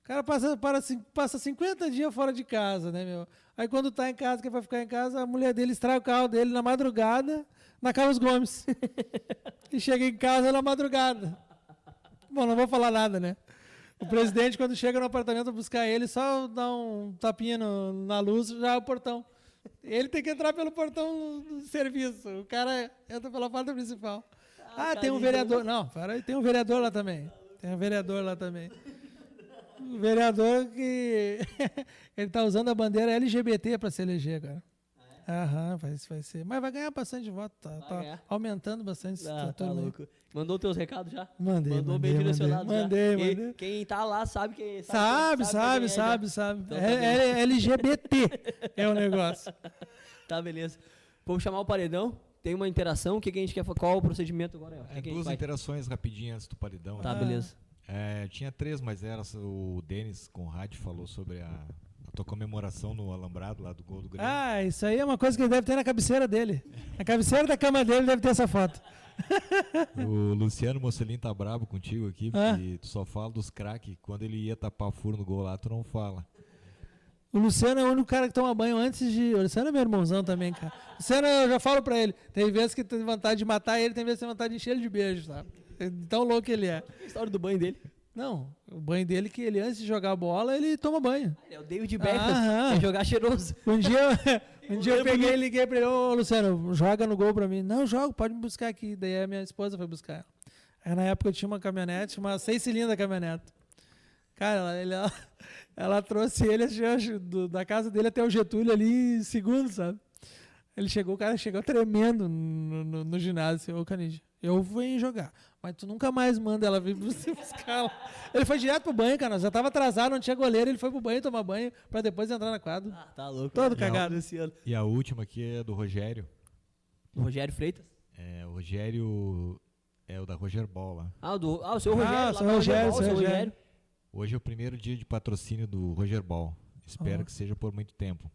o cara passa, para, passa 50 dias fora de casa, né, meu? Aí quando tá em casa, que é pra ficar em casa, a mulher dele extrai o carro dele na madrugada na Carlos Gomes. e chega em casa na madrugada. Bom, não vou falar nada, né? O presidente, quando chega no apartamento buscar ele, só dá um tapinha no- na luz, já é o portão. Ele tem que entrar pelo portão do serviço. O cara entra pela porta principal. Ah, tem um carinho. vereador. Não, tem um vereador lá também. Tem um vereador lá também. O vereador que. ele tá usando a bandeira LGBT para se eleger, cara. Aham, vai, vai ser. Mas vai ganhar bastante voto. Tá, Vai tá ganhar. aumentando bastante esse Ah, tá louco. Mandou teus recados já? Mandei, Mandou mandei, bem mandei, direcionado já. mandei, Quem- mandei. Quem tá lá sabe que Sabe, quem- sabe, quem é já. sabe, sabe. Então tá É, é LGBT é o negócio. Tá, beleza. Vamos chamar o paredão. Tem uma interação. O que, que a gente quer fa- Qual o procedimento agora? O que É, que a gente duas vai- interações rapidinhas antes do paredão. Tá, né? beleza. É, tinha três, mas era o Denis Conrad falou sobre a tua comemoração no alambrado lá do gol do Grêmio. Ah, isso aí é uma coisa que ele deve ter na cabeceira dele. Na cabeceira da cama dele deve ter essa foto. O Luciano Mocelin tá brabo contigo aqui, Ah. porque tu só fala dos craques. Quando ele ia tapar furo no gol lá, tu não fala. O Luciano é o único cara que toma banho antes de. O Luciano é meu irmãozão também, cara. O Luciano, eu já falo pra ele. Tem vezes que tem vontade de matar ele, tem vezes que tem vontade de encher ele de beijo, sabe? Tão louco que ele é. A história do banho dele. Não, o banho dele que ele, antes de jogar bola, ele toma banho. Ele é o David Beckham. Aham. Quer jogar cheiroso. Um dia, um dia eu peguei e liguei pra ele, ô Luciano, joga no gol pra mim. Não, jogo, pode me buscar aqui. Daí a minha esposa foi buscar ela. Aí na época eu tinha uma caminhonete, uma seis cilindros caminhonete. Cara, ela, ele- ela, ela trouxe ele assim, do- da casa dele até o Getúlio ali em segundos, sabe? Ele chegou, o cara chegou tremendo no, no, no ginásio, ô Canidia, eu em jogar, mas tu nunca mais manda ela vir pra você buscar ela. Ele foi direto pro banho, cara, já tava atrasado, não tinha goleiro, ele foi pro banho tomar banho pra depois entrar na quadra. Ah, tá louco. Todo cara. cagado. esse ano. E a última aqui é do Rogério. Rogério Freitas. É, o Rogério é o da Roger Ball lá. Ah, o, do, ah, o seu Ah, Rogério. seu Rogério, Ball, seu seu Rogério. Rogério. Hoje é o primeiro dia de patrocínio do Roger Ball. Espero Ah. que seja por muito tempo.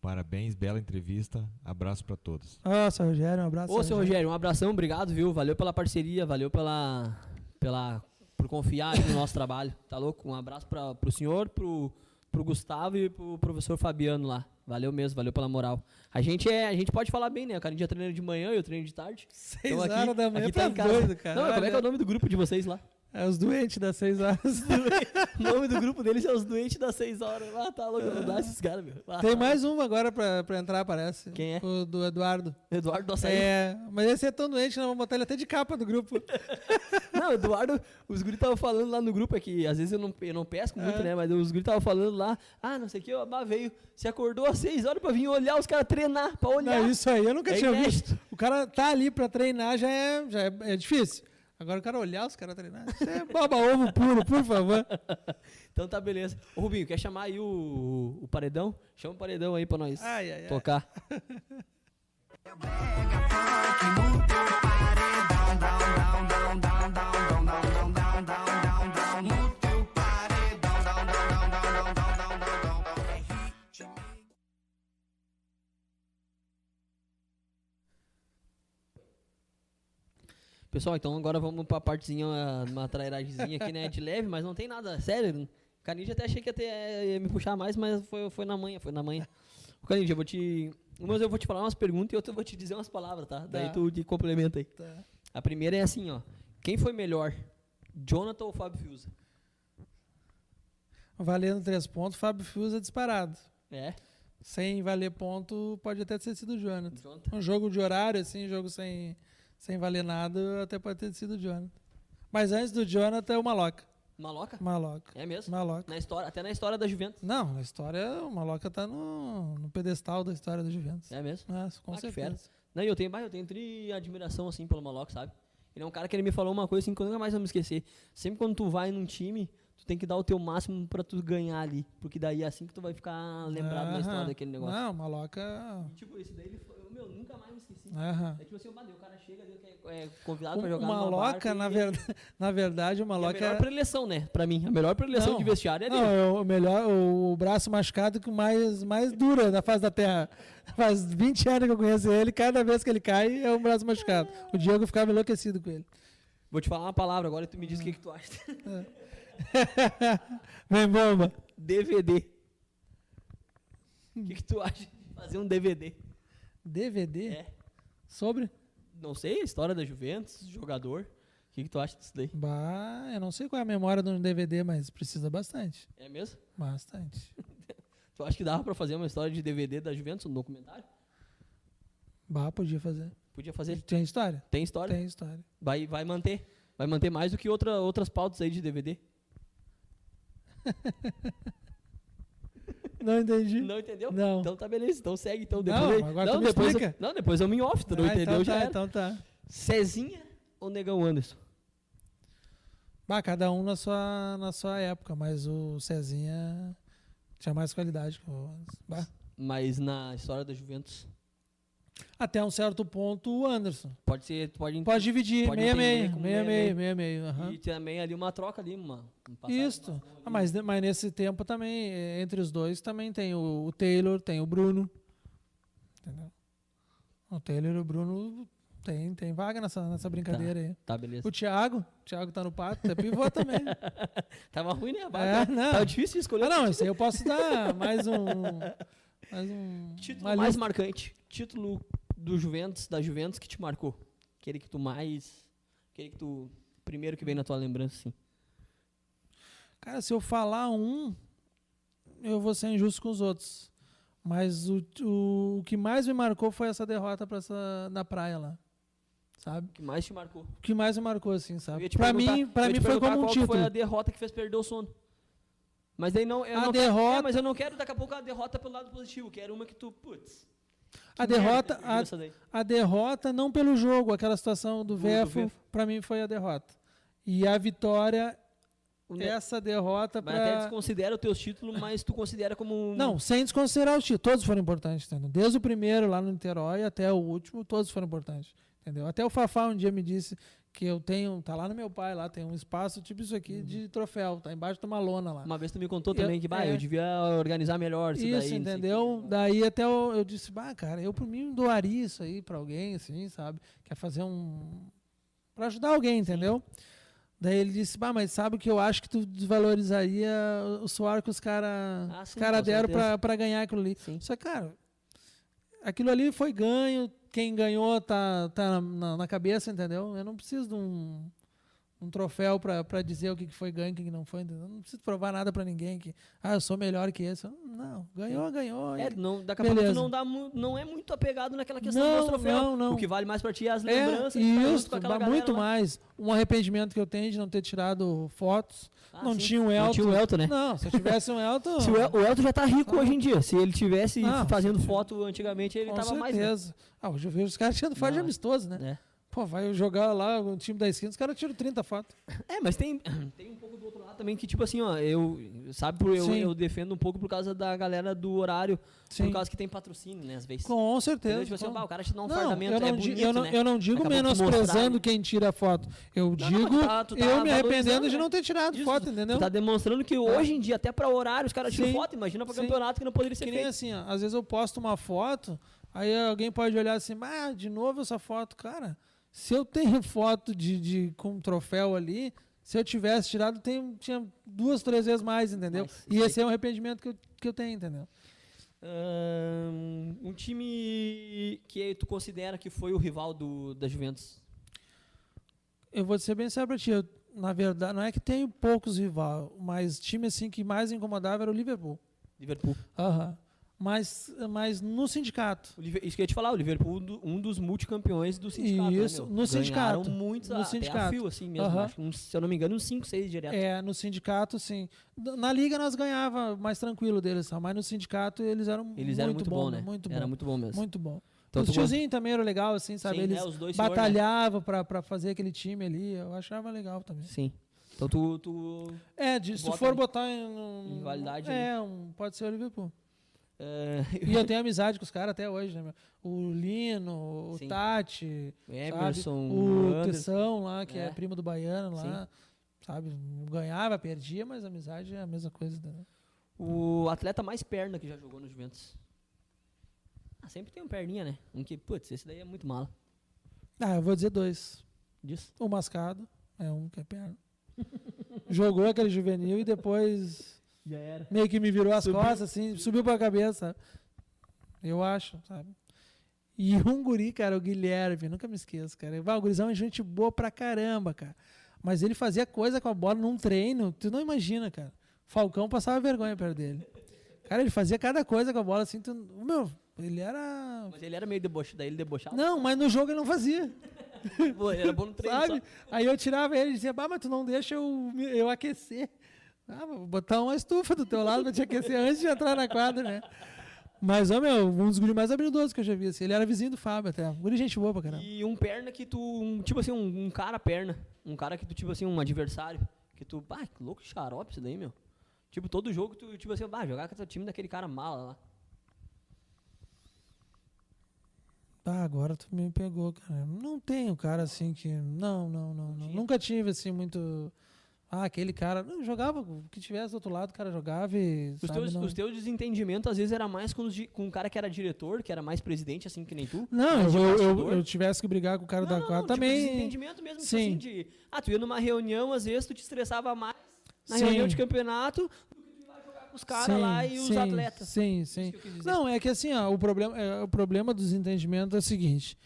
Parabéns, bela entrevista. Abraço para todos. Ó, seu Rogério, um abraço. Ô, seu Rogério, um abração, obrigado, viu? Valeu pela parceria, valeu pela. pela por confiar no nosso trabalho. Tá louco? Um abraço pra, pro senhor, pro, pro Gustavo e pro professor Fabiano lá. Valeu mesmo, valeu pela moral. A gente é, a gente pode falar bem, né? O cara dia treina de manhã, eu treino de tarde. Seis Então aqui- horas da manhã, aqui tá tá doido, cara. Não, como é que é o nome do grupo de vocês lá? É os doentes das seis horas. o nome do grupo deles é os doentes das 6 horas. Ah, tá louco, não dá esses caras, meu. Ah, Tem mais um agora pra, pra entrar, parece. Quem é? O do Eduardo. Eduardo do Açaí. É, mas esse é tão doente, nós vamos botar ele até de capa do grupo. Não, Eduardo, os guris estavam falando lá no grupo aqui, às vezes eu não, eu não pesco muito, É. né? Mas os guris estavam falando lá, ah, não sei o que, o Abá veio, se acordou às 6 horas pra vir olhar os caras treinar, pra olhar. Não, isso aí eu nunca É tinha inédito. visto. O cara tá ali pra treinar já é, já é, é difícil. Agora o cara olhar os caras treinar, isso é baba-ovo puro, por favor. Então tá beleza. Ô Rubinho, quer chamar aí o, o paredão? Chama o paredão aí pra nós Ai, ai, ai. Pessoal, então agora vamos pra partezinha, uma- uma trairagemzinha aqui, né? De leve, mas não tem nada. Sério, Canidia até achei que ia, ter- ia me puxar mais, mas foi, foi na manhã, foi na manhã. Ô, Canidia, eu vou te. Umas eu vou te falar umas perguntas e outras eu vou te dizer umas palavras, tá? Daí Tá. tu te complementa aí. Tá. A primeira é assim, ó. Quem foi melhor? Jonathan ou Fábio Fiuza? Valendo três pontos, Fábio Fius é disparado. É, Sem valer ponto, pode até ter sido o Jonathan. Jonathan. Um jogo de horário, assim, jogo sem, sem valer nada, até pode ter sido o Jonathan. Mas antes do Jonathan é o Maloca. Maloca? Maloca. É mesmo? Maloca. Na história, até na história da Juventus. Não, a história, o Maloca tá no, no pedestal da história da Juventus. É mesmo? Ah, com Ah, certeza. Não, eu tenho, eu tenho tri admiração, assim, pelo Maloca, sabe? Ele é um cara que ele me falou uma coisa, assim, que eu nunca mais vou me esquecer. Sempre quando tu vai num time, tu tem que dar o teu máximo pra tu ganhar ali. Porque daí é assim que tu vai ficar lembrado da história Aham. daquele negócio. Não, Maloca. E, tipo, esse daí, ele foi, meu, nunca mais me esqueci. É tipo assim, o cara chega, é, é convidado pra jogar Maloca, barca na, verdade, na verdade, o e Maloca a melhor preleção, né? Pra mim, a melhor preleção Não. de vestiário é Não, dele. é o melhor, o braço machucado que mais, mais dura da face da terra. Faz 20 anos que eu conheço ele, cada vez que ele cai é um braço machucado. O Diego ficava enlouquecido com ele. Vou te falar uma palavra agora e tu me diz o que, que tu acha. Vem bomba. DVD. O que, que tu acha de fazer um DVD? DVD? É. Sobre? Não sei, história da Juventus, jogador. O que, que tu acha disso daí? Bah, eu não sei qual é a memória do DVD, mas precisa bastante. É mesmo? Bastante. Tu acha que dava pra fazer uma história de DVD da Juventus, um documentário? Bah, podia fazer. Podia fazer. Tem história? Tem história? Tem história. Vai, vai manter. Vai manter mais do que outra, outras pautas aí de DVD. Não entendi. Não entendeu? Não. Então tá beleza. Então segue. Então depois Não, agora não, depois eu, não, depois eu me off. Tu não Ah, entendeu? então já tá, então tá. Cezinha ou Negão Anderson? Bah, cada um na sua, na sua época, mas o Cezinha tinha mais qualidade que o bah. Mas na história da Juventus. Até um certo ponto o Anderson. Pode ser. Pode, Pode dividir, Pode meia meia, como meia meia meia, meia meia. E também ali uma troca ali, um Isto. bastão Ah, mas, mas nesse tempo também, eh, entre os dois, também tem o, o Taylor, tem o Bruno. Entendeu? O Taylor e o Bruno Tem, tem vaga nessa, nessa brincadeira aí. Tá, beleza. O Thiago, o Thiago tá no pato, é pivô também. Tava ruim, né? É, não. Tava difícil de escolher. Ah, não, esse aí eu posso dar mais um. Mais um. Título mais lista. marcante. Título do Juventus, da Juventus que te marcou. Aquele que tu mais. Aquele que tu. Primeiro que vem na tua lembrança, assim. Cara, se eu falar um, eu vou ser injusto com os outros. Mas o, o, o que mais me marcou foi essa derrota pra essa, na praia lá. Sabe? O que mais te marcou. O que mais me marcou, assim, sabe? Pra mim, pra mim foi como um título. Foi a derrota que fez perder o sono. Mas daí não. A não derrota- é, mas eu não quero daqui a pouco a derrota pelo lado positivo. Quero uma que tu. Putz. que A derrota- a-. A derrota, não pelo jogo, aquela situação do Vefo, pra mim foi a derrota. E a vitória, O essa derrota Mas até desconsidera os teus títulos, mas tu considera como. um- Não, sem desconsiderar os títulos. Todos foram importantes, entendeu? Desde o primeiro lá no Niterói até o último, todos foram importantes. Entendeu? Até o Fafá um dia me disse que eu tenho, tá lá no meu pai, lá tem um espaço tipo isso aqui de troféu, tá embaixo de uma lona lá. Uma vez tu me contou Eu- também que, bah, é. eu devia organizar melhor isso, Isso, daí. entendeu? Daí até eu, eu disse, bah, cara, eu por mim doaria isso aí pra alguém, assim, sabe? Quer fazer um. pra ajudar alguém, entendeu? Daí ele disse, bah, mas sabe que eu acho que tu desvalorizaria o suor que os caras Ah, sim, cara deram pra ganhar aquilo ali. Sim. Só que, cara, aquilo ali foi ganho, quem ganhou tá, tá na, na cabeça, entendeu? Eu não preciso de um, um troféu pra dizer o que foi ganho e o que não foi, não preciso provar nada pra ninguém que, ah, eu sou melhor que esse. Não, ganhou, ganhou. É, não, daqui a pouco tu não, dá não é muito apegado naquela questão Não, do troféu. não, não. O que vale mais pra ti é as É, lembranças. junto isso, com galera muito lá. mais. Um arrependimento que eu tenho de não ter tirado fotos. Ah, não sim. tinha um Não Elton. tinha o Elton, né? Não, se eu tivesse um Elton. Se o, El- o Elton já tá rico Ah. hoje em dia. Se ele tivesse Não, fazendo foto antigamente, ele com tava mais. né? certeza. Ah, hoje eu vejo os caras tirando foto de Não, é. amistoso, né? É. Pô, vai jogar lá o time da esquina, os caras tiram 30 fotos. É, mas tem, tem um pouco do outro lado também que, tipo assim, ó, eu. Sabe, eu, Sim. eu defendo um pouco por causa da galera do horário, Sim. por causa que tem patrocínio, né, às vezes. Com certeza. Tipo assim, bah, o cara te dá um não, fardamento, eu não, é bonito, eu não, né? eu não digo menosprezando mostrar- quem tira a foto. Eu não, digo mas tá- tá eu me arrependendo valorizando, de né? não ter tirado Isso, foto, entendeu? Tu tá demonstrando que hoje em dia, até pra horário, os caras tiram foto. Imagina pra Sim. campeonato que não poderia ser Que nem feito. assim, ó, às vezes eu posto uma foto, aí alguém pode olhar assim, ah, de novo essa foto. Cara, se eu tenho foto de, de, com um troféu ali, se eu tivesse tirado, tem, tinha duas, três vezes mais, entendeu? Mais, e esse é um arrependimento que eu, que eu tenho, entendeu? Ahn, um time que tu considera que foi o rival do, da Juventus. Eu vou ser bem sério pra ti, eu, na verdade, não é que tenho poucos rivais, mas time assim que mais incomodava era o Liverpool. Liverpool. Aham. Mas, mas no sindicato. Isso que eu ia te falar, o Liverpool, um do- um dos multicampeões do sindicato. né, Isso, meu? no Ganharam sindicato. muitos No sindicato. fio, assim mesmo. Acho uns, se eu não me engano, uns 5, 6 direto. É, no sindicato, sim. Na liga nós ganhava mais tranquilo deles, mas no sindicato eles eram Eles eram muito bom, bom, né? Muito bom. Era muito bom mesmo. Muito bom. Então, os tu tiozinhos também eram legal, assim, sabe? Sim, eles é, né? batalhavam pra, pra fazer aquele time ali. Eu achava legal também. Sim. Então tu, tu É, de- se Bota for botar em. um- Em validade É, um, pode ser o Liverpool. É, E eu tenho amizade com os caras até hoje, né? meu? O Lino, o Sim. Tati, Emerson, sabe? o Anderson. Tessão lá, que é. É. primo do Baiano lá. Sabe? Ganhava, perdia, mas amizade é a mesma coisa. Né? O atleta mais perna que já jogou no Juventus. Ah, sempre tem um perninha, né? Um que, putz, esse daí é muito mala. Ah, eu vou dizer dois. Disso. O Mascado é um que é perna. Jogou aquele juvenil e depois Já era. meio que me virou as Subiu. costas, assim, subiu pra cabeça. Eu acho, sabe? E um guri, cara, o Guilherme, nunca me esqueço, cara. O gurizão é gente boa pra caramba, cara. Mas ele fazia coisa com a bola num treino, tu não imagina, cara. Falcão passava vergonha perto dele. Cara, ele fazia cada coisa com a bola assim, tu, meu, ele era. Mas ele era meio debochado, daí ele debochava. Não, mas no jogo ele não fazia. Ele era bom no treino, Sabe? Aí eu tirava ele e dizia, bah, mas tu não deixa eu, eu aquecer. Ah, vou botar uma estufa do teu lado pra te aquecer antes de entrar na quadra, né? Mas, ó, meu, um dos guris mais habilidosos que eu já vi. Assim. Ele era vizinho do Fábio até. Um guri gente boa pra caramba. E um perna que tu. um- tipo assim, um, um cara perna. Um cara que tu, tipo assim, um adversário. Que tu. Ah, que louco xarope isso daí, meu. Tipo, todo jogo tu, tipo assim, ah, jogar com o time daquele cara mala lá. Ah, agora tu me pegou, cara. Não tenho cara assim que. Não, não, não, não. Nunca tive assim muito. Ah, aquele cara. Não, jogava, o que tivesse do outro lado, o cara jogava e. Os sabe, teus, não... os teus desentendimentos, às vezes, era mais com, os com um cara que era diretor, que era mais presidente, assim, que nem tu. Não, eu, eu, eu tivesse que brigar com o cara Não, da não, quadra tipo, também. desentendimento mesmo, tipo Sim. assim, de... Ah, tu ia numa reunião, às vezes, tu te estressava mais na Sim. reunião de campeonato do que tu ir lá jogar com os caras lá e os sim, atletas. Sim, Isso sim. Não, é que assim, ó, o problema, é, o problema do desentendimento é o seguinte.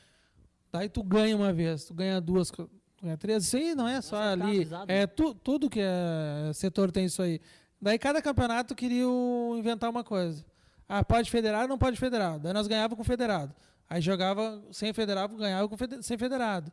Daí tu ganha uma vez, tu ganha duas, ganha três. Isso aí não é só só ali. É tu, tudo que é setor tem isso aí. Daí cada campeonato queria inventar uma coisa. Ah, pode federado, não pode federado. Daí nós ganhava com federado. Aí jogava sem federado, ganhava com fede- sem federado.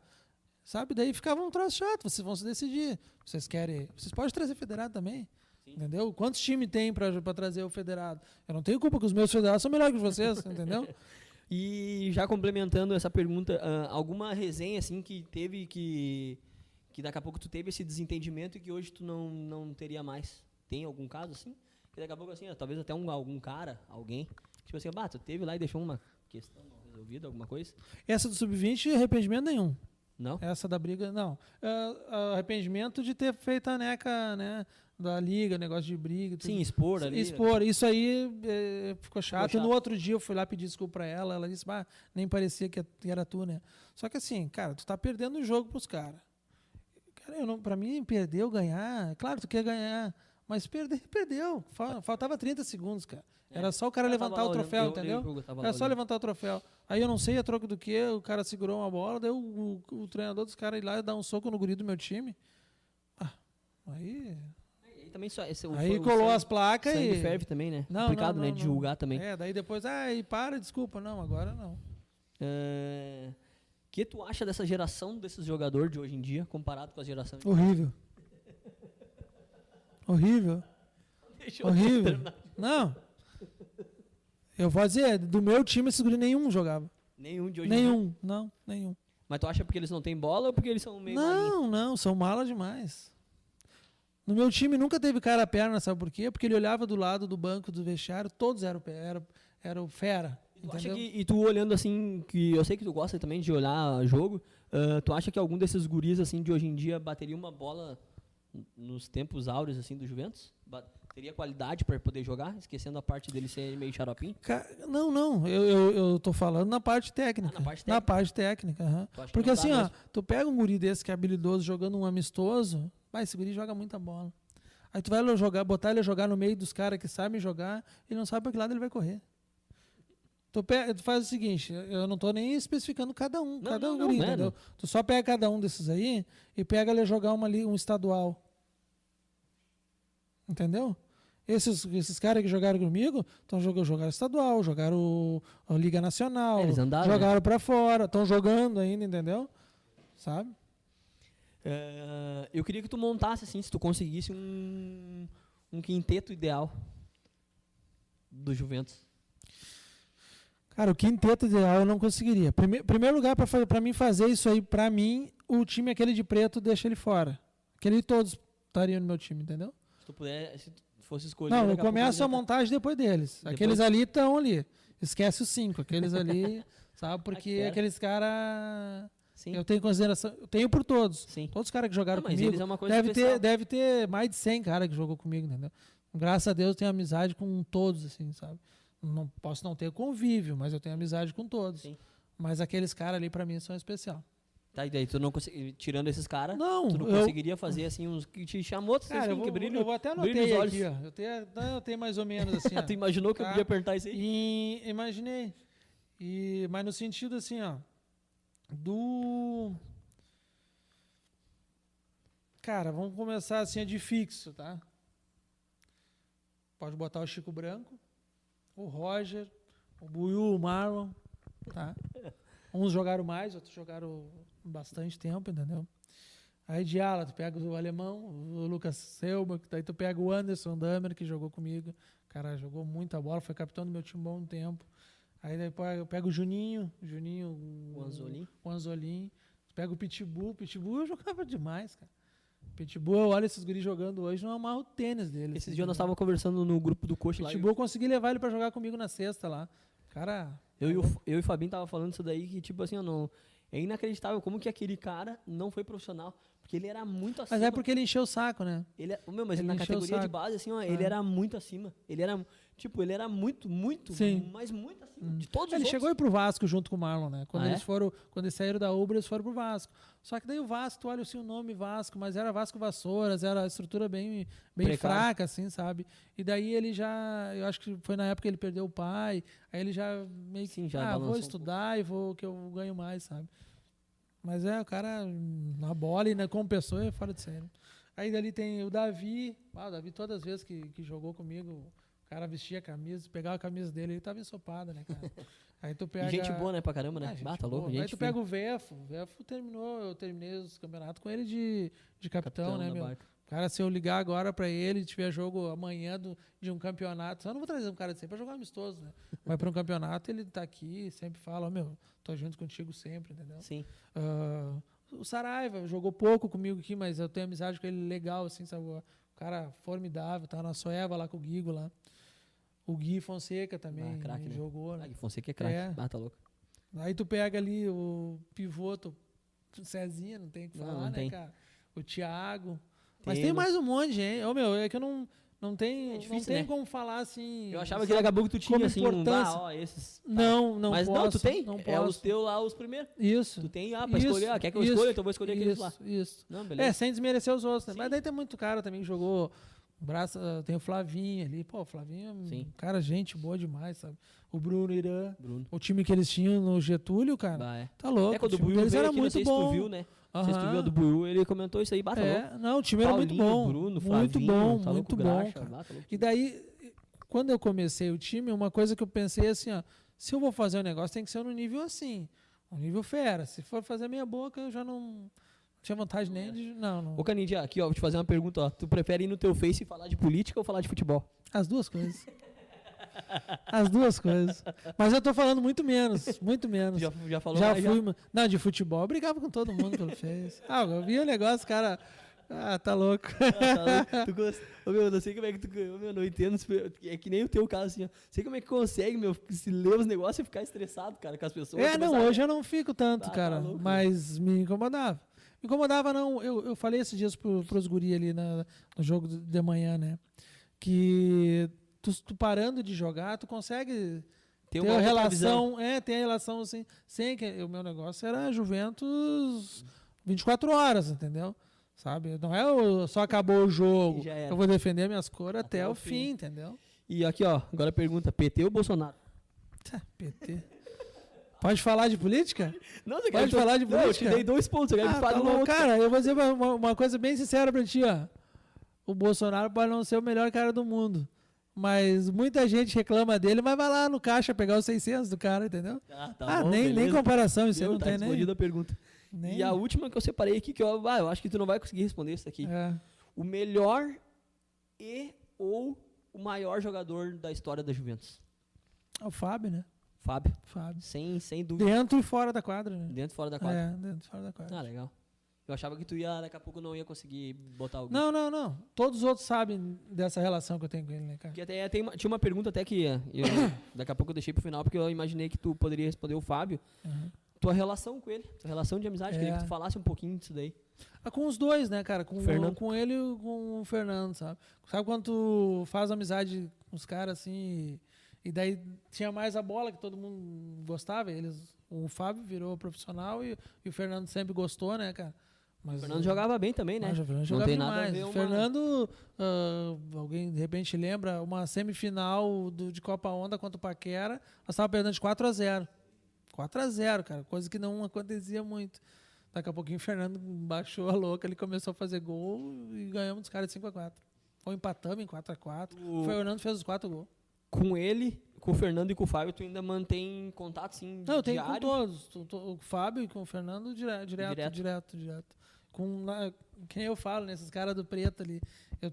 Sabe? Daí ficava um troço chato. Vocês vão se decidir. Vocês querem. Vocês podem trazer federado também. Entendeu? Quantos times tem pra trazer o federado? Eu não tenho culpa que os meus federados são melhores que vocês, entendeu? E já complementando essa pergunta, ah, alguma resenha assim que teve que que daqui a pouco tu teve esse desentendimento e que hoje tu não, não teria mais? Tem algum caso assim? Que daqui a pouco assim, ó, talvez até um, algum cara, alguém, tipo assim, bah, tu teve lá e deixou uma questão resolvida, alguma coisa? Essa do sub-20, arrependimento nenhum. Não? Essa da briga, não. É, arrependimento de ter feito a neca, né? Da liga, negócio de briga. tudo. Sim, expor ali. Expor, isso aí é, ficou chato. chato. No outro dia eu fui lá pedir desculpa pra ela, ela disse, bah, nem parecia que era tu, né? Só que assim, cara, tu tá perdendo o jogo pros caras. Cara, eu não, pra mim, perder ou ganhar, claro, tu quer ganhar, mas perder, perdeu. Fal- Faltava 30 segundos, cara. Era só o cara É. Eu levantar o troféu, eu entendeu? eu lá Era só levantar o troféu. Aí eu não sei a troco do que, o cara segurou uma bola, daí o, o- o treinador dos caras ir lá e dar um soco no guri do meu time. Ah, aí. Também só, esse, o- Aí o colou sangue- as placas e. ferve também, né? Não, Complicado, não, né? não, De não. julgar também. É, daí depois, ah, e para, desculpa. Não, agora não. O que tu acha dessa geração desses jogadores de hoje em dia, comparado com a geração de Horrível. Horrível. Deixa Horrível. Não. Eu vou dizer, do meu time, esse guri nenhum jogava. Nenhum de hoje em dia. Nenhum, não, nenhum. Mas tu acha porque eles não têm bola ou porque eles são meio? Não, não, são mala demais. No meu time nunca teve cara a perna, sabe por quê? Porque ele olhava do lado do banco do vestiário, todos eram, eram, eram fera. Tu que, e tu olhando assim, que eu sei que tu gosta também de olhar jogo, ah, tu acha que algum desses guris assim de hoje em dia bateria uma bola nos tempos áureos assim do Juventus? Ba- teria qualidade para poder jogar, esquecendo a parte dele ser meio xaropinho? Ca- Não, não, eu, eu, eu tô falando na parte técnica. Ah, na parte Na técnica. parte técnica, que Porque assim, ó, mesmo? tu pega um guri desse que é habilidoso jogando um amistoso, vai, esse guri joga muita bola. Aí tu vai jogar, botar ele jogar no meio dos caras que sabem jogar, ele não sabe para que lado ele vai correr. Tu, pega, tu faz o seguinte, eu não tô nem especificando cada um, Não, cada não, um não, guri. Tu só pega cada um desses aí e pega ele jogar uma, um estadual. Entendeu? Esses, esses caras que jogaram comigo, então jogou, jogaram estadual, jogaram a Liga Nacional, É, eles andaram, né? jogaram pra fora, estão jogando ainda, entendeu? Sabe? Ah, eu queria que tu montasse assim, se tu conseguisse um, um quinteto ideal do Juventus. Cara, o quinteto ideal eu não conseguiria. Prime primeiro lugar, pra, pra mim fazer isso aí, pra mim, o time aquele de preto deixa ele fora. Aquele todos estariam no meu time, entendeu? Se tu puder, se tu fosse escolher. Não, eu começo a tá- montagem depois deles. Depois? Aqueles ali estão ali. Esquece os cinco. Aqueles ali, sabe? Porque aqueles caras. Sim, Eu tenho consideração. Eu tenho por todos. sim. Todos os caras que jogaram Não, comigo. é Deve especial. ter, deve ter mais de 100 caras que jogou comigo, entendeu? Graças a Deus eu tenho amizade com todos, assim, sabe? Não posso não ter convívio, mas eu tenho amizade com todos. Sim. Mas aqueles caras ali pra mim são especial. Tá, e daí tu não consegui, tirando esses caras, Não, tu não eu, conseguiria fazer assim uns que te chamou, assim, cara, eu vou, que brilho. eu vou até brilho anotar nos olhos. aqui, ó. Eu tenho, eu tenho mais ou menos assim, ó. tu imaginou que eu Tá. podia apertar isso aí? E imaginei. E, mas no sentido assim, ó. Do. Cara, vamos começar assim, é de fixo, tá? Pode botar o Chico Branco, o Roger, o Buiu, o Marlon, tá? Uns jogaram mais, outros jogaram bastante tempo, entendeu? Aí de ala, tu pega o alemão, o Lucas Selma, que daí tu pega o Anderson Damer, que jogou comigo. Cara, jogou muita bola, foi capitão do meu time um bom tempo. Aí depois eu pego o Juninho, o Juninho, O Anzolin. o Anzolin. Tu pega o Pitbull, Pitbull eu jogava demais, cara. Pitbull, eu olho esses guris jogando hoje, não amarro o tênis dele. Esses assim, dias nós estávamos conversando no grupo do coach lá. Pitbull eu consegui levar ele pra jogar comigo na sexta lá. Cara, Eu, eu, e o, eu e o Fabinho tava falando isso daí, que tipo assim, ó, não, é inacreditável como que aquele cara não foi profissional. Porque ele era muito acima. Mas é porque ele encheu o saco, né? Ele, é- meu, mas ele na categoria de base, assim, ó, É. ele era muito acima. Ele era, tipo, ele era muito, muito, Sim. mas muito acima de todos Ele os chegou a ir outros. pro Vasco junto com o Marlon, né? Quando Ah, eles é? foram, quando eles saíram da Ubra, eles foram pro Vasco. Só que daí o Vasco, tu olha assim o nome Vasco, mas era Vasco Vassouras, era a estrutura bem, bem Precário. fraca, assim, sabe? E daí ele já, eu acho que foi na época que ele perdeu o pai, aí ele já meio que, Sim, já ah, vou um estudar e vou que eu ganho mais, sabe? Mas é, o cara na bola e na, como pessoa é fora de série. Aí dali tem o Davi, ah, o Davi todas as vezes que, que jogou comigo, cara vestia a camisa, pegava a camisa dele, ele tava ensopada, né, cara? Aí tu pega... gente boa, né, pra caramba, né? Ah, gente tá louco, boa. Aí gente tu pega o Vefo, o Vefo terminou, eu terminei os campeonatos com ele de, de capitão, né, da meu? barca. Cara, se eu ligar agora pra ele, tiver jogo amanhã do, de um campeonato, eu não vou trazer um cara de sempre pra jogar amistoso, né? Mas pra um campeonato ele tá aqui, sempre fala, ó, meu, tô junto contigo sempre, entendeu? Sim. Ah, o Saraiva jogou pouco comigo aqui, mas eu tenho amizade com ele legal, assim, sabe? O cara formidável, tá na Soeva lá com o Guigo lá. O Gui Fonseca também Ah, craque, né? jogou, né? Ah, que Fonseca é craque. É. Ah, tá louco. Aí tu pega ali o pivoto, o Cezinha, não tem o que Não, falar, não né, tem. cara? O Thiago. Mas Tem, mais um monte, hein? Ô, meu, é que eu não, não tem, É não tem né? como falar assim. Eu achava que daqui a pouco tu tinha, assim, um, importância. ah, ó, esses... tá. Não, não Mas posso. não, tu tem? Não é os posso. teus lá, os primeiros. Isso. Tu tem, ah, pra Isso, escolher, ah, quer que eu isso, escolha? Então eu vou escolher aqueles isso, lá. Isso. Não, É, beleza. sem desmerecer os outros, né? Mas daí tem muito cara também que jogou. Braço, tem o Flavinho ali. Pô, o Flavinho é um Sim. cara, gente boa demais, sabe? O Bruno Irã. Bruno. O time que eles tinham no Getúlio, cara. É. Tá louco. É, quando o Buiu deles era aqui, não muito sei se tu bom. viu, né? Não sei se tu viu do Buiu, ele comentou isso aí, bata louco. É, não, o time era muito Paulinho, bom. Bruno, muito Flavinho, bom, tá muito bom, Graxa, tá. E daí, quando eu comecei o time, uma coisa que eu pensei assim, ó, se eu vou fazer um negócio, tem que ser no nível assim, um nível fera. Se for fazer meia boca, eu já não tinha vontade nem de. Não, não. Ô, Canidia, aqui, ó, vou te fazer uma pergunta, ó. Tu prefere ir no teu Face e falar de política ou falar de futebol? As duas coisas. As duas coisas. Mas eu tô falando muito menos, muito menos. Já, já falou já fui. Não, de futebol, eu brigava com todo mundo pelo Face. Ah, eu via o negócio, cara. Ah, tá louco. Ah, tá louco. tu gosta... Ô, meu, eu não sei como é que tu. Ô, meu, não entendo. É que nem o teu caso, assim, ó. Sei como é que consegue, meu, se ler os negócios e ficar estressado, cara, com as pessoas. É, não, a- hoje eu não fico tanto, Tá, tá cara. louco, né? mas me incomodava. Incomodava, não. Eu, eu falei esses dias pro, pros guri ali na- no jogo de- manhã, né? Que tu, tu parando de jogar, tu consegue Tem ter uma relação. É, tem a relação assim. Sem que o meu negócio era Juventus 24 horas, entendeu? Sabe? Não é o, só acabou o jogo. Eu vou defender minhas cores até, Até o o fim, fim. entendeu? E aqui, ó, agora pergunta: PT ou Bolsonaro? Tá, PT. Pode falar de política? Não, você Pode quer- falar de Não, eu te política? dei dois pontos, eu Ah, tá. Cara, eu vou dizer uma, uma- coisa bem sincera pra ti, ó. O Bolsonaro pode não ser o melhor cara do mundo. Mas muita gente reclama dele, mas vai lá no caixa pegar os 600 do cara, entendeu? Ah, tá ah, bom, nem, nem comparação, isso aí Meu, não tá tem nem. a pergunta. nem E a última que eu separei aqui, que eu, ah, eu acho que tu não vai conseguir responder isso aqui. é. O melhor e ou o maior jogador da história da Juventus? É o Fábio, né? Fábio. Fábio. Sem, sem dúvida. Dentro e fora da quadra, né? Dentro e fora da quadra. É, dentro e fora da quadra. Ah, legal. Eu achava que tu ia, daqui a pouco não ia conseguir botar alguém. Não, não, não. Todos os outros sabem dessa relação que eu tenho com ele, né, cara? Porque até tem uma- tinha uma pergunta até que eh, eu, daqui a pouco eu deixei pro final, porque eu imaginei que tu poderia responder o Fábio. Uhum. Tua relação com ele, tua relação de amizade, queria É. que tu falasse um pouquinho disso daí. Ah, com os dois, né, cara? Com, o, com ele e com o Fernando, sabe? Sabe quando tu faz amizade com os caras assim, e, e daí tinha mais a bola que todo mundo gostava. Eles, o Fábio virou profissional e, e o Fernando sempre gostou, né, cara? Mas, O Fernando jogava bem também, né? Mas o Fernando Não jogava tem nada a demais. ver O uma- Fernando, ah, alguém de repente lembra, uma semifinal do, de Copa Onda contra o Paquera, nós estávamos perdendo de 4 a 0 4 a 0 cara, coisa que não acontecia muito. Daqui a pouquinho o Fernando baixou a louca, ele começou a fazer gol e ganhamos dos caras de 5 a 4 Ou empatamos em 4 a 4 O- O Fernando fez os 4 gols. Com ele, com o Fernando e com o Fábio, tu ainda mantém contato, assim, Não, eu tenho com diário? todos. Tu- tu- O Fábio e com o Fernando dire- direto, Direto. direto, direto. Com, na, quem eu falo, nesses caras do preto ali. Eu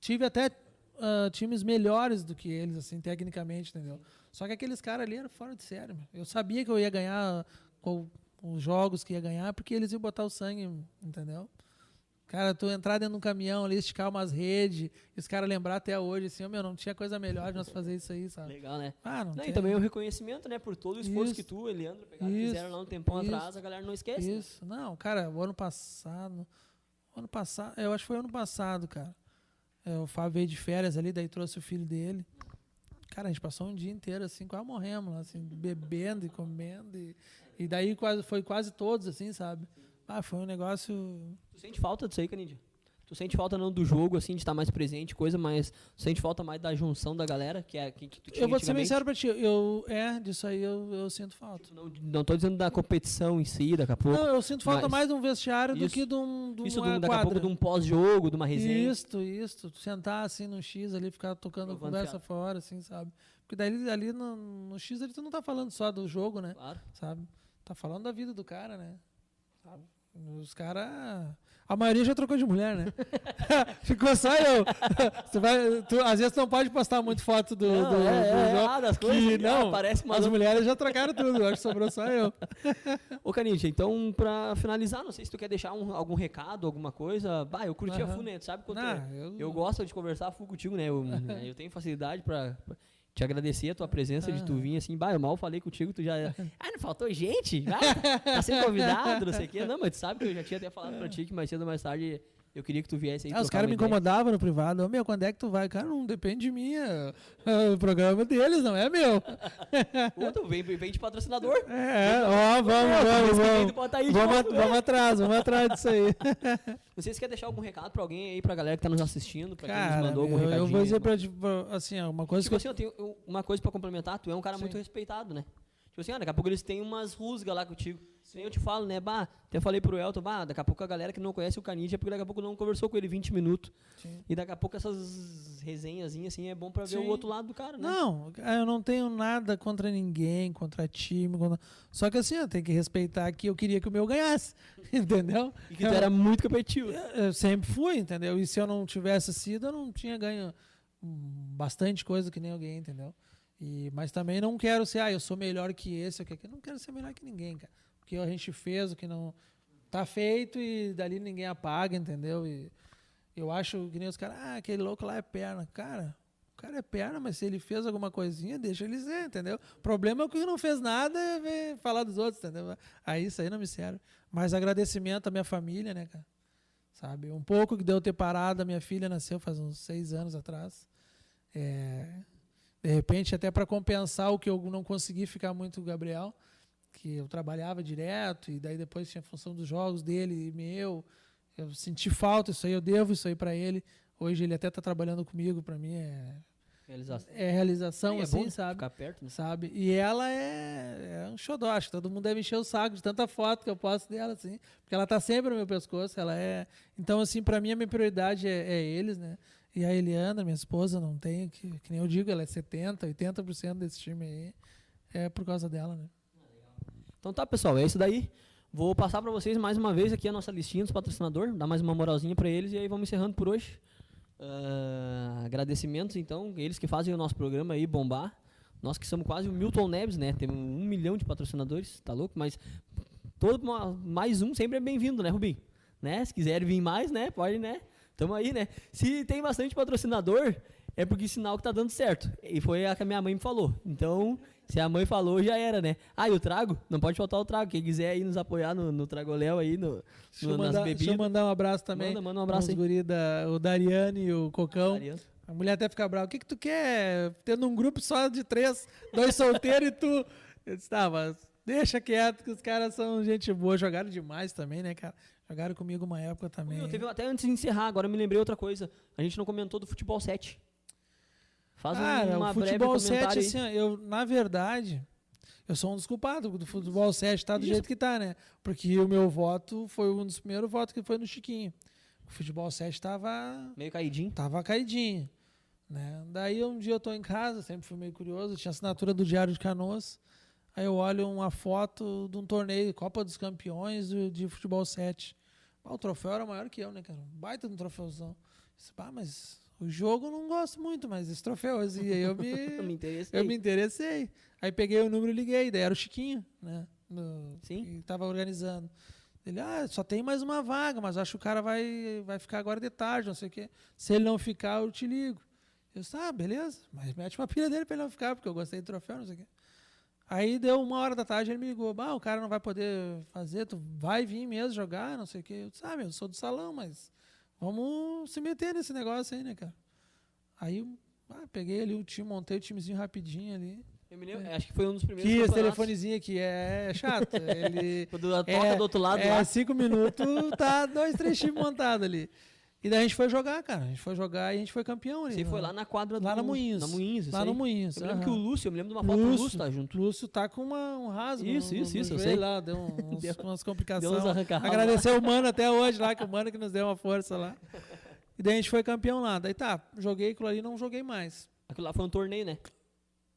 tive até ah, times melhores do que eles, assim, tecnicamente, entendeu? Só que aqueles caras ali eram fora de série, meu. Eu sabia que eu ia ganhar qual- os jogos que ia ganhar, porque eles iam botar o sangue, entendeu? Cara, tu entrar dentro de um caminhão ali, esticar umas redes, e os caras lembrar até hoje, assim, "Ô, meu, não tinha coisa melhor de nós fazer isso aí, sabe? Legal, né? Ah, não, Não, e também o reconhecimento, né? Por todo o esforço Isso. que tu Leandro pegaram, Isso. fizeram lá um tempão Isso. atrás, a galera não esquece. né? Isso, não, cara, o ano passado. o Ano passado, eu acho que foi ano passado, cara. É, o Fábio veio de férias ali, daí trouxe o filho dele. Cara, a gente passou um dia inteiro assim, quase morremos, lá, assim, bebendo e comendo. E, e daí quase, foi quase todos, assim, sabe? Ah, foi um negócio. Tu sente falta disso aí, Canidia? Tu sente falta não do jogo, assim, de estar mais presente, coisa, mas tu sente falta mais da junção da galera, que é que, que tu tinha Eu vou ser bem sincero pra ti, eu, é, disso aí eu, eu sinto falta. Não, não tô dizendo da competição em si, daqui a pouco. Não, eu sinto falta Mas- mais de um vestiário do Isso. que de, um, de Isso, uma do, daqui a quadra. pouco de um pós-jogo, de uma resenha. Isso, isso. Tu Sentar assim no X ali, ficar tocando a conversa fiado. fora, assim, sabe? Porque daí ali no, no X ali tu não tá falando só do jogo, né? Claro. Sabe? Tá falando da vida do cara, né? Os caras. A maioria já trocou de mulher, né? Ficou só eu. Você vai, tu, às vezes não pode postar muito foto do, Não, do, é, do é, ah, das que coisas, não, ah, parece uma as mulheres já trocaram tudo, acho que sobrou só eu. Ô, Canidia, então, pra finalizar, não sei se tu quer deixar um- algum recado, alguma coisa. Bah, eu curti a Aham. FU, né? Tu sabe quanto Ah, é- eu- eu gosto de conversar a FU contigo, né? Eu, né, eu tenho facilidade pra, pra te agradecer a tua presença, de tu Ah. vir assim. Bah, eu mal falei contigo, tu já... Ah, não faltou gente? Ah, tá sendo convidado, não sei o quê. Não, mas tu sabe que eu já tinha até falado pra ti que mais cedo ou mais tarde eu queria que tu viesse aí Ah, os caras me incomodavam no privado. Ô, meu, quando é que tu vai? Cara, não depende de mim. é- é o programa deles, não é meu. Outro, vem, vem de patrocinador. É, ó, vamos, Mês vamos, tu vamos. bota aí Vamos, novo, né? vamos atrás, vamos atrás disso aí. Não sei se quer deixar algum recado pra alguém aí, pra galera que tá nos assistindo, pra quem nos Cara, mandou algum eu, eu vou dizer pra pra- assim, ó, uma coisa Tipo que assim, eu tenho uma coisa pra complementar, tu é um cara Sim. muito respeitado, né? Tipo assim, ah, daqui a pouco eles têm umas rusgas lá contigo. Nem eu te falo, né? Bah, até falei pro Elton, bah, daqui a pouco a galera que não conhece o Canidia é porque daqui a pouco não conversou com ele 20 minutos. Sim. E daqui a pouco essas resenhazinhas, assim, é bom pra ver o Sim. outro lado do cara, né? Não, eu não tenho nada contra ninguém, contra time. Contra... Só que assim, eu tenho que respeitar que eu queria que o meu ganhasse. Entendeu? E que tu era muito competitivo. Eu, eu sempre fui, entendeu? E se eu não tivesse sido, eu não tinha ganho bastante coisa que nem alguém, entendeu? E, mas também não quero ser, ah, eu sou melhor que esse, que aquele. Não quero ser melhor que ninguém, cara. Porque a gente fez o que não. Tá feito e dali ninguém apaga, entendeu? E eu acho que nem os caras, ah, aquele louco lá é perna. Cara, o cara é perna, mas se ele fez alguma coisinha, deixa ele ser, entendeu? O problema é que não fez nada é ver- falar dos outros, entendeu? Aí isso aí não me serve. Mas agradecimento à minha família, né, cara? Sabe? Um pouco que deu ter parado, a minha filha nasceu faz uns seis anos atrás. É, de repente, até para compensar o que eu não consegui ficar muito com o Gabriel, que eu trabalhava direto, e daí depois tinha a função dos jogos dele e meu. Eu senti falta, isso aí eu devo isso aí para ele. Hoje ele até tá trabalhando comigo, para mim é, Realização. é realização, é assim, bom sabe? Ficar perto, né? sabe? E ela é, é um xodó, acho que todo mundo deve encher o saco de tanta foto que eu posto dela, assim, porque ela tá sempre no meu pescoço, ela é... Então, assim, pra mim a minha prioridade é, é eles, né? E a Eliana, minha esposa, não tem, que, que nem eu digo, ela é 70%, 80% desse time aí, é por causa dela, né? Então tá, pessoal, é isso daí. Vou passar pra vocês mais uma vez aqui a nossa listinha dos patrocinadores, dar mais uma moralzinha pra eles e aí vamos encerrando por hoje. Ah, agradecimentos, então, eles que fazem o nosso programa aí bombar. Nós que somos quase o Milton Neves, né? Temos um milhão de patrocinadores, tá louco? Mas todo ma- mais um sempre é bem-vindo, né, Rubim? Né? Se quiserem vir mais, né? Pode, né? Tamo aí, né? Se tem bastante patrocinador, é porque sinal que tá dando certo. E foi a que a minha mãe me falou. Então, se a mãe falou, já era, né? Ah, e o trago? Não pode faltar o trago. Quem quiser aí nos apoiar no, no Tragoléu aí, no, Deixa, no- eu nas mandar, deixa eu bebidas. mandar um abraço também. Manda, manda um abraço aí. o Dariane e o Cocão. Mariano. A mulher até fica brava. O que, que tu quer? Tendo um grupo só de três, dois solteiros e tu. Eu disse, tá, mas deixa quieto, que os caras são gente boa. Jogaram demais também, né, cara? Jogaram comigo uma época também. Meu, teve até antes de encerrar, agora eu me lembrei outra coisa. A gente não comentou do futebol 7. Faz Cara, uma o futebol 7, comentário aí. assim, eu, na verdade, eu sou um dos culpados do futebol 7 tá do Isso. jeito que tá, né? Porque o meu voto foi um dos primeiros votos que foi no Chiquinho. O futebol 7 tava Meio caidinho. tava caidinho. Né? Daí um dia eu tô em casa, sempre fui meio curioso, tinha assinatura do Diário de Canoas. Aí eu olho uma foto de um torneio, Copa dos Campeões de, futebol 7. Ah, o troféu era maior que eu, né, cara? Um baita de um troféuzão. Disse, "Pá, mas o jogo eu não gosto muito, mas esse troféu, assim, aí eu me, Eu me interessei. eu me interessei. Aí peguei o número e liguei, daí era o Chiquinho, né? No, Sim. Que tava organizando. Ele, ah, só tem mais uma vaga, mas acho que o cara vai, vai ficar agora de tarde, não sei o quê. Se ele não ficar, eu te ligo. Eu disse, ah, beleza, mas mete uma pilha dele pra ele não ficar, porque eu gostei do troféu, não sei o quê. Aí deu uma hora da tarde, ele me ligou, ah, o cara não vai poder fazer, tu vai vir mesmo jogar, não sei o quê. Eu disse, ah, meu, eu sou do salão, mas vamos se meter nesse negócio aí, né, cara? Aí ah, peguei ali o time, montei o timezinho rapidinho ali. Eu me lembro, acho que foi um dos primeiros Que esse telefonezinho aqui é chato. Ele Quando toca é, do outro lado é lá. cinco minutos, tá dois, três times montados ali. E daí a gente foi jogar, cara. A gente foi jogar e a gente foi campeão ali. Você foi lá na quadra do... Lá na Moinhos. Na Moinhos, Lá no. Moinhos. Eu lembro que o Lúcio, eu me lembro de uma foto do Lúcio, Lúcio tá junto. Lúcio tá com uma, um rasgo Isso, no, isso, no isso, eu joelho sei. lá, deu uns, Deu- umas Deu complicações. uns arranca-ralo Agradecer o Mano até hoje lá, que o Mano que nos deu uma força lá. E daí a gente foi campeão lá. Daí tá, joguei aquilo ali não joguei mais. Aquilo lá foi um torneio, né?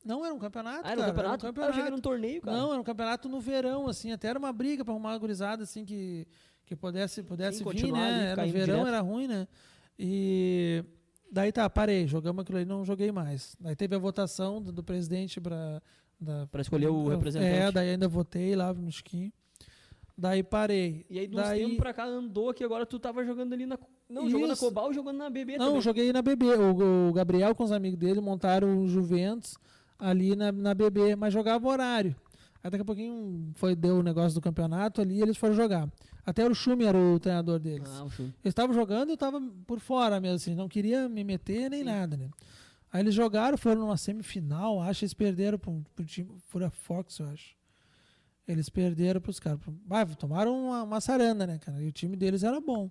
Não, era um campeonato, Ah, era um cara, campeonato? Ah, eu achei que era um torneio, cara. Não, era um campeonato no verão, assim, até era uma briga pra arrumar uma gurizada, assim, que, que pudesse, pudesse Sim, vir, ali, né? Era no verão, direto. era ruim, né? E daí tá, parei, jogamos aquilo aí, não joguei mais. Daí teve a votação do, do presidente pra... Da, Pra escolher o representante. É, daí ainda votei lá no Chiquinho. Daí parei. E aí, de uns daí, tempos pra cá, andou que agora tu tava jogando ali na... Não, jogando na. Cobal jogando na BB Não, também. joguei na BB. O, o Gabriel com os amigos dele montaram o Juventus ali na, na BB, mas jogava horário. Aí daqui a pouquinho foi, deu o negócio do campeonato ali e eles foram jogar. Até o Schumi era o treinador deles. Ah, o. Eles estavam jogando e eu estava por fora mesmo, assim, não queria me meter nem Sim. nada, né? Aí eles jogaram, foram numa semifinal, acho eles perderam pro, pro time Fura Fox, eu acho. Eles perderam pros caras. Ah, tomaram uma, uma saranda, né, cara? E o time deles era bom.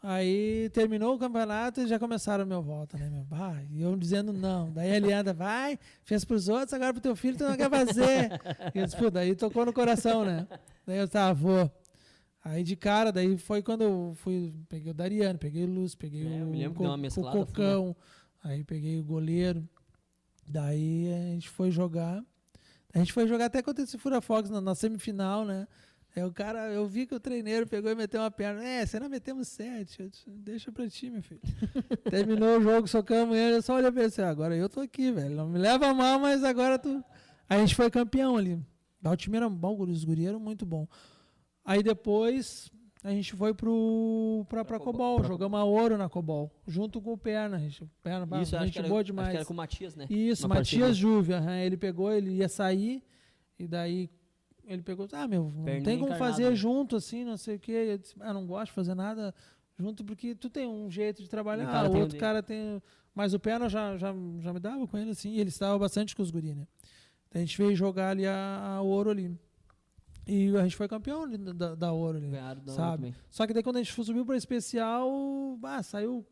Aí terminou o campeonato e já começaram a minha volta, né, meu? Ah, e eu dizendo não. Daí a Elianda, vai, fez pros outros, agora pro teu filho tu não quer fazer. E eu disse, pô, daí tocou no coração, né? Daí eu tava, vou. Aí de cara, daí foi quando eu fui, peguei o Dariano, peguei o Lúcio, peguei É, o, que Co- o Cocão, aí peguei o goleiro. Daí a gente foi jogar. A gente foi jogar até contra esse Fura Fox na, na semifinal, né? Aí o cara, eu vi que o treineiro pegou e meteu uma perna. É, você não metemos sete. Eu disse, Deixa pra ti, meu filho. Terminou o jogo, socamos ele, eu só olhei pra ele e "Ah, agora eu tô aqui, velho. Não me leva mal, mas agora tu. A gente foi campeão ali. O time era bom, os guri eram muito bom. Aí depois a gente foi pro, pra, pra Cobol. Cobol, Pra- jogamos a ouro na Cobol, junto com o Perna. gente- Perna, Isso, gente que, era, boa acho demais. que era com o Matias, né? Isso, Uma. Matias Júvia. aham, ele pegou, ele ia sair, e daí ele pegou, ah, meu, não Perninha tem como encarnada, fazer né? junto, assim, não sei o quê. Eu disse, ah, não gosto de fazer nada junto, porque tu tem um jeito de trabalhar, cara o outro cara tem... Mas o Perna já, já, já me dava com ele, assim, e ele estava bastante com os guri, né? Então a gente veio jogar ali a, a ouro ali. E a gente foi campeão da, da ouro ali. Ganharam da Sabe? também. Só que daí quando a gente subiu para especial, ah, saiu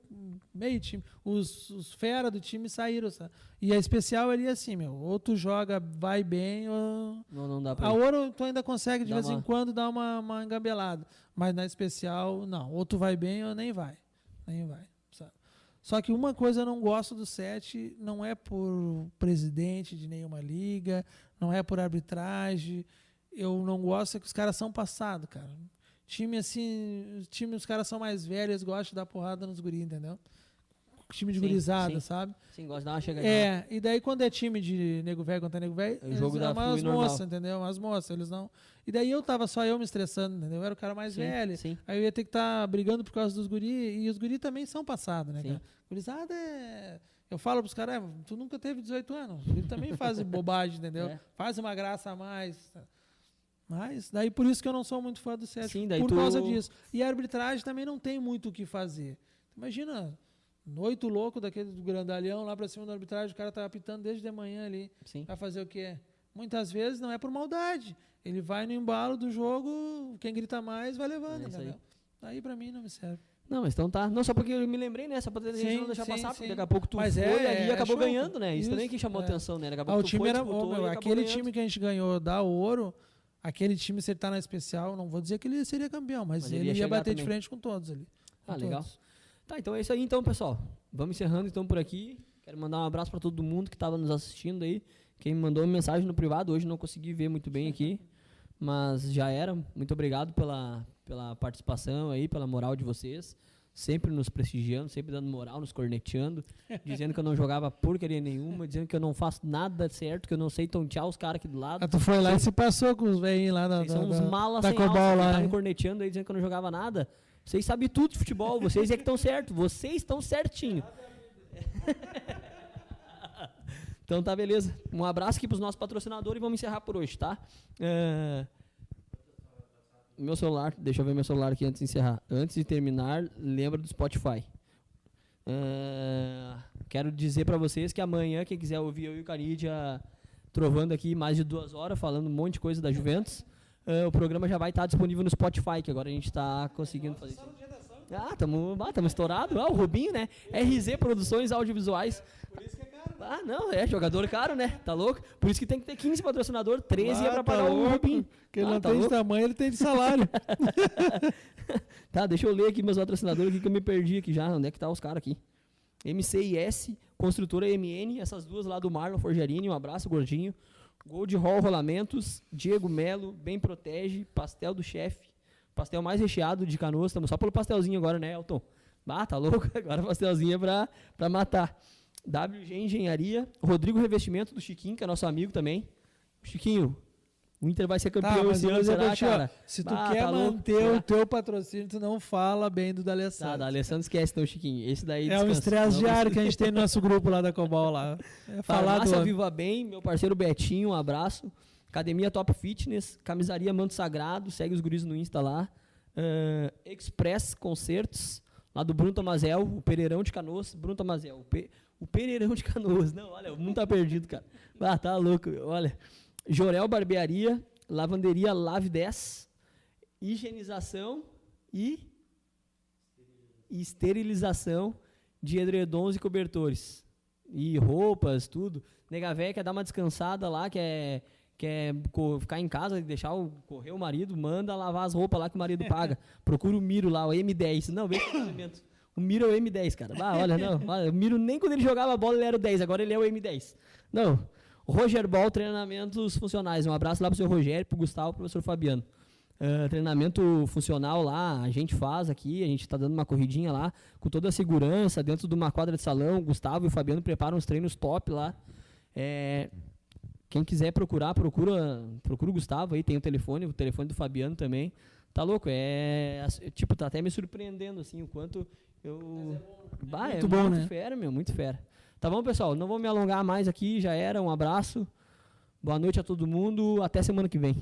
meio time. Os, os fera do time saíram. Sabe? E a especial ali é assim, meu. Ou tu joga, vai bem, ou... Não, não dá pra A ouro tu ainda consegue de Dá vez em uma- quando dar uma, uma engabelada. Mas na especial, não. Ou tu vai bem ou nem vai. Nem vai. sabe? Só que uma coisa eu não gosto do set, não é por presidente de nenhuma liga, não é por arbitragem. Eu não gosto é que os caras são passados, cara. Time assim, time os caras são mais velhos, eles gostam de dar porrada nos guris, entendeu? Time de Sim, gurizada, sim. sabe? Sim, gosta de dar uma chegadinha. É, e daí quando é time de nego velho contra nego velho, O eles jogo é dá normal. moças, entendeu? Umas moças, eles não. E daí eu tava só eu me estressando, entendeu? Eu era o cara mais Sim, velho. Sim. Aí eu ia ter que estar brigando por causa dos guri, e os guri também são passados, né, cara? Gurizada é... Eu falo pros caras, é, tu nunca teve 18 anos. Ele também faz bobagem, entendeu? É. Faz uma graça a mais. Mas, daí por isso que eu não sou muito fã do Sérgio. Sim, daí por tu- causa disso. E a arbitragem também não tem muito o que fazer. Imagina, noito louco daquele do grandalhão lá pra cima da arbitragem, o cara tá apitando desde de manhã ali. Sim. Vai fazer o quê? Muitas vezes não é por maldade. Ele vai no embalo do jogo, quem grita mais vai levando, É isso aí. entendeu? Aí pra mim não me serve. Não, mas então tá. Não, só porque eu me lembrei, né? Só pra gente Sim, não deixar sim, passar, sim. porque daqui a pouco tu Mas foi é- ali e é acabou show. ganhando, né? Isso, também Isso, que chamou é. atenção, né? Daqui a Ah, pouco o tu time foi, era e acabou aquele ganhando. time que a gente ganhou da ouro, aquele time se ele tá na especial, não vou dizer que ele seria campeão, mas, Mas ele ele, ia bater de também. frente com todos ali. Ah, Com legal. todos. Tá, então é isso aí então, pessoal. Vamos encerrando então por aqui. Quero mandar um abraço pra todo mundo que tava nos assistindo aí. Quem me mandou mensagem no privado hoje não consegui ver muito bem aqui, mas já era. Muito obrigado pela, pela participação aí, pela moral de vocês. Sempre nos prestigiando, sempre dando moral, nos corneteando, dizendo que eu não jogava porcaria nenhuma, dizendo que eu não faço nada certo, que eu não sei tontear os caras aqui do lado. Ah, tu foi lá e se passou com os velhinhos lá da, são uns malas sem alça, que lá. tá me hein? corneteando aí dizendo que eu não jogava nada. Vocês sabem tudo de futebol, vocês é que estão certo, vocês estão certinho. então tá, beleza. Um abraço aqui pros nossos patrocinadores e vamos encerrar por hoje, tá? É, Meu celular, deixa eu ver meu celular aqui antes de encerrar. Antes de terminar, lembra do Spotify. É, Quero dizer pra vocês que amanhã, quem quiser ouvir eu e o Canidia trovando aqui mais de duas horas, falando um monte de coisa da Juventus, é, o programa já vai estar disponível no Spotify, que agora a gente está conseguindo fazer isso. Ah, estamos ah, estourado. Ah, o Rubinho, né? RZ Produções Audiovisuais. Ah, não, é jogador caro, né? Tá louco? Por isso que tem que ter 15 patrocinador, 13 é Ah, pra tá pagar o louco. Rubinho. Que ele Ah, não tá tem de louco? tamanho, ele tem de salário. Tá, deixa eu ler aqui meus patrocinadores aqui que eu me perdi aqui já. Onde é que tá os caras aqui? MCIS, Construtora MN, essas duas lá do Marlon Forgerini, um abraço, gordinho. Gold Hall Rolamentos, Diego Melo, Bem Protege, Pastel do Chefe, pastel mais recheado de canoas, estamos só pelo pastelzinho agora, né, Elton? Ah, tá louco? Agora pastelzinho é pra, pra matar. WG Engenharia, Rodrigo Revestimento do Chiquinho, que é nosso amigo também. Chiquinho, o Inter vai ser Tá, campeão mas esse ano, será, ó, cara? se tu Ah, quer tá louco, manter será? o teu patrocínio, tu não fala bem do Tá, D'Alessandro. da Alessandro esquece então, Chiquinho. Esse daí é um estresse diário que a gente tem no nosso grupo lá da Cobol lá. É falar Farmácia do... Viva Bem, meu parceiro Betinho, um abraço. Academia Top Fitness, Camisaria Manto Sagrado, segue os guris no Insta lá. Ah, Express Concertos, lá do Bruno Tomazel, o Pereirão de Canoas. Bruno Tomazel, o, Pe- o Pereirão de Canoas. Não, olha, o mundo tá perdido, cara. Ah, tá louco, olha. Jorel Barbearia, Lavanderia Lave 10, higienização e esterilização de edredons e cobertores. E roupas, tudo. Nega véia quer dar uma descansada lá, quer, quer ficar em casa deixar o, correr o marido, manda lavar as roupas lá que o marido paga. Procura o Miro lá, o M10. Não, vê esse elemento. O Miro é o M10, cara. Ah, olha, não. olha, o Miro nem quando ele jogava bola ele era o 10, agora ele é o M10. Não. Roger Ball, treinamentos funcionais. Um abraço lá pro seu Rogério, pro Gustavo, pro professor Fabiano. Ah, treinamento funcional lá, a gente faz aqui, a gente está dando uma corridinha lá, com toda a segurança, dentro de uma quadra de salão. O Gustavo e o Fabiano preparam uns treinos top lá. É, quem quiser procurar, procura, procura o Gustavo aí, tem o telefone, o telefone do Fabiano também. Tá louco? É, ass- tipo, tá até me surpreendendo assim o quanto eu Bah, é muito bom, muito né? fera, meu, muito fera. Tá bom, pessoal? Não vou me alongar mais aqui, já era. Um abraço. Boa noite a todo mundo. Até semana que vem.